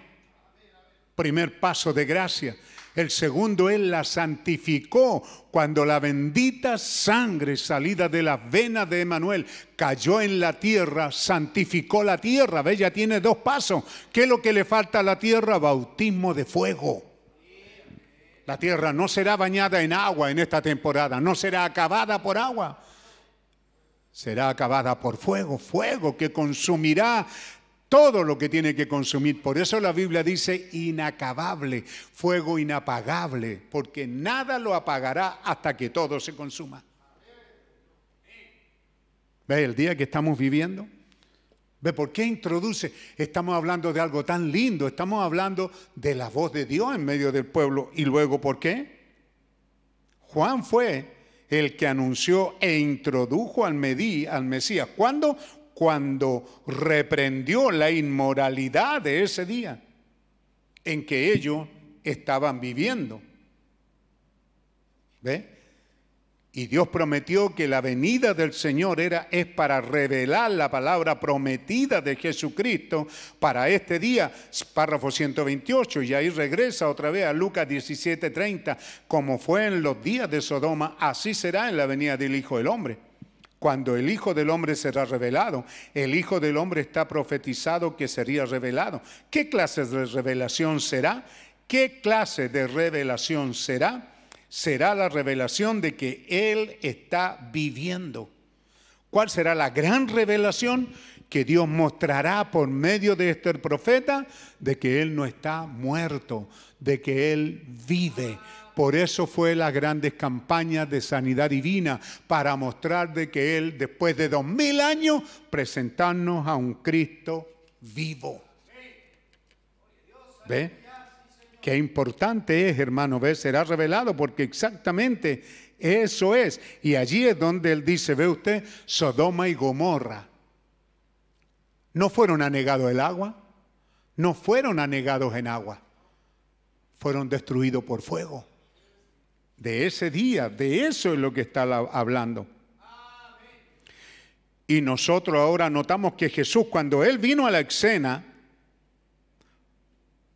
Primer paso de gracia. El segundo, Él la santificó cuando la bendita sangre salida de las venas de Emanuel cayó en la tierra, santificó la tierra. ¿Ve? Ya tiene dos pasos. ¿Qué es lo que le falta a la tierra? Bautismo de fuego. La tierra no será bañada en agua en esta temporada, no será acabada por agua, será acabada por fuego, fuego que consumirá todo lo que tiene que consumir. Por eso la Biblia dice inacabable, fuego inapagable, porque nada lo apagará hasta que todo se consuma. ¿Ve el día que estamos viviendo? ¿Ve por qué introduce? Estamos hablando de algo tan lindo, estamos hablando de la voz de Dios en medio del pueblo. ¿Y luego por qué? Juan fue el que anunció e introdujo al, Medí, al Mesías. ¿Cuándo? Cuando reprendió la inmoralidad de ese día en que ellos estaban viviendo. ¿Ve? Y Dios prometió que la venida del Señor era es para revelar la palabra prometida de Jesucristo para este día, párrafo 128, y ahí regresa otra vez a Lucas 17:30, como fue en los días de Sodoma, así será en la venida del Hijo del Hombre. Cuando el Hijo del Hombre será revelado, el Hijo del Hombre está profetizado que sería revelado. ¿Qué clase de revelación será? ¿Qué clase de revelación será? será la revelación de que Él está viviendo. ¿Cuál será la gran revelación? Que Dios mostrará por medio de este profeta de que Él no está muerto, de que Él vive. Por eso fue las grandes campañas de sanidad divina, para mostrar de que Él, después de dos mil años, presentarnos a un Cristo vivo. ¿Ve? Qué importante es, hermano, ver, será revelado porque exactamente eso es. Y allí es donde él dice, ve usted, Sodoma y Gomorra. No fueron anegados el agua, no fueron anegados en agua, fueron destruidos por fuego. De ese día, de eso es lo que está hablando. Y nosotros ahora notamos que Jesús, cuando Él vino a la escena,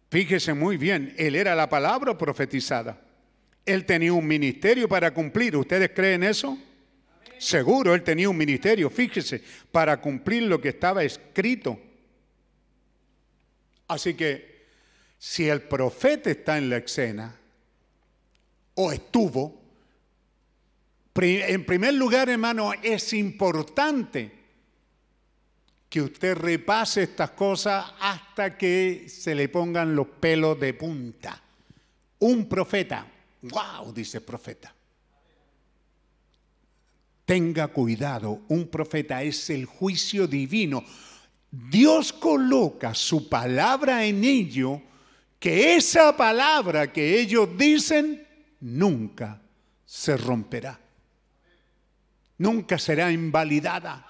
Fíjese muy bien, él era la palabra profetizada. Él tenía un ministerio para cumplir. ¿Ustedes creen eso? Seguro, él tenía un ministerio, fíjese, para cumplir lo que estaba escrito. Así que si el profeta está en la escena, o estuvo, en primer lugar, hermano, es importante que usted repase estas cosas hasta que se le pongan los pelos de punta. Un profeta, wow, dice profeta. Tenga cuidado, un profeta es el juicio divino. Dios coloca su palabra en ello, que esa palabra que ellos dicen nunca se romperá. Nunca será invalidada.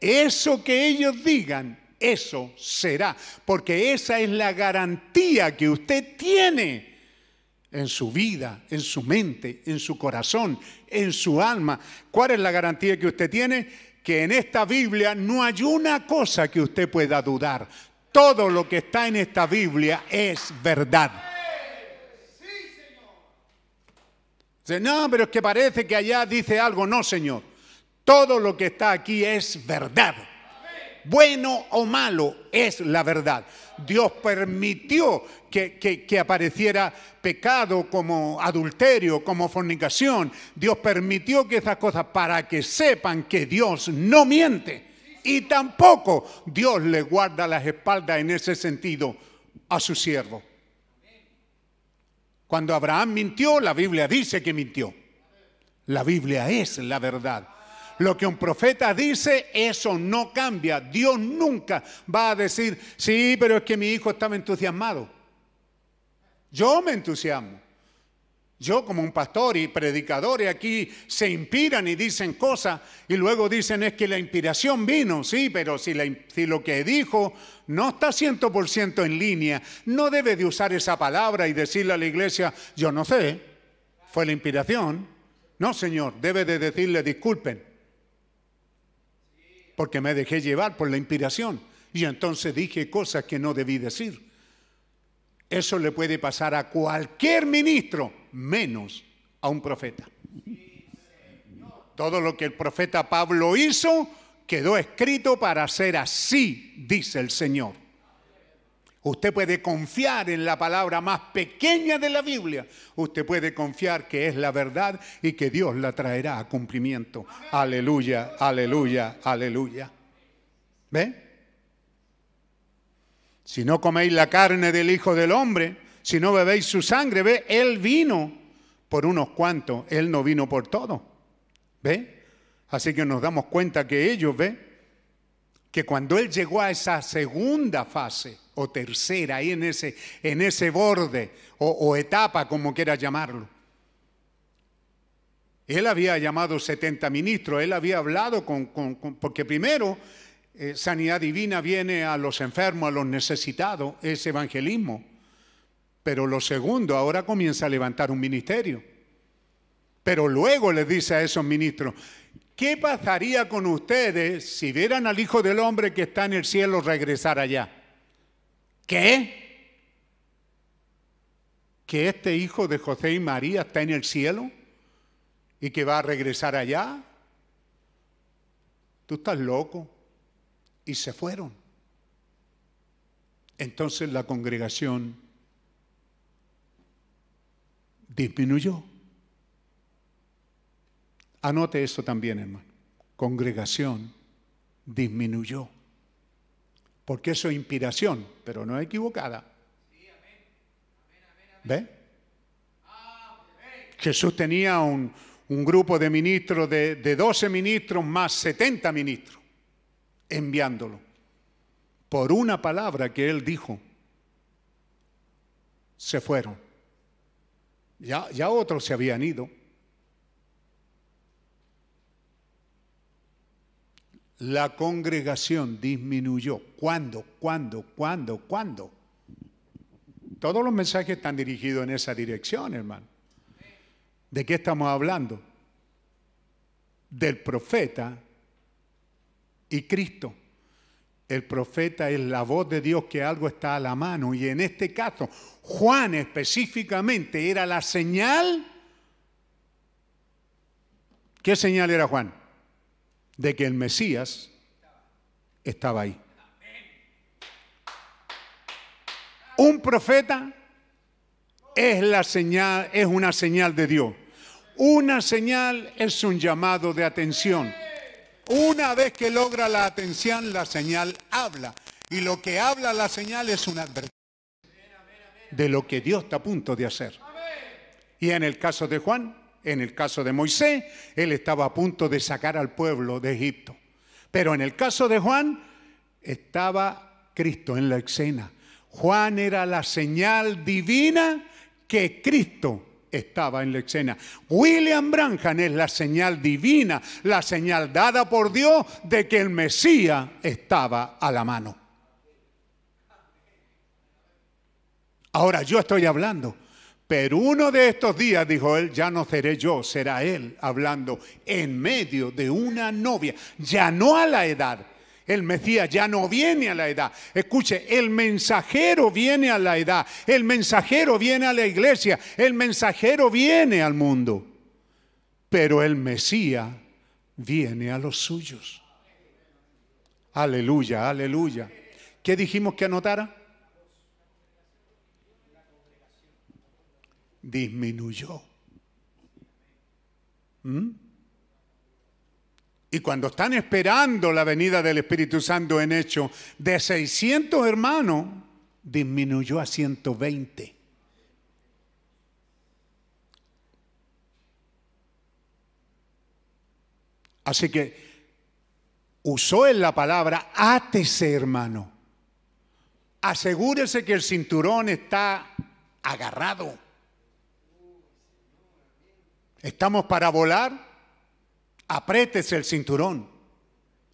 Eso que ellos digan, eso será, porque esa es la garantía que usted tiene en su vida, en su mente, en su corazón, en su alma. ¿Cuál es la garantía que usted tiene? Que en esta Biblia no hay una cosa que usted pueda dudar. Todo lo que está en esta Biblia es verdad. No, pero es que parece que allá dice algo. No, Señor. Todo lo que está aquí es verdad. Bueno o malo es la verdad. Dios permitió que, apareciera pecado como adulterio, como fornicación. Dios permitió que esas cosas para que sepan que Dios no miente. Y tampoco Dios le guarda las espaldas en ese sentido a su siervo. Cuando Abraham mintió, la Biblia dice que mintió. La Biblia es la verdad. Lo que un profeta dice, eso no cambia. Dios nunca va a decir, sí, pero es que mi hijo estaba entusiasmado. Yo me entusiasmo. Yo como un pastor y predicadores aquí se inspiran y dicen cosas y luego dicen es que la inspiración vino, sí, pero si, si lo que dijo no está 100% en línea, no debe de usar esa palabra y decirle a la iglesia, yo no sé, fue la inspiración. No, Señor, debe de decirle disculpen, porque me dejé llevar por la inspiración y entonces dije cosas que no debí decir. Eso le puede pasar a cualquier ministro, menos a un profeta. Todo lo que el profeta Pablo hizo quedó escrito para ser así, dice el Señor. Usted puede confiar en la palabra más pequeña de la Biblia. Usted puede confiar que es la verdad y que Dios la traerá a cumplimiento. Aleluya, aleluya, aleluya. ¿Ve? Si no coméis la carne del Hijo del Hombre, si no bebéis su sangre, ve, Él vino por unos cuantos, Él no vino por todo. ¿Ve? Así que nos damos cuenta que ellos, ¿ve? Que cuando Él llegó a esa segunda fase, o tercera, ahí en ese, en ese borde, o, etapa, como quiera llamarlo, Él había llamado 70 ministros, Él había hablado con, con porque primero eh, sanidad divina viene a los enfermos, a los necesitados, es evangelismo. Pero lo segundo, ahora comienza a levantar un ministerio. Pero luego le dice a esos ministros, ¿qué pasaría con ustedes si vieran al Hijo del Hombre que está en el cielo regresar allá? ¿Qué? ¿Que este hijo de José y María está en el cielo y que va a regresar allá? Tú estás loco y se fueron. Entonces la congregación disminuyó. Anote eso también, hermano. Congregación disminuyó. Porque eso es inspiración, pero no es equivocada. ¿Ve? Jesús tenía un, grupo de ministros de, de 12 ministros más 70 ministros enviándolo. Por una palabra que él dijo, se fueron. Ya, ya otros se habían ido. La congregación disminuyó. ¿Cuándo? ¿Cuándo? ¿Cuándo? ¿Cuándo? Todos los mensajes están dirigidos en esa dirección, hermano. ¿De qué estamos hablando? Del profeta y Cristo. El profeta es la voz de Dios que algo está a la mano. Y en este caso, Juan específicamente era la señal. ¿Qué señal era Juan? De que el Mesías estaba ahí. Un profeta es la señal, es una señal de Dios. Una señal es un llamado de atención. Una vez que logra la atención, la señal habla. Y lo que habla la señal es una advertencia de lo que Dios está a punto de hacer. Y en el caso de Juan, en el caso de Moisés, él estaba a punto de sacar al pueblo de Egipto. Pero en el caso de Juan, estaba Cristo en la escena. Juan era la señal divina que Cristo estaba en la escena. William Branham es la señal divina, la señal dada por Dios de que el Mesías estaba a la mano. Ahora yo estoy hablando, pero uno de estos días, dijo él, ya no seré yo, será él hablando en medio de una novia, ya no a la edad, el Mesías ya no viene a la edad. Escuche, el mensajero viene a la edad. El mensajero viene a la iglesia. El mensajero viene al mundo. Pero el Mesías viene a los suyos. Aleluya, aleluya. ¿Qué dijimos que anotara? Disminuyó. ¿Mm? Y cuando están esperando la venida del Espíritu Santo en hecho, de 600 hermanos, disminuyó a 120. Así que usó en la palabra átese, hermano. Asegúrese que el cinturón está agarrado. Estamos para volar, apriétese el cinturón.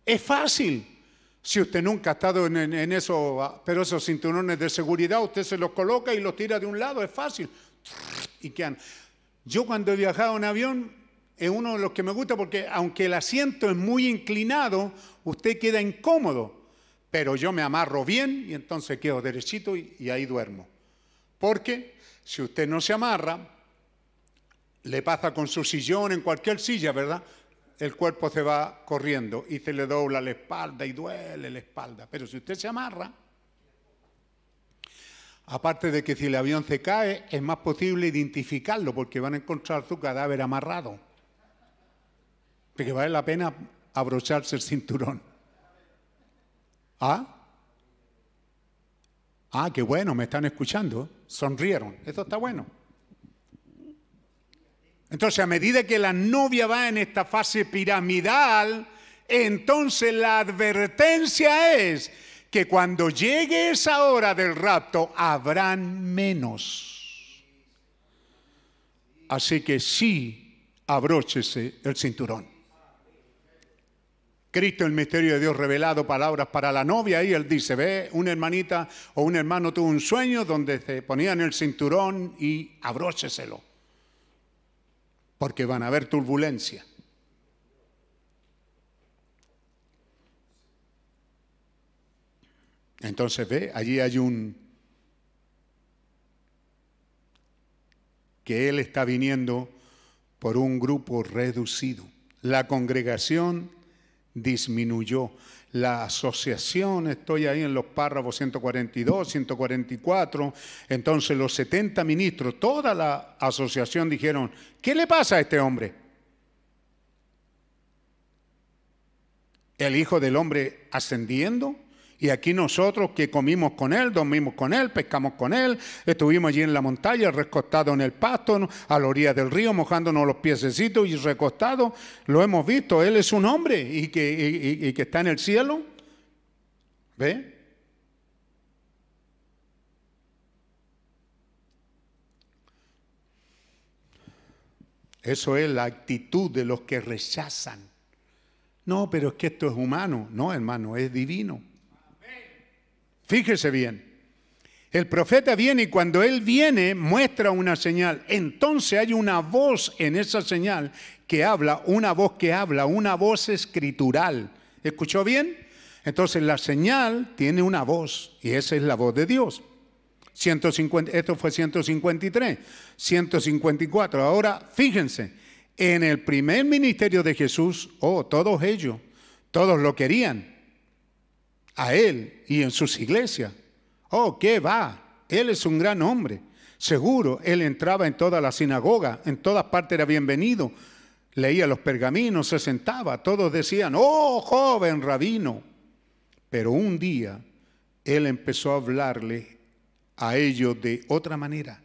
Es fácil. Si usted nunca ha estado en, en eso, pero esos cinturones de seguridad, usted se los coloca y los tira de un lado, es fácil. Y quedan. Yo cuando he viajado en avión, es uno de los que me gusta porque aunque el asiento es muy inclinado, usted queda incómodo, pero yo me amarro bien y entonces quedo derechito y, y ahí duermo. Porque si usted no se amarra, le pasa con su sillón en cualquier silla, ¿verdad? El cuerpo se va corriendo y se le dobla la espalda y duele la espalda. Pero si usted se amarra, aparte de que si el avión se cae, es más posible identificarlo porque van a encontrar su cadáver amarrado. Porque vale la pena abrocharse el cinturón. ¿Ah? Ah, qué bueno, me están escuchando. Sonrieron. Eso está bueno. Entonces, a medida que la novia va en esta fase piramidal, entonces la advertencia es que cuando llegue esa hora del rapto, habrán menos. Así que sí, abróchese el cinturón. Cristo, el misterio de Dios revelado, palabras para la novia, y él dice, ve, una hermanita o un hermano tuvo un sueño donde se ponían el cinturón y abrócheselo, porque van a haber turbulencia. Entonces ve, allí hay un que él está viniendo por un grupo reducido. La congregación disminuyó. La asociación, estoy ahí en los párrafos 142, 144, entonces los 70 ministros, toda la asociación dijeron, ¿qué le pasa a este hombre? El Hijo del Hombre ascendiendo, y aquí nosotros que comimos con Él, dormimos con Él, pescamos con Él, estuvimos allí en la montaña, recostados en el pasto, a la orilla del río, mojándonos los piececitos y recostados, lo hemos visto, Él es un hombre y que, y que está en el cielo. ¿Ve? Eso es la actitud de los que rechazan. No, pero es que esto es humano. No, hermano, es divino. Fíjese bien. El profeta viene y cuando él viene muestra una señal. Entonces hay una voz en esa señal que habla, una voz que habla, una voz escritural. ¿Escuchó bien? Entonces la señal tiene una voz y esa es la voz de Dios. 150, esto fue 153, 154. Ahora fíjense, en el primer ministerio de Jesús, oh, todos ellos, todos lo querían a él y en sus iglesias. Oh, ¿qué va? Él es un gran hombre. Seguro, él entraba en toda la sinagoga, en todas partes era bienvenido. Leía los pergaminos, se sentaba, todos decían, oh, joven rabino. Pero un día él empezó a hablarle a ellos de otra manera.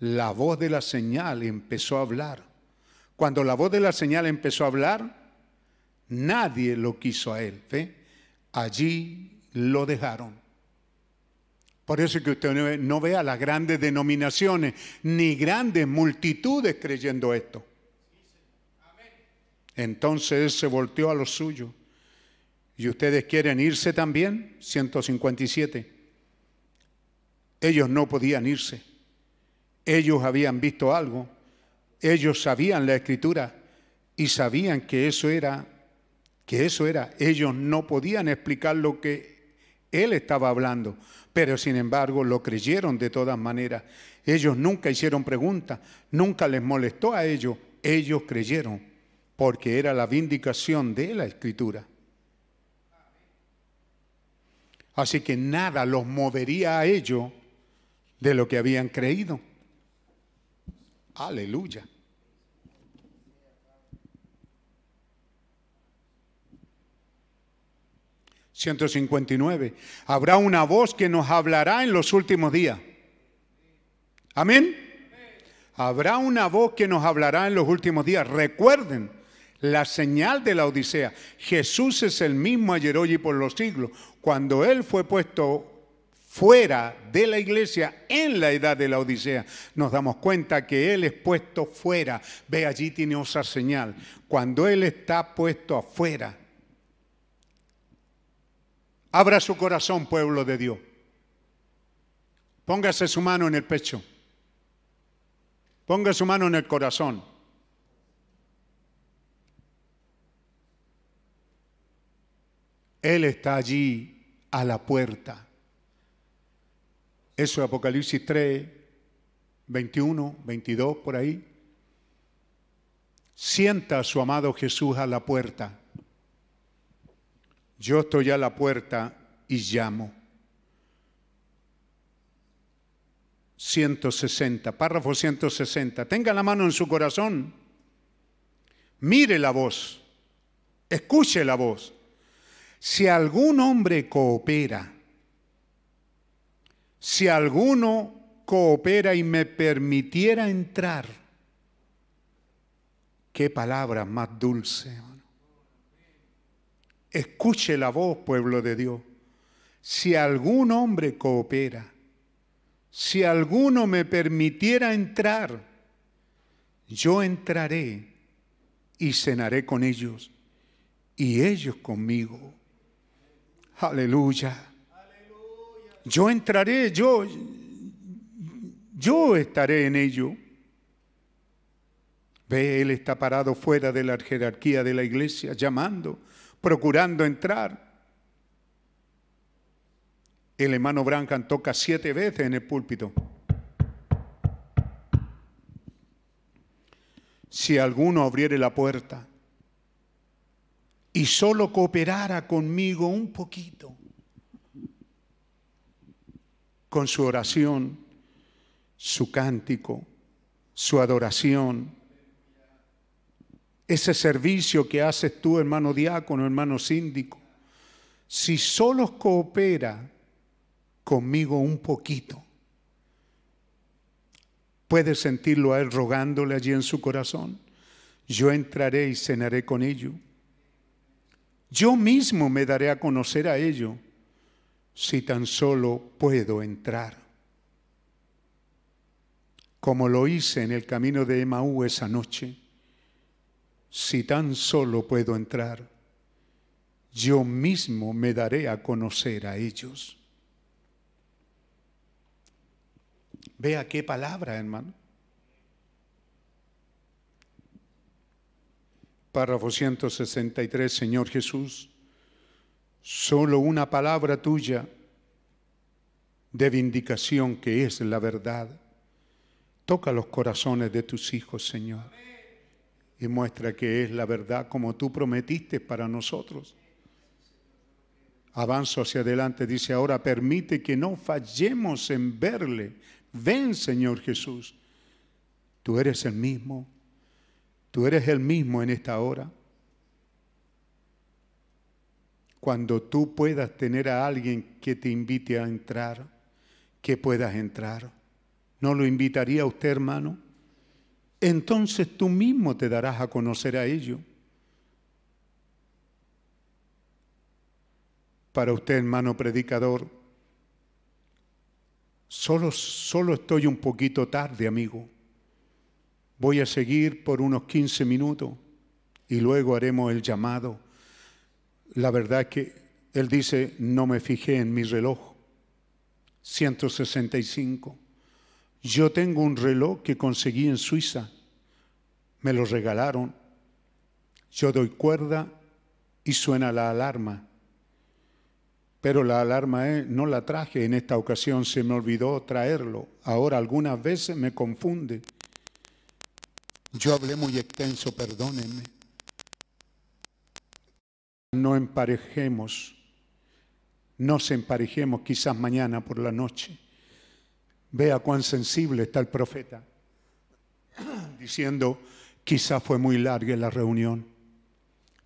La voz de la señal empezó a hablar. Cuando la voz de la señal empezó a hablar, nadie lo quiso a él. ¿ve? Allí lo dejaron. Por eso es que usted no ve a las grandes denominaciones ni grandes multitudes creyendo esto. Entonces él se volteó a lo suyo. ¿Y ustedes quieren irse también? 157. Ellos no podían irse. Ellos habían visto algo. Ellos sabían la escritura y sabían que eso era que eso era, ellos no podían explicar lo que él estaba hablando, pero sin embargo lo creyeron de todas maneras. Ellos nunca hicieron preguntas, nunca les molestó a ellos, ellos creyeron, porque era la vindicación de la escritura. Así que nada los movería a ellos de lo que habían creído. Aleluya. 159. Habrá una voz que nos hablará en los últimos días. Amén. Habrá una voz que nos hablará en los últimos días. Recuerden la señal de la Odisea. Jesús es el mismo ayer, hoy y por los siglos. Cuando Él fue puesto fuera de la iglesia en la edad de la Odisea, nos damos cuenta que Él es puesto fuera. Ve allí tiene otra señal. Cuando Él está puesto afuera, abra su corazón, pueblo de Dios. Póngase su mano en el pecho. Ponga su mano en el corazón. Él está allí a la puerta. Eso es Apocalipsis 3, 21, 22, por ahí. Sienta a su amado Jesús a la puerta. Yo estoy a la puerta y llamo. 160, párrafo 160. Tenga la mano en su corazón. Mire la voz. Escuche la voz. Si algún hombre coopera, si alguno coopera y me permitiera entrar, qué palabra más dulce. Escuche la voz, pueblo de Dios. Si algún hombre coopera, si alguno me permitiera entrar, yo entraré y cenaré con ellos y ellos conmigo. Aleluya. Yo entraré, yo, yo estaré en ello. Ve, Él está parado fuera de la jerarquía de la iglesia, llamando, procurando entrar. El hermano Branham toca siete veces en el púlpito. Si alguno abriere la puerta y solo cooperara conmigo un poquito, con su oración, su cántico, su adoración, ese servicio que haces tú, hermano diácono, hermano síndico, si solo coopera conmigo un poquito, puede sentirlo a Él rogándole allí en su corazón. Yo entraré y cenaré con ellos. Yo mismo me daré a conocer a ellos si tan solo puedo entrar. Como lo hice en el camino de Emaú esa noche, si tan solo puedo entrar, yo mismo me daré a conocer a ellos. Vea qué palabra, hermano. Párrafo 163, Señor Jesús, solo una palabra tuya de vindicación que es la verdad. Toca los corazones de tus hijos, Señor, y muestra que es la verdad como tú prometiste para nosotros. Avanzo hacia adelante, dice ahora, permite que no fallemos en verle. Ven, Señor Jesús, tú eres el mismo Tú eres el mismo en esta hora. Cuando tú puedas tener a alguien que te invite a entrar, que puedas entrar. ¿No lo invitaría a usted, hermano? Entonces tú mismo te darás a conocer a ello. Para usted, hermano predicador, solo, solo estoy un poquito tarde, amigo. Voy a seguir por unos 15 minutos y luego haremos el llamado. La verdad es que él dice, no me fijé en mi reloj. 165. Yo tengo un reloj que conseguí en Suiza. Me lo regalaron. Yo doy cuerda y suena la alarma. Pero la alarma no la traje en esta ocasión, se me olvidó traerlo. Ahora algunas veces me confunde. Yo hablé muy extenso, perdónenme. No emparejemos, no se emparejemos quizás mañana por la noche. Vea cuán sensible está el profeta, diciendo, quizás fue muy larga la reunión.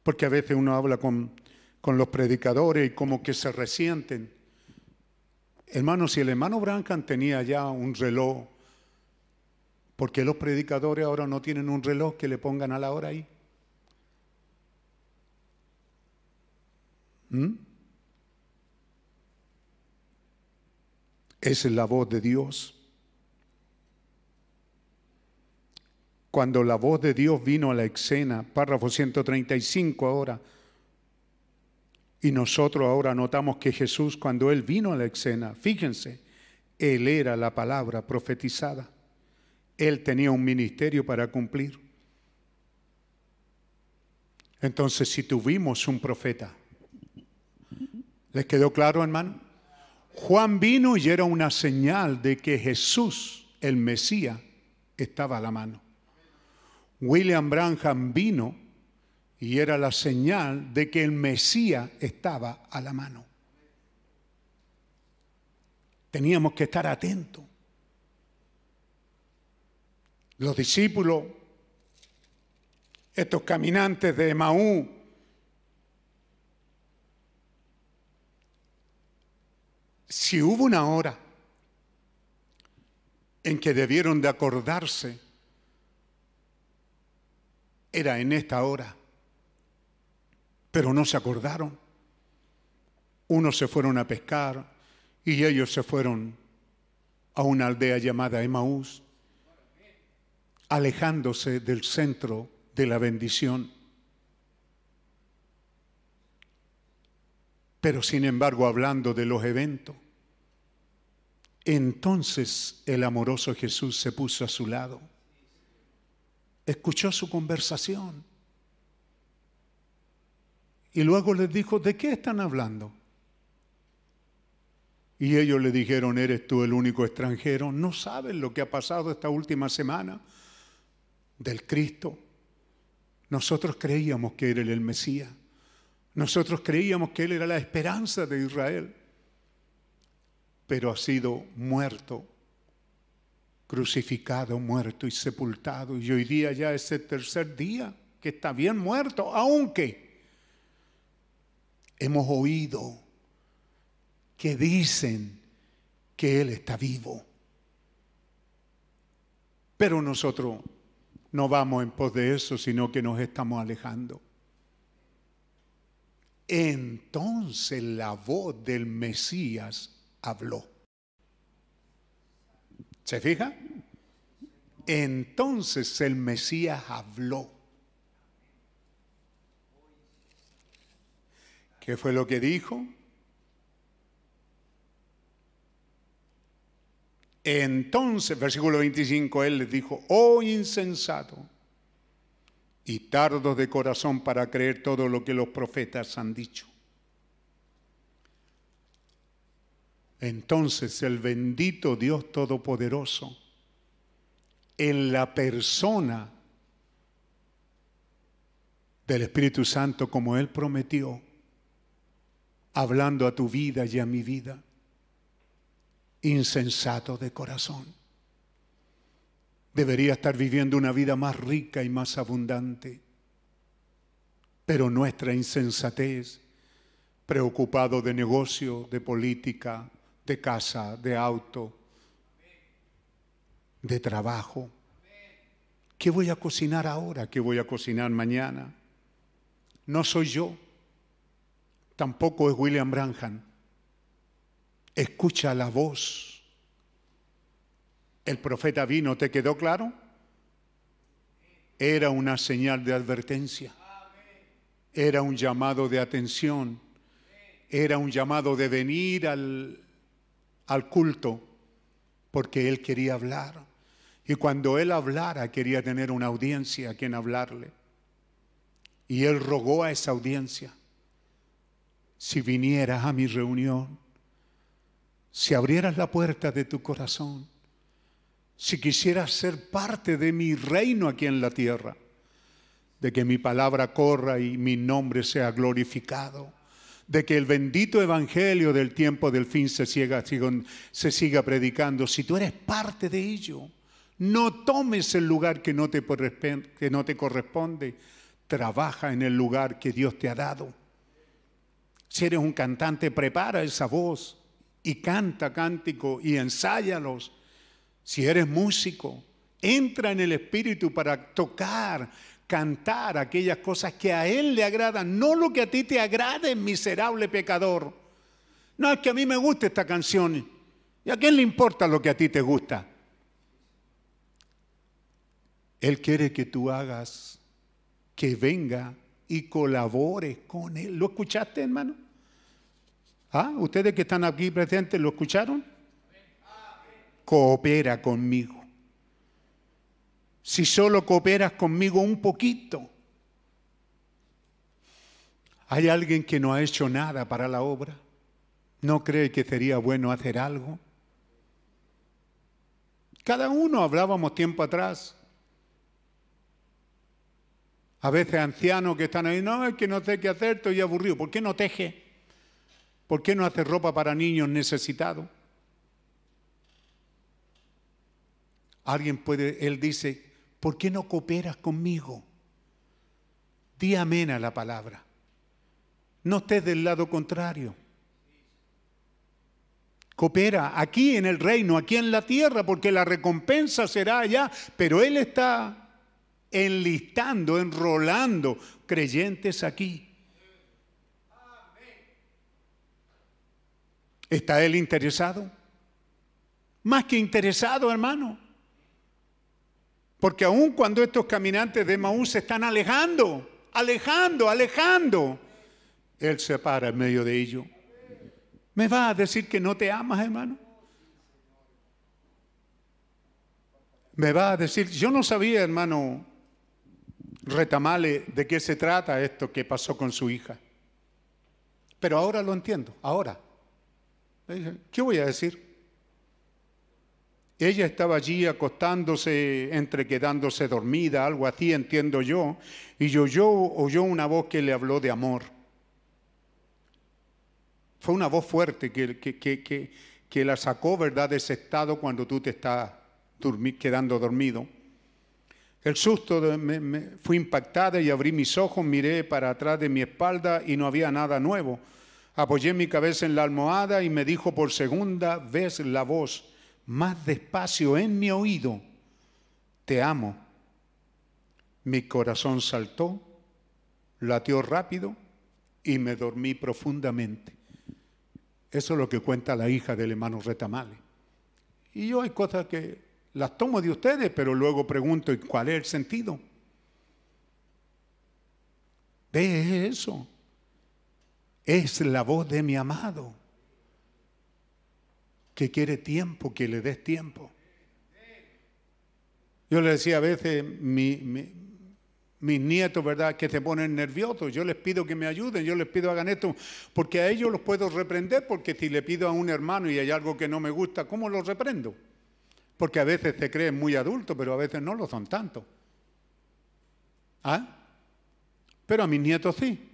Porque a veces uno habla con, con los predicadores y como que se resienten. Hermano, si el hermano Brancan tenía ya un reloj ¿Por qué los predicadores ahora no tienen un reloj que le pongan a la hora ahí? ¿Mm? Es la voz de Dios. Cuando la voz de Dios vino a la escena, párrafo 135 ahora, y nosotros ahora notamos que Jesús, cuando Él vino a la escena, fíjense, Él era la palabra profetizada. Él tenía un ministerio para cumplir. Entonces, si tuvimos un profeta, ¿les quedó claro, hermano? Juan vino y era una señal de que Jesús, el Mesías, estaba a la mano. William Branham vino y era la señal de que el Mesías estaba a la mano. Teníamos que estar atentos. Los discípulos, estos caminantes de Emaú, si hubo una hora en que debieron de acordarse, era en esta hora, pero no se acordaron. Unos se fueron a pescar y ellos se fueron a una aldea llamada Emaús, alejándose del centro de la bendición. Pero sin embargo, hablando de los eventos, entonces el amoroso Jesús se puso a su lado, escuchó su conversación y luego les dijo, ¿de qué están hablando? Y ellos le dijeron, ¿eres tú el único extranjero? ¿No saben lo que ha pasado esta última semana del Cristo? Nosotros creíamos que era el Mesías. Nosotros creíamos que Él era la esperanza de Israel pero ha sido muerto, crucificado, muerto y sepultado. Y hoy día ya es el tercer día que está bien muerto, aunque hemos oído que dicen que Él está vivo. Pero nosotros no vamos en pos de eso, sino que nos estamos alejando. Entonces la voz del Mesías habló. ¿Se fija? Entonces el Mesías habló. ¿Qué fue lo que dijo? Entonces, versículo 25, él les dijo, oh insensato y tardo de corazón para creer todo lo que los profetas han dicho. Entonces el bendito Dios Todopoderoso, en la persona del Espíritu Santo como Él prometió, hablando a tu vida y a mi vida, insensato de corazón. Debería estar viviendo una vida más rica y más abundante, pero nuestra insensatez, preocupado de negocio, de política, de casa, de auto, de trabajo. ¿Qué voy a cocinar ahora? ¿Qué voy a cocinar mañana? No soy yo, tampoco es William Branham. Escucha la voz. El profeta vino, ¿te quedó claro? Era una señal de advertencia. Era un llamado de atención. Era un llamado de venir al, al culto porque él quería hablar. Y cuando él hablara quería tener una audiencia a quien hablarle. Y él rogó a esa audiencia, si vinieras a mi reunión, si abrieras la puerta de tu corazón, si quisieras ser parte de mi reino aquí en la tierra, de que mi palabra corra y mi nombre sea glorificado de que el bendito evangelio del tiempo del fin se siga, predicando, si tú eres parte de ello, no tomes el lugar que no, te, que no te corresponde, trabaja en el lugar que Dios te ha dado. Si eres un cantante, prepara esa voz y canta cántico y ensáyalos. Si eres músico, entra en el espíritu para tocar cantar aquellas cosas que a Él le agradan, no lo que a ti te agrade, miserable pecador. No es que a mí me guste esta canción. ¿Y a quién le importa lo que a ti te gusta? Él quiere que tú hagas, que venga y colabores con Él. ¿Lo escuchaste, hermano? ¿Ah? ¿Ustedes que están aquí presentes lo escucharon? Coopera conmigo. Si solo cooperas conmigo un poquito, ¿hay alguien que no ha hecho nada para la obra? ¿No cree que sería bueno hacer algo? Cada uno hablábamos tiempo atrás. A veces ancianos que están ahí, no, es que no sé qué hacer, estoy aburrido. ¿Por qué no teje? ¿Por qué no hace ropa para niños necesitados? Alguien puede, él dice, ¿por qué no cooperas conmigo? Di amén a la palabra. No estés del lado contrario. Coopera aquí en el reino, aquí en la tierra, porque la recompensa será allá, pero Él está enlistando, enrolando creyentes aquí. ¿Está Él interesado? Más que interesado, hermano. Porque aun cuando estos caminantes de Maús se están alejando, alejando, alejando, Él se para en medio de ellos. ¿Me va a decir que no te amas, hermano? Me va a decir, yo no sabía, hermano Retamale, de qué se trata esto que pasó con su hija. Pero ahora lo entiendo, ahora. ¿Qué voy a decir? Ella estaba allí acostándose, entre quedándose dormida, algo así, entiendo yo, y yo, yo oyó una voz que le habló de amor. Fue una voz fuerte que, la sacó, ¿verdad?, de ese estado cuando tú te estás quedando dormido. El susto me, me, fui impactada y abrí mis ojos, miré para atrás de mi espalda y no había nada nuevo. Apoyé mi cabeza en la almohada y me dijo por segunda vez la voz, más despacio en mi oído, te amo. Mi corazón saltó, latió rápido y me dormí profundamente. Eso es lo que cuenta la hija del hermano Retamale. Y yo hay cosas que las tomo de ustedes, pero luego pregunto, ¿y cuál es el sentido? Ve eso es la voz de mi amado, que quiere tiempo, que le des tiempo. Yo le decía a veces, mis nietos, ¿verdad?, que se ponen nerviosos. Yo les pido que me ayuden, yo les pido hagan esto, porque a ellos los puedo reprender, porque si le pido a un hermano y hay algo que no me gusta, ¿cómo los reprendo? Porque a veces se creen muy adultos, pero a veces no lo son tanto. ¿Ah? Pero a mis nietos sí.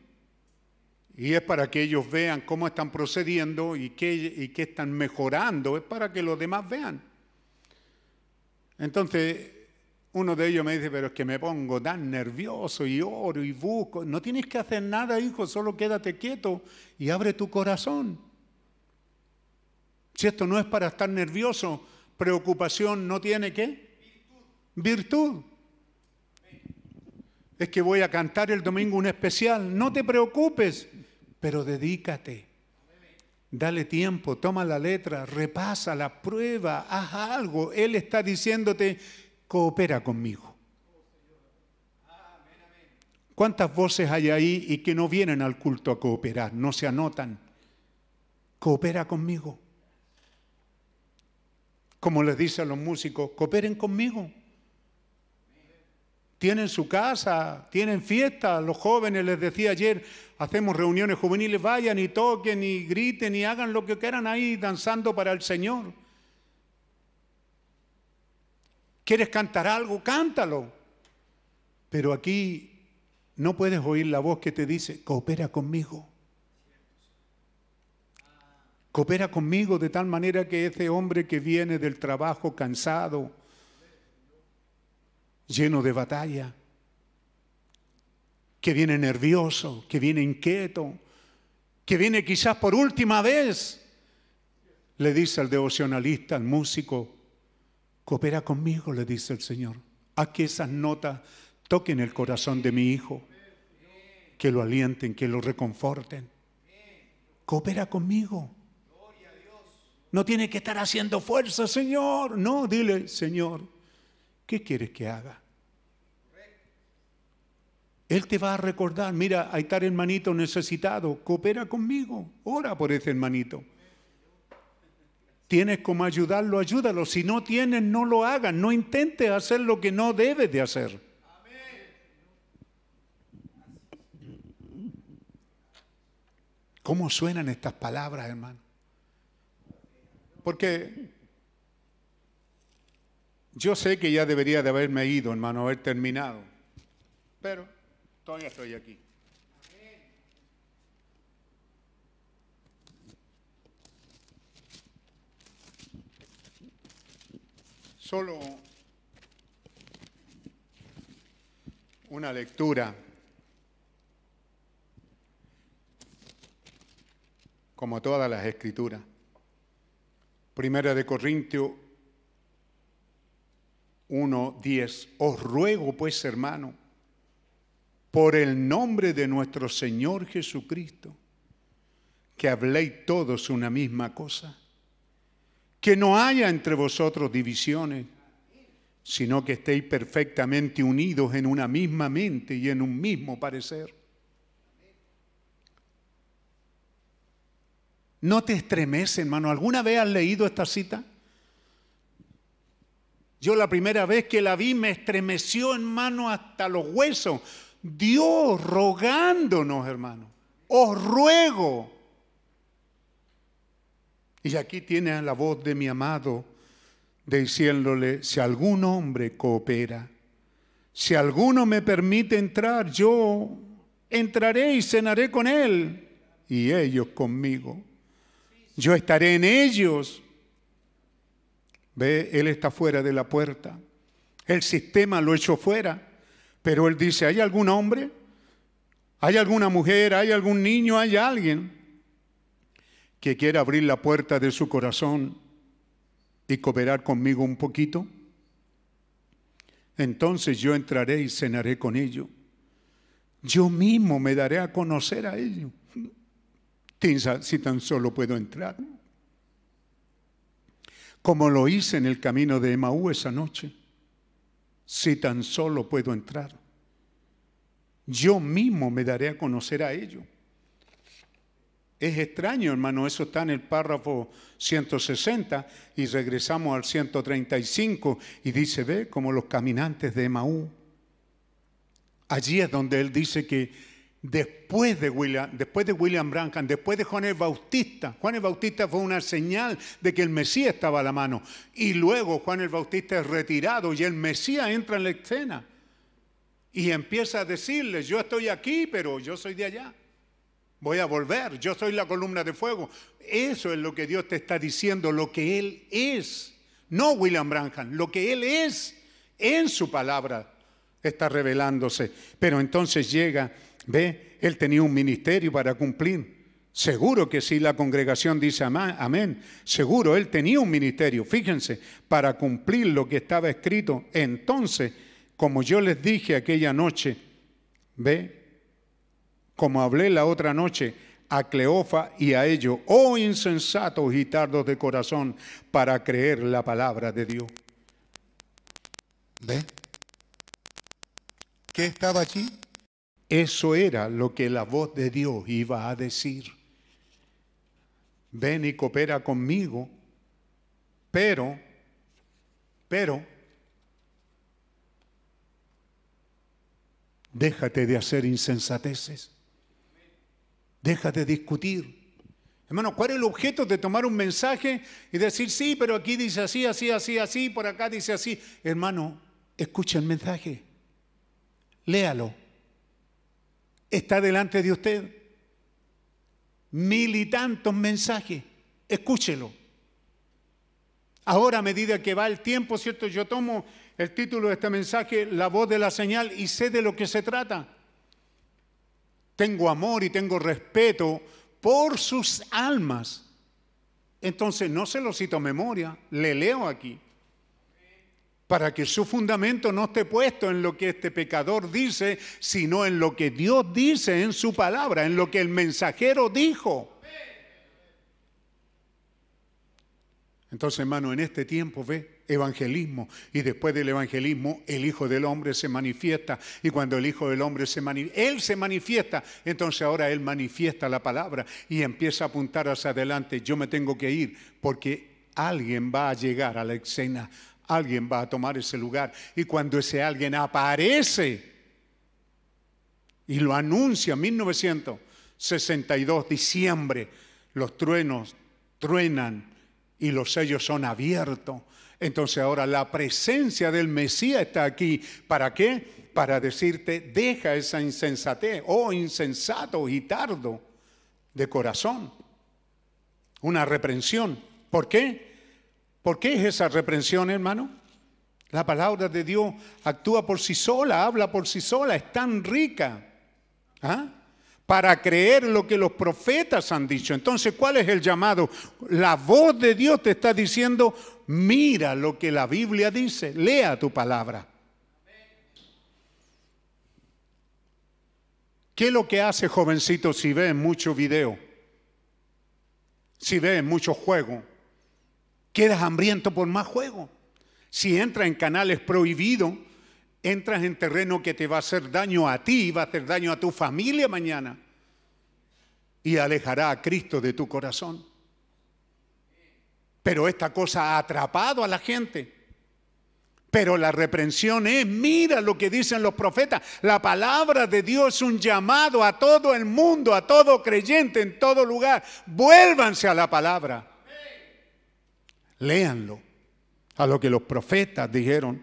Y es para que ellos vean cómo están procediendo y qué, y qué están mejorando. Es para que los demás vean. Entonces, uno de ellos me dice, pero es que me pongo tan nervioso y oro y busco. No tienes que hacer nada, hijo, solo quédate quieto y abre tu corazón. Si esto no es para estar nervioso, preocupación no tiene qué? Virtud. Es que voy a cantar el domingo un especial. No te preocupes pero dedícate. Dale tiempo, toma la letra, repasa la prueba, haz algo. Él está diciéndote, coopera conmigo. ¿Cuántas voces hay ahí y que no vienen al culto a cooperar, no se anotan? Coopera conmigo. Como les dice a los músicos, cooperen conmigo tienen su casa, tienen fiesta. Los jóvenes, les decía ayer, hacemos reuniones juveniles, vayan y toquen y griten y hagan lo que quieran ahí danzando para el Señor. ¿Quieres cantar algo? Cántalo. Pero aquí no puedes oír la voz que te dice, coopera conmigo. Coopera conmigo de tal manera que ese hombre que viene del trabajo cansado, lleno de batalla, que viene nervioso, que viene inquieto, que viene quizás por última vez, le dice al devocionalista, al músico, coopera conmigo, le dice el Señor, a que esas notas toquen el corazón de mi hijo, que lo alienten, que lo reconforten. Coopera conmigo. No tiene que estar haciendo fuerza, Señor. No, dile, Señor, ¿qué quieres que haga? Él te va a recordar, mira, está el hermanito necesitado, coopera conmigo, ora por ese hermanito. Tienes como ayudarlo, ayúdalo. Si no tienes, no lo hagas. No intentes hacer lo que no debes de hacer. ¿Cómo suenan estas palabras, hermano? Porque yo sé que ya debería de haberme ido, hermano, haber terminado. Pero todavía estoy aquí. Solo una lectura como todas las escrituras. Primera de Corintios 1, 10. Os ruego pues, hermano, por el nombre de nuestro Señor Jesucristo, que habléis todos una misma cosa, que no haya entre vosotros divisiones, sino que estéis perfectamente unidos en una misma mente y en un mismo parecer. ¿No te estremece, hermano? ¿Alguna vez has leído esta cita? Yo la primera vez que la vi me estremeció, hermano, hasta los huesos. Dios rogándonos, hermano. Os ruego. Y aquí tiene la voz de mi amado diciéndole, si algún hombre coopera, si alguno me permite entrar, yo entraré y cenaré con él y ellos conmigo yo estaré en ellos. Ve, Él está fuera de la puerta. El sistema lo echó fuera. Pero Él dice, ¿hay algún hombre? ¿Hay alguna mujer? ¿Hay algún niño? ¿Hay alguien que quiera abrir la puerta de su corazón y cooperar conmigo un poquito? Entonces yo entraré y cenaré con ellos. Yo mismo me daré a conocer a ellos si tan solo puedo entrar. Como lo hice en el camino de Emaú esa noche. Si tan solo puedo entrar. Yo mismo me daré a conocer a ellos. Es extraño, hermano, eso está en el párrafo 160 y regresamos al 135 y dice, ve, como los caminantes de Emaú. Allí es donde él dice que después de William, después de William Branham, después de Juan el Bautista. Juan el Bautista fue una señal de que el Mesías estaba a la mano. Y luego Juan el Bautista es retirado y el Mesías entra en la escena. Y empieza a decirles, yo estoy aquí, pero yo soy de allá. Voy a volver, yo soy la columna de fuego. Eso es lo que Dios te está diciendo, lo que Él es. No William Branham, lo que Él es en su palabra está revelándose. Pero entonces llega ¿Ve? Él tenía un ministerio para cumplir. Seguro que sí, la congregación dice amén. Seguro, él tenía un ministerio, fíjense, para cumplir lo que estaba escrito. Entonces, como yo les dije aquella noche, ve, como hablé la otra noche a Cleofa y a ellos, oh insensatos y tardos de corazón, para creer la palabra de Dios. ¿Ve? ¿Qué estaba allí? Eso era lo que la voz de Dios iba a decir. Ven y coopera conmigo, pero, pero, déjate de hacer insensateces, déjate de discutir. Hermano, ¿cuál es el objeto de tomar un mensaje y decir, sí, pero aquí dice así, así, así, así, por acá dice así? Hermano, escucha el mensaje, léalo está delante de usted. Mil y tantos mensajes. Escúchelo. Ahora, a medida que va el tiempo, ¿cierto? Yo tomo el título de este mensaje, La voz de la señal, y sé de lo que se trata. Tengo amor y tengo respeto por sus almas. Entonces, no se lo cito a memoria, le leo aquí para que su fundamento no esté puesto en lo que este pecador dice, sino en lo que Dios dice en su palabra, en lo que el mensajero dijo. Entonces, hermano, en este tiempo, ve, evangelismo. Y después del evangelismo, el Hijo del Hombre se manifiesta. Y cuando el Hijo del Hombre se manifiesta, Él se manifiesta. Entonces ahora Él manifiesta la palabra y empieza a apuntar hacia adelante. Yo me tengo que ir porque alguien va a llegar a la escena. Alguien va a tomar ese lugar. Y cuando ese alguien aparece y lo anuncia, 1962, diciembre, los truenos truenan y los sellos son abiertos. Entonces ahora la presencia del Mesías está aquí. ¿Para qué? Para decirte, deja esa insensatez, oh insensato y tardo de corazón. Una reprensión. ¿Por qué? ¿Por qué es esa reprensión, hermano? La palabra de Dios actúa por sí sola, habla por sí sola, es tan rica. ¿Ah? para creer lo que los profetas han dicho. Entonces, ¿cuál es el llamado? La voz de Dios te está diciendo, mira lo que la Biblia dice, lea tu palabra. ¿Qué es lo que hace jovencito si ve mucho video? Si ve mucho juego. Quedas hambriento por más juego. Si entra en canales prohibidos, entras en terreno que te va a hacer daño a ti, va a hacer daño a tu familia mañana y alejará a Cristo de tu corazón. Pero esta cosa ha atrapado a la gente. Pero la reprensión es, mira lo que dicen los profetas, la palabra de Dios es un llamado a todo el mundo, a todo creyente en todo lugar. Vuélvanse a la palabra. Léanlo, a lo que los profetas dijeron.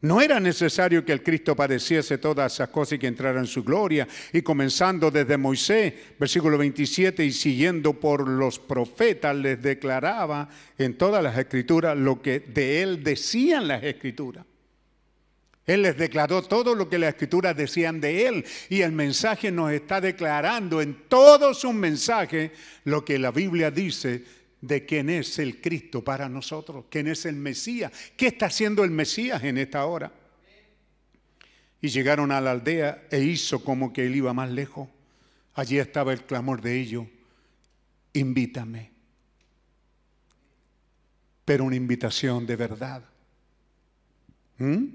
No era necesario que el Cristo padeciese todas esas cosas y que entrara en su gloria. Y comenzando desde Moisés, versículo 27, y siguiendo por los profetas, les declaraba en todas las escrituras lo que de él decían las escrituras. Él les declaró todo lo que las escrituras decían de él. Y el mensaje nos está declarando en todos sus mensajes lo que la Biblia dice de quién es el Cristo para nosotros, quién es el Mesías, qué está haciendo el Mesías en esta hora. Y llegaron a la aldea e hizo como que él iba más lejos. Allí estaba el clamor de ellos, invítame. Pero una invitación de verdad. ¿Mm?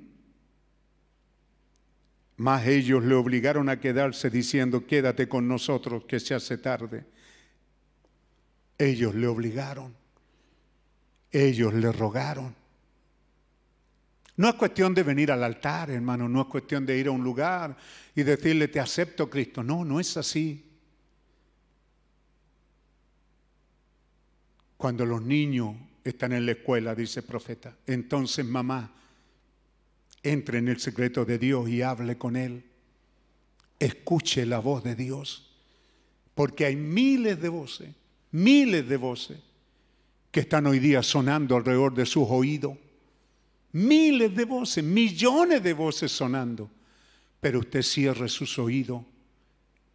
Más ellos le obligaron a quedarse diciendo, quédate con nosotros que se hace tarde. Ellos le obligaron. Ellos le rogaron. No es cuestión de venir al altar, hermano, no es cuestión de ir a un lugar y decirle, te acepto Cristo. No, no es así. Cuando los niños están en la escuela, dice el profeta, entonces mamá, entre en el secreto de Dios y hable con Él. Escuche la voz de Dios, porque hay miles de voces miles de voces que están hoy día sonando alrededor de sus oídos. Miles de voces, millones de voces sonando. Pero usted cierre sus oídos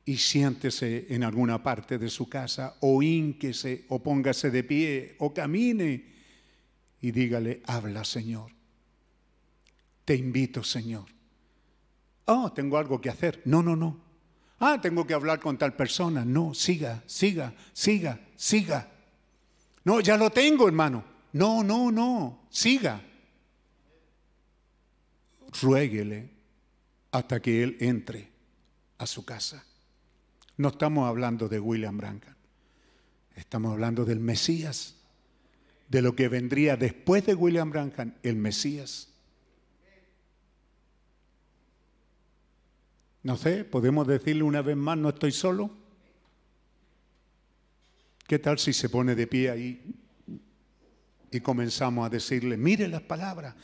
y siéntese en alguna parte de su casa o ínquese o póngase de pie o camine y dígale, habla Señor. Te invito Señor. Oh, tengo algo que hacer. No, no, no. Ah, tengo que hablar con tal persona. No, siga, siga, siga, siga. No, ya lo tengo, hermano. No, no, no, siga. Ruéguele hasta que él entre a su casa. No estamos hablando de William Brancan. Estamos hablando del Mesías, de lo que vendría después de William Brancan, el Mesías. No sé, podemos decirle una vez más, no estoy solo. ¿Qué tal si se pone de pie ahí y comenzamos a decirle, mire las palabras?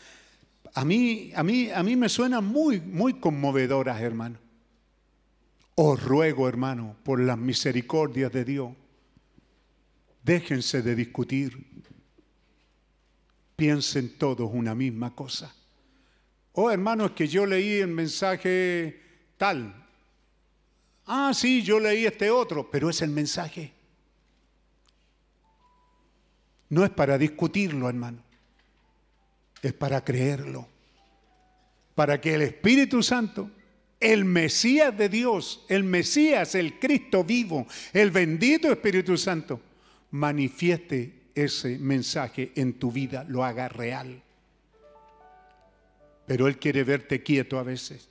A mí, a mí, a mí me suenan muy, muy conmovedoras, hermano. Os ruego, hermano, por las misericordias de Dios, déjense de discutir. Piensen todos una misma cosa. Oh, hermano, es que yo leí el mensaje tal. Ah, sí, yo leí este otro, pero es el mensaje. No es para discutirlo, hermano. Es para creerlo. Para que el Espíritu Santo, el Mesías de Dios, el Mesías, el Cristo vivo, el bendito Espíritu Santo, manifieste ese mensaje en tu vida lo haga real. Pero Él quiere verte quieto a veces.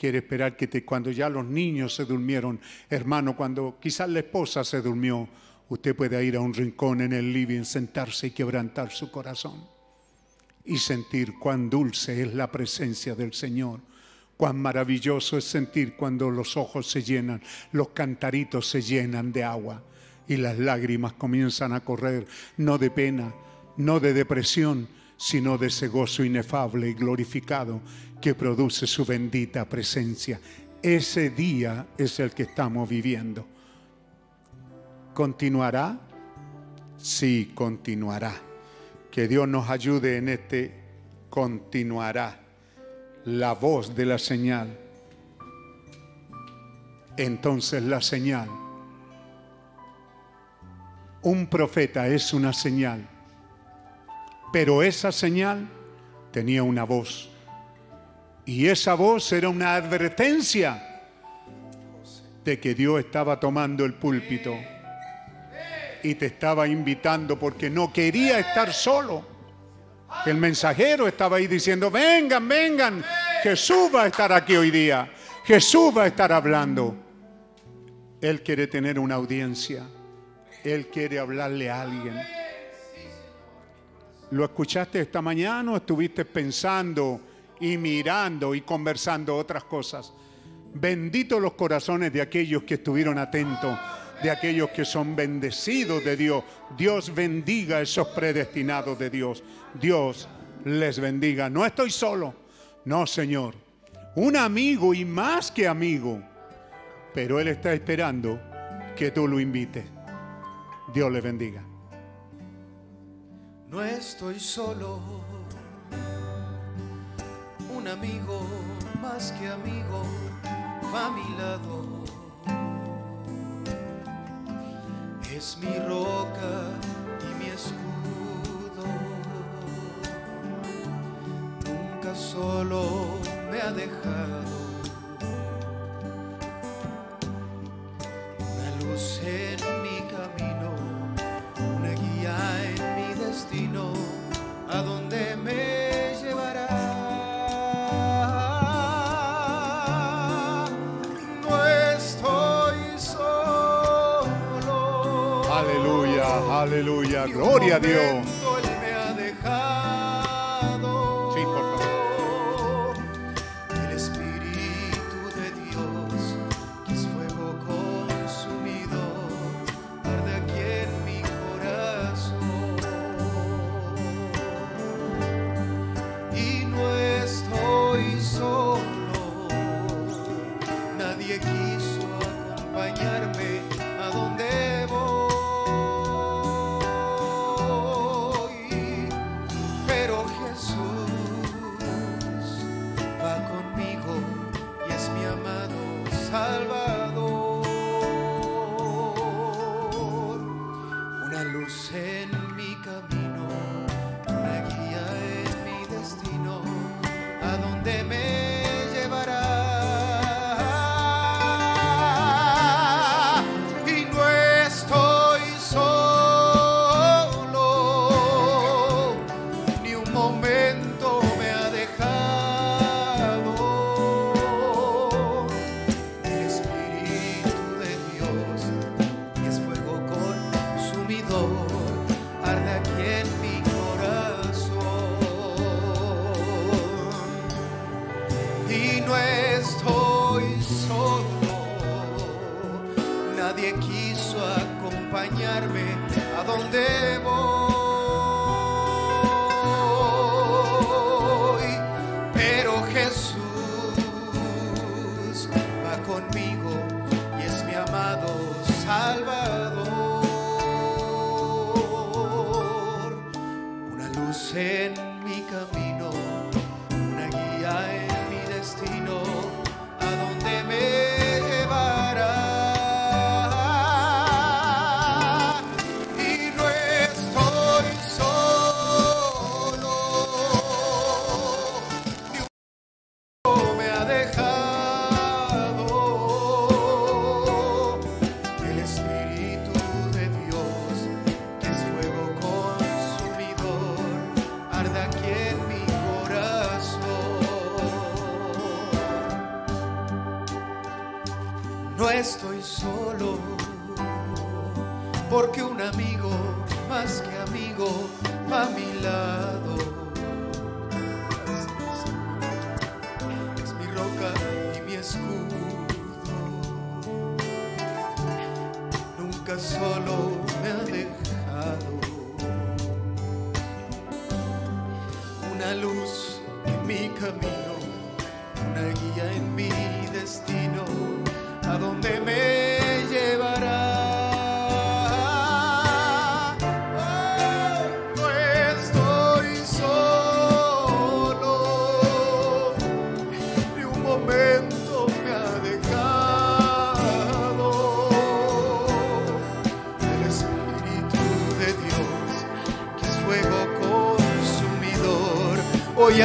Quiere esperar que te, cuando ya los niños se durmieron, hermano, cuando quizás la esposa se durmió, usted puede ir a un rincón en el living, sentarse y quebrantar su corazón y sentir cuán dulce es la presencia del Señor. Cuán maravilloso es sentir cuando los ojos se llenan, los cantaritos se llenan de agua y las lágrimas comienzan a correr, no de pena, no de depresión, sino de ese gozo inefable y glorificado que produce su bendita presencia. Ese día es el que estamos viviendo. ¿Continuará? Sí, continuará. Que Dios nos ayude en este continuará la voz de la señal. Entonces la señal. Un profeta es una señal pero esa señal tenía una voz. Y esa voz era una advertencia de que Dios estaba tomando el púlpito y te estaba invitando porque no quería estar solo. El mensajero estaba ahí diciendo, vengan, vengan, Jesús va a estar aquí hoy día, Jesús va a estar hablando. Él quiere tener una audiencia, Él quiere hablarle a alguien. ¿Lo escuchaste esta mañana o estuviste pensando y mirando y conversando otras cosas? Benditos los corazones de aquellos que estuvieron atentos, de aquellos que son bendecidos de Dios. Dios bendiga a esos predestinados de Dios. Dios les bendiga. No estoy solo. No, Señor. Un amigo y más que amigo. Pero Él está esperando que tú lo invites. Dios le bendiga no estoy solo. Amigo más que amigo va a mi lado. Es mi roca y mi escudo. Nunca solo me ha dejado. Una luz en Aleluya. Gloria a Dios.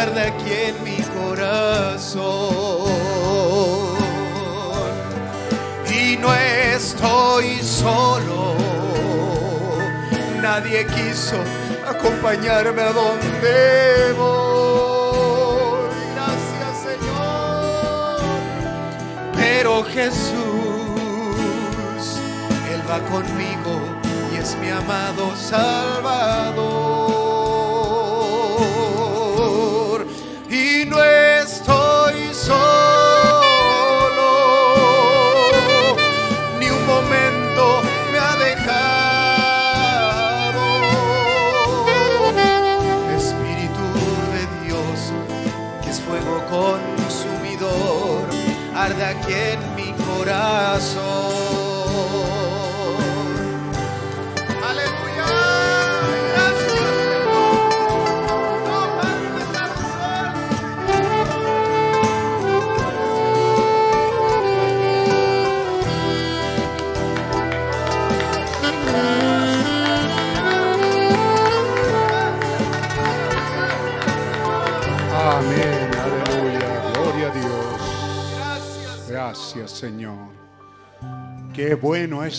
Arde aquí en mi corazón. Y no estoy solo, nadie quiso acompañarme a donde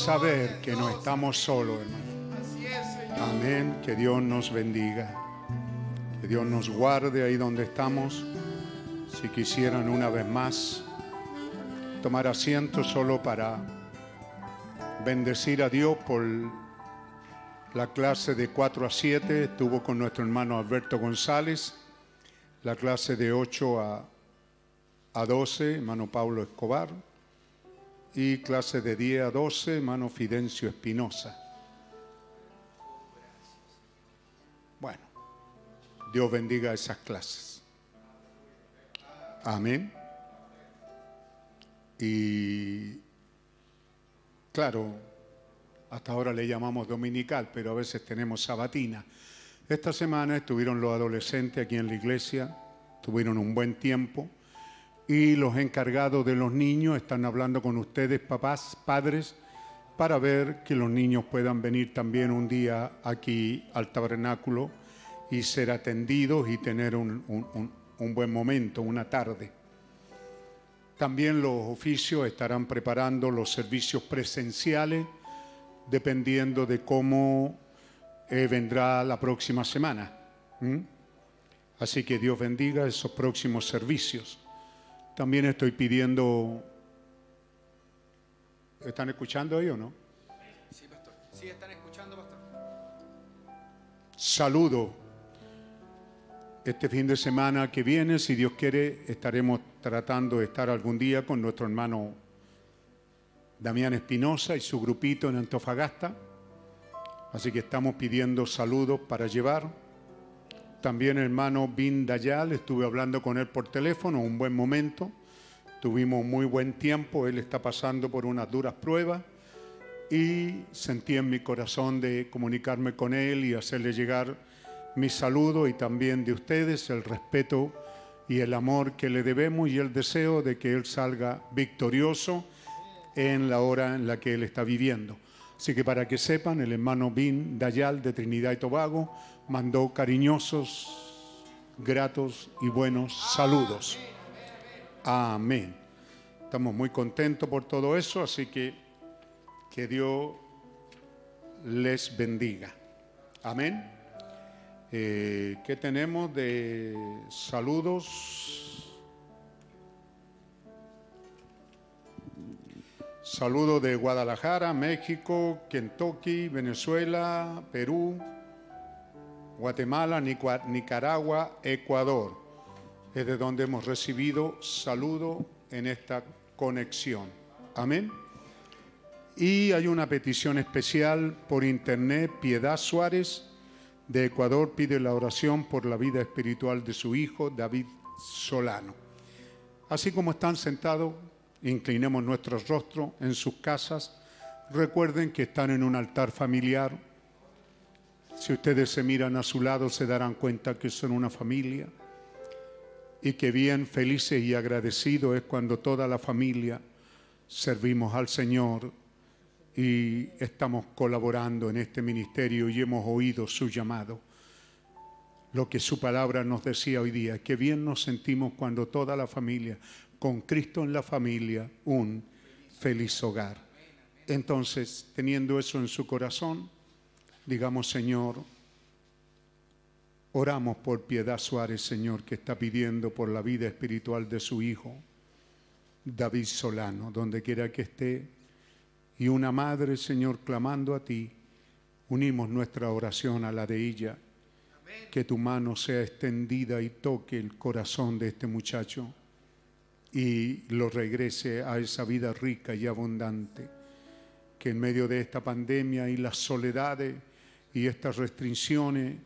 saber que no estamos solos, hermano. Amén, que Dios nos bendiga. Que Dios nos guarde ahí donde estamos. Si quisieran una vez más tomar asiento solo para bendecir a Dios por la clase de 4 a 7. Estuvo con nuestro hermano Alberto González. La clase de 8 a, a 12, hermano Pablo Escobar. Y clase de 10 a 12, hermano Fidencio Espinosa. Bueno, Dios bendiga esas clases. Amén. Y claro, hasta ahora le llamamos dominical, pero a veces tenemos sabatina. Esta semana estuvieron los adolescentes aquí en la iglesia, tuvieron un buen tiempo y los encargados de los niños están hablando con ustedes, papás, padres, para ver que los niños puedan venir también un día aquí al tabernáculo y ser atendidos y tener un, un- un- buen momento, una tarde. También los oficios estarán preparando los servicios presenciales dependiendo de cómo eh, vendrá la próxima semana. Así que Dios bendiga esos próximos servicios. También estoy pidiendo... ¿Están escuchando ahí o no? Sí, pastor. Sí, están escuchando, pastor. Saludo. Este fin de semana que viene, si Dios quiere, estaremos tratando de estar algún día con nuestro hermano Damián Espinosa y su grupito en Antofagasta. Así que estamos pidiendo saludos para llevar. También hermano Bin Dayal, estuve hablando con él por teléfono, un buen momento. Tuvimos muy buen tiempo, él está pasando por unas duras pruebas y sentí en mi corazón de comunicarme con él y hacerle llegar mi saludo y también de ustedes el respeto y el amor que le debemos y el deseo de que él salga victorioso en la hora en la que él está viviendo. Así que para que sepan, el hermano Bin Dayal de Trinidad y Tobago mandó cariñosos, gratos y buenos saludos. Amén. Estamos muy contentos por todo eso, así que que Dios les bendiga. Amén. Eh, ¿Qué tenemos de saludos? Saludo de Guadalajara, México, Kentucky, Venezuela, Perú, Guatemala, Nicaragua, Ecuador. Es de donde hemos recibido saludo en esta conexión. Amén. Y hay una petición especial por internet. Piedad Suárez de Ecuador pide la oración por la vida espiritual de su hijo David Solano. Así como están sentados, inclinemos nuestro rostro en sus casas. Recuerden que están en un altar familiar. Si ustedes se miran a su lado, se darán cuenta que son una familia. Y que bien felices y agradecidos es cuando toda la familia servimos al Señor y estamos colaborando en este ministerio y hemos oído su llamado. Lo que su palabra nos decía hoy día, que bien nos sentimos cuando toda la familia con Cristo en la familia un feliz hogar. Entonces, teniendo eso en su corazón, digamos, Señor, oramos por Piedad Suárez, Señor, que está pidiendo por la vida espiritual de su hijo, David Solano, donde quiera que esté, y una madre, Señor, clamando a ti, unimos nuestra oración a la de ella, que tu mano sea extendida y toque el corazón de este muchacho y lo regrese a esa vida rica y abundante, que en medio de esta pandemia y las soledades y estas restricciones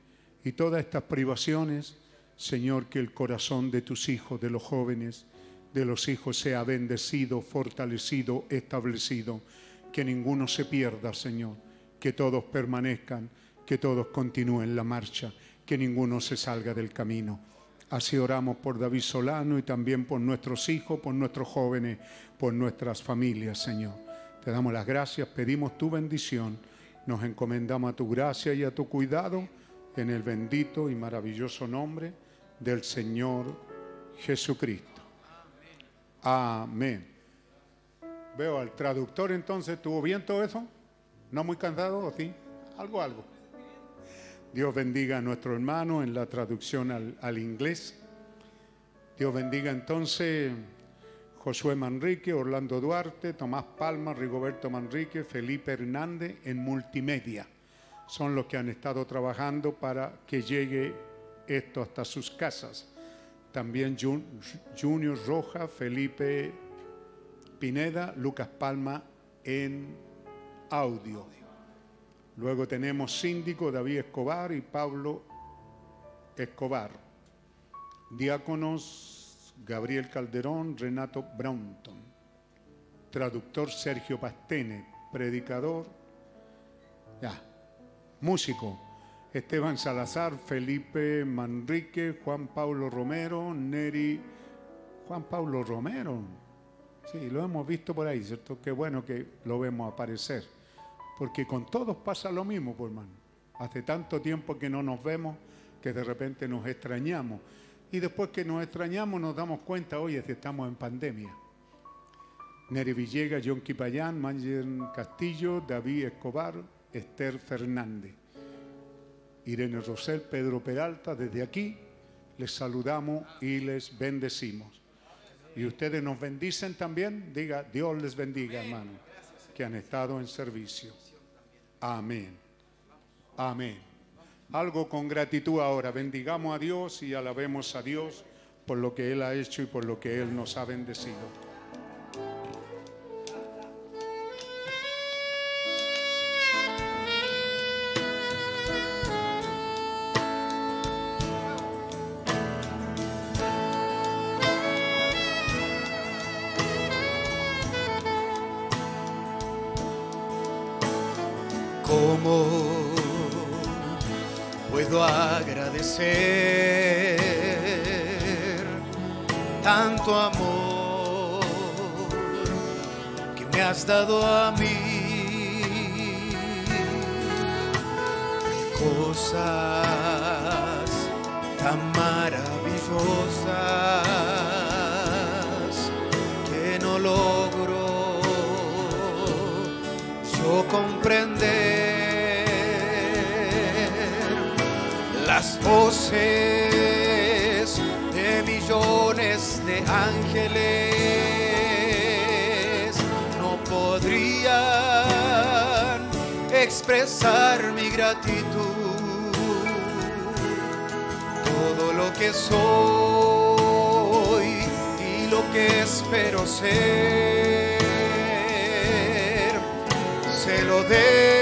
y todas estas privaciones, Señor, que el corazón de tus hijos, de los jóvenes, de los hijos sea bendecido, fortalecido, establecido, que ninguno se pierda, Señor, que todos permanezcan, que todos continúen la marcha, que ninguno se salga del camino. Así oramos por David Solano y también por nuestros hijos, por nuestros jóvenes, por nuestras familias, Señor. Te damos las gracias, pedimos tu bendición, nos encomendamos a tu gracia y a tu cuidado en el bendito y maravilloso nombre del Señor Jesucristo. Amén. Veo al traductor entonces, ¿tuvo bien todo eso? ¿No muy cansado o sí? Algo, algo. Dios bendiga a nuestro hermano en la traducción al, inglés. Dios bendiga entonces Josué Manrique, Orlando Duarte, Tomás Palma, Rigoberto Manrique, Felipe Hernández en multimedia. Son los que han estado trabajando para que llegue esto hasta sus casas. También Junior Roja, Felipe Pineda, Lucas Palma en audio. Luego tenemos síndico David Escobar y Pablo Escobar. Diáconos Gabriel Calderón, Renato Brownton. Traductor Sergio Pastene. Predicador. Ya. Músico. Esteban Salazar, Felipe Manrique, Juan Pablo Romero, Neri. Juan Pablo Romero. Sí, lo hemos visto por ahí, ¿cierto? Qué bueno que lo vemos aparecer. Porque con todos pasa lo mismo, pues, hermano. Hace tanto tiempo que no nos vemos que de repente nos extrañamos. Y después que nos extrañamos nos damos cuenta, oye, que estamos en pandemia. Neri Villegas, John Kipayán, Manger Castillo, David Escobar, Esther Fernández, Irene Rosel, Pedro Peralta, desde aquí les saludamos y les bendecimos. Y ustedes nos bendicen también, diga, Dios les bendiga, hermano, que han estado en servicio. Amén. Amén. Algo con gratitud ahora. Bendigamos a Dios y alabemos a Dios por lo que Él ha hecho y por lo que Él nos ha bendecido. Has dado a mí. Cosas tan maravillosas que no logro yo comprender. las voces de millones de ángeles expresar mi gratitud, todo lo que soy y lo que espero ser, se lo debo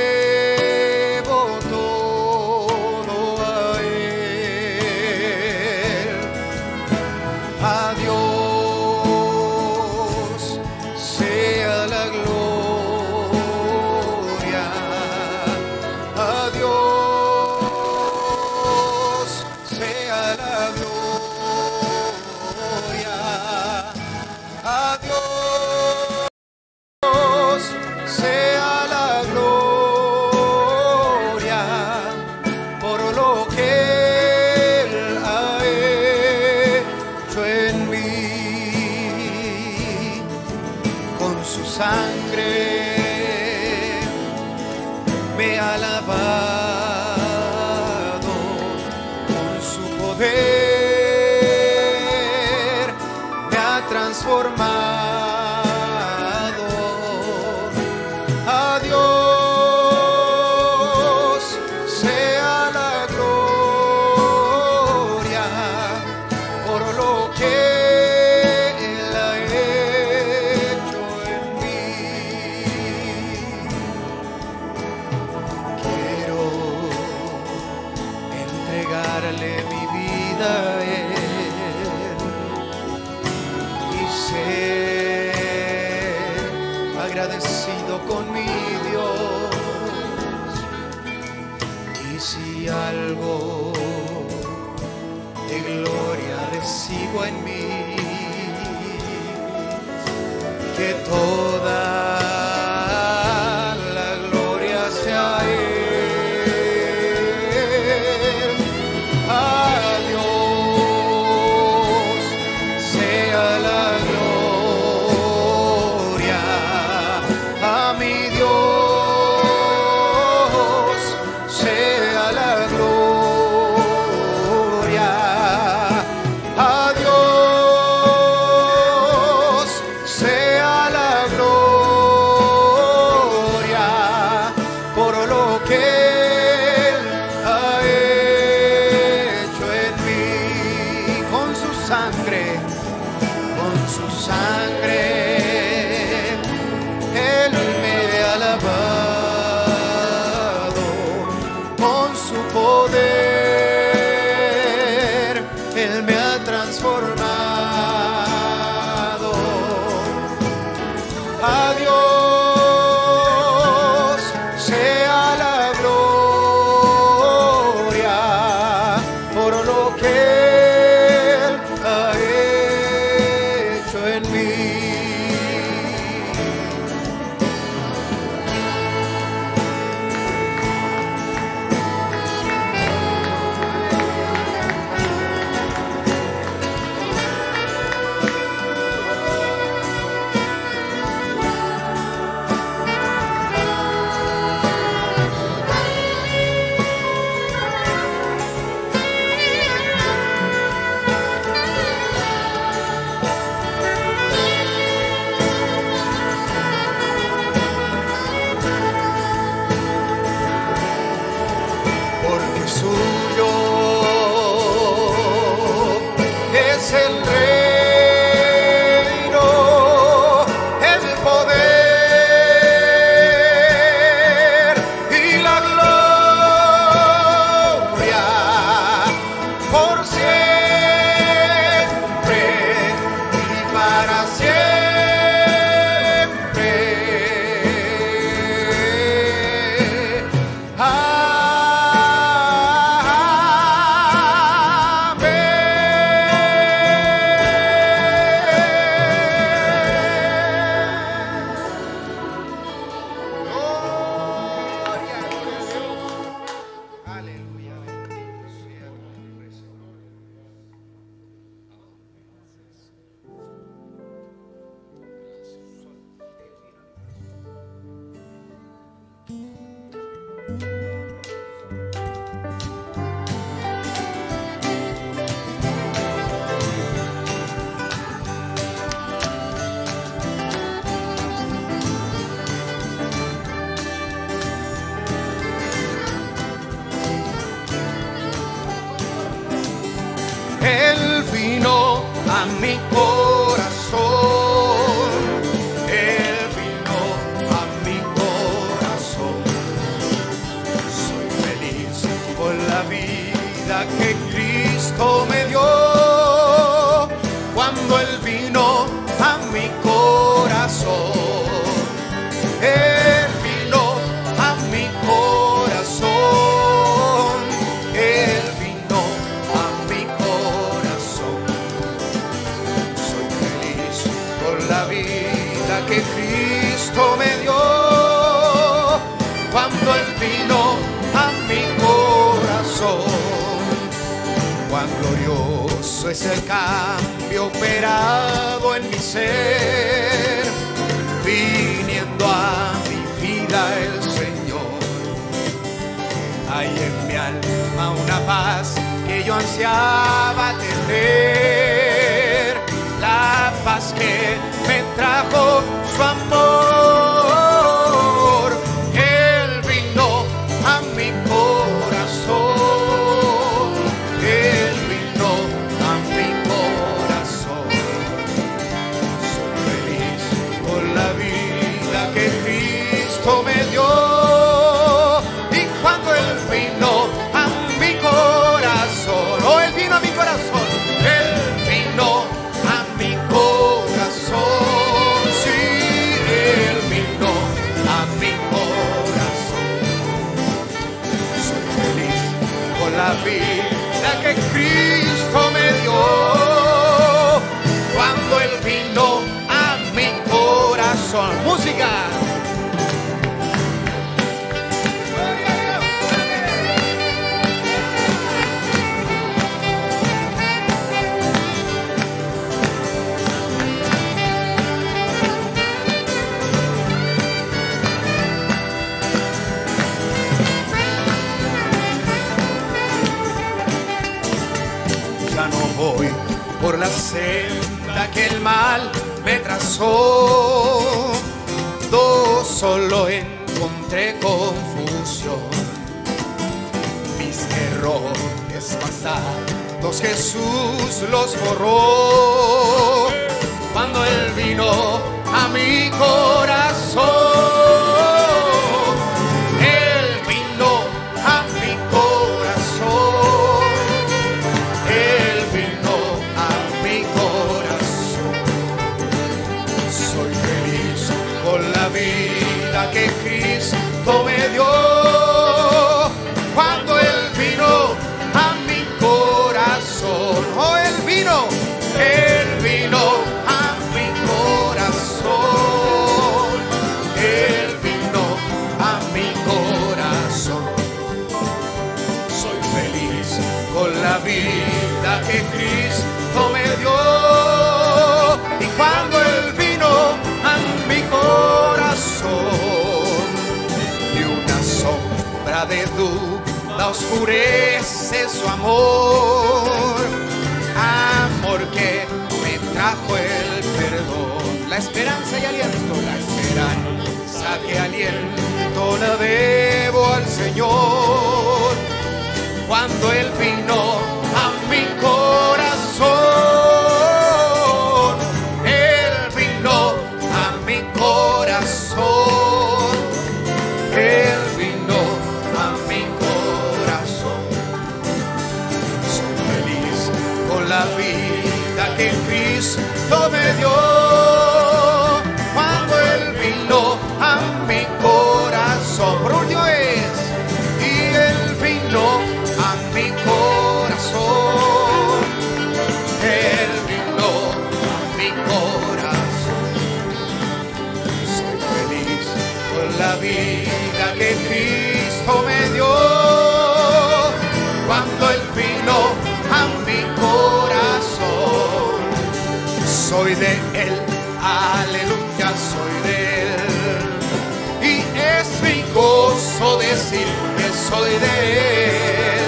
soy de él,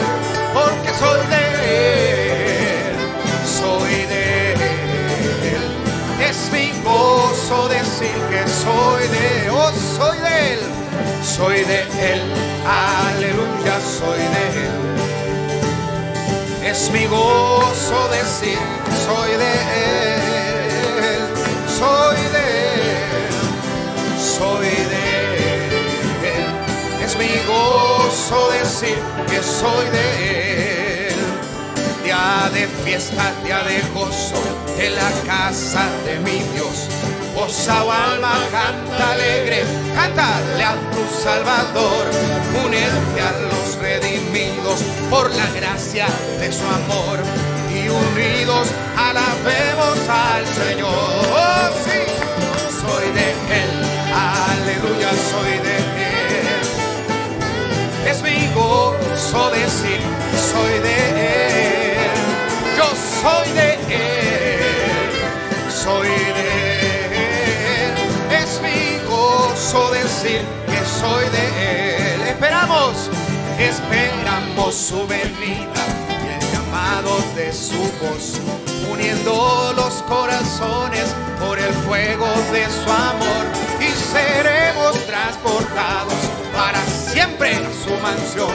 porque soy de él, soy de él. Es mi gozo decir que soy de él, soy de él, soy de él, aleluya, soy de él. Es mi gozo decir, soy de él, soy de él, soy de él. Mi gozo decir que soy de Él. Día de fiesta, día de gozo, en la casa de mi Dios. Oh, alma, canta alegre, cántale a tu Salvador, únete a los redimidos por la gracia de su amor y unidos alabemos al Señor. Oh, sí, soy de Él, aleluya, soy de Él. Es mi gozo decir, soy de Él, yo soy de Él, soy de Él. Es mi gozo decir que soy de Él. Esperamos esperamos su venida y el llamado de su voz, uniendo los corazones por el fuego de su amor y seremos transportados para siempre a su mansión.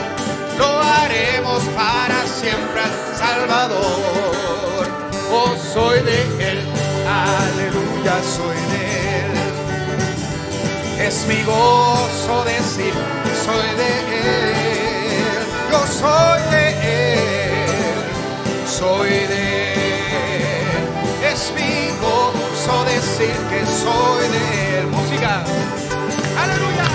Lo haremos para siempre al Salvador. Oh, soy de Él, aleluya, soy de Él. Es mi gozo decir, soy de Él soy de Él, soy de Él. Es mi gozo decir que soy de Él. Música, aleluya,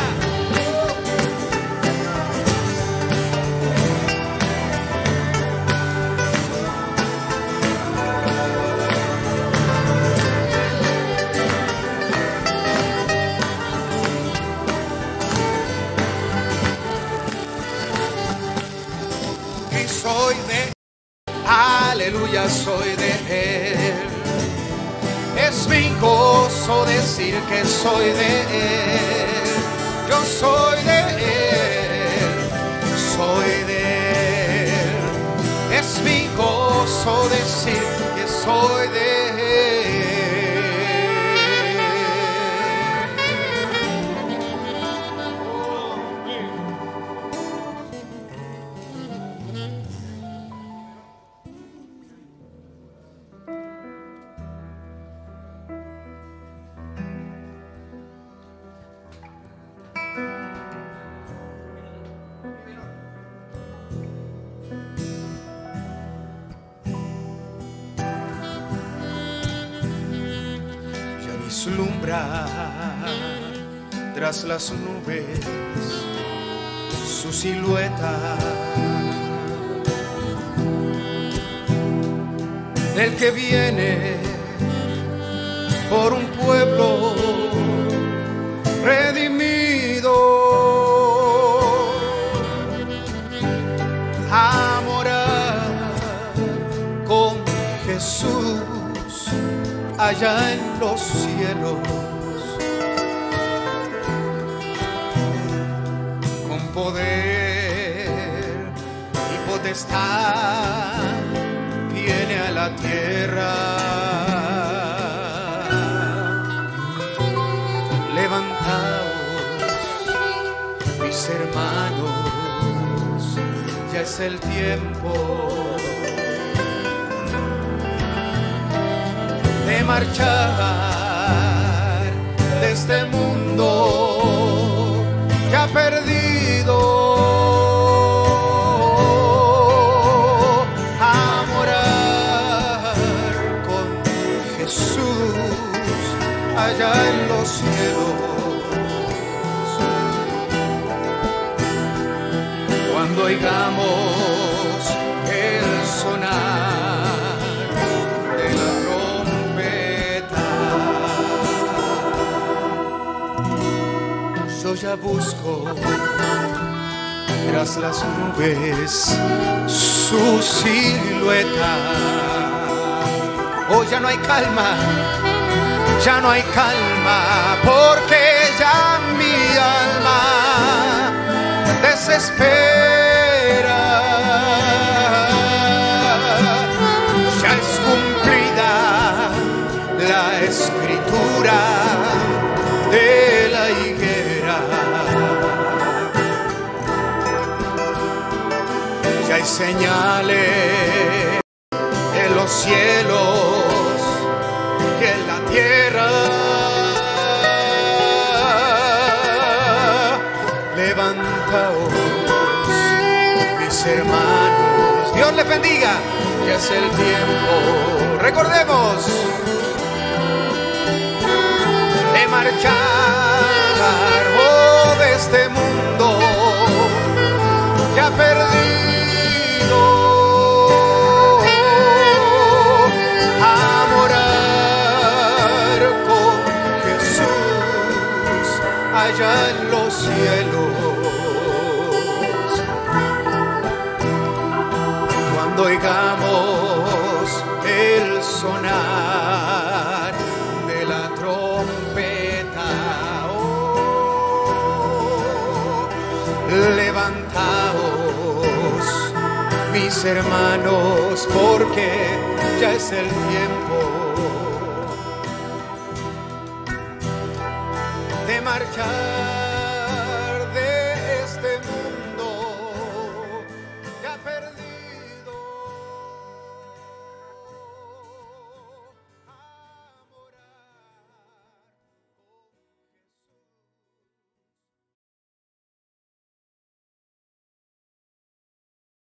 soy de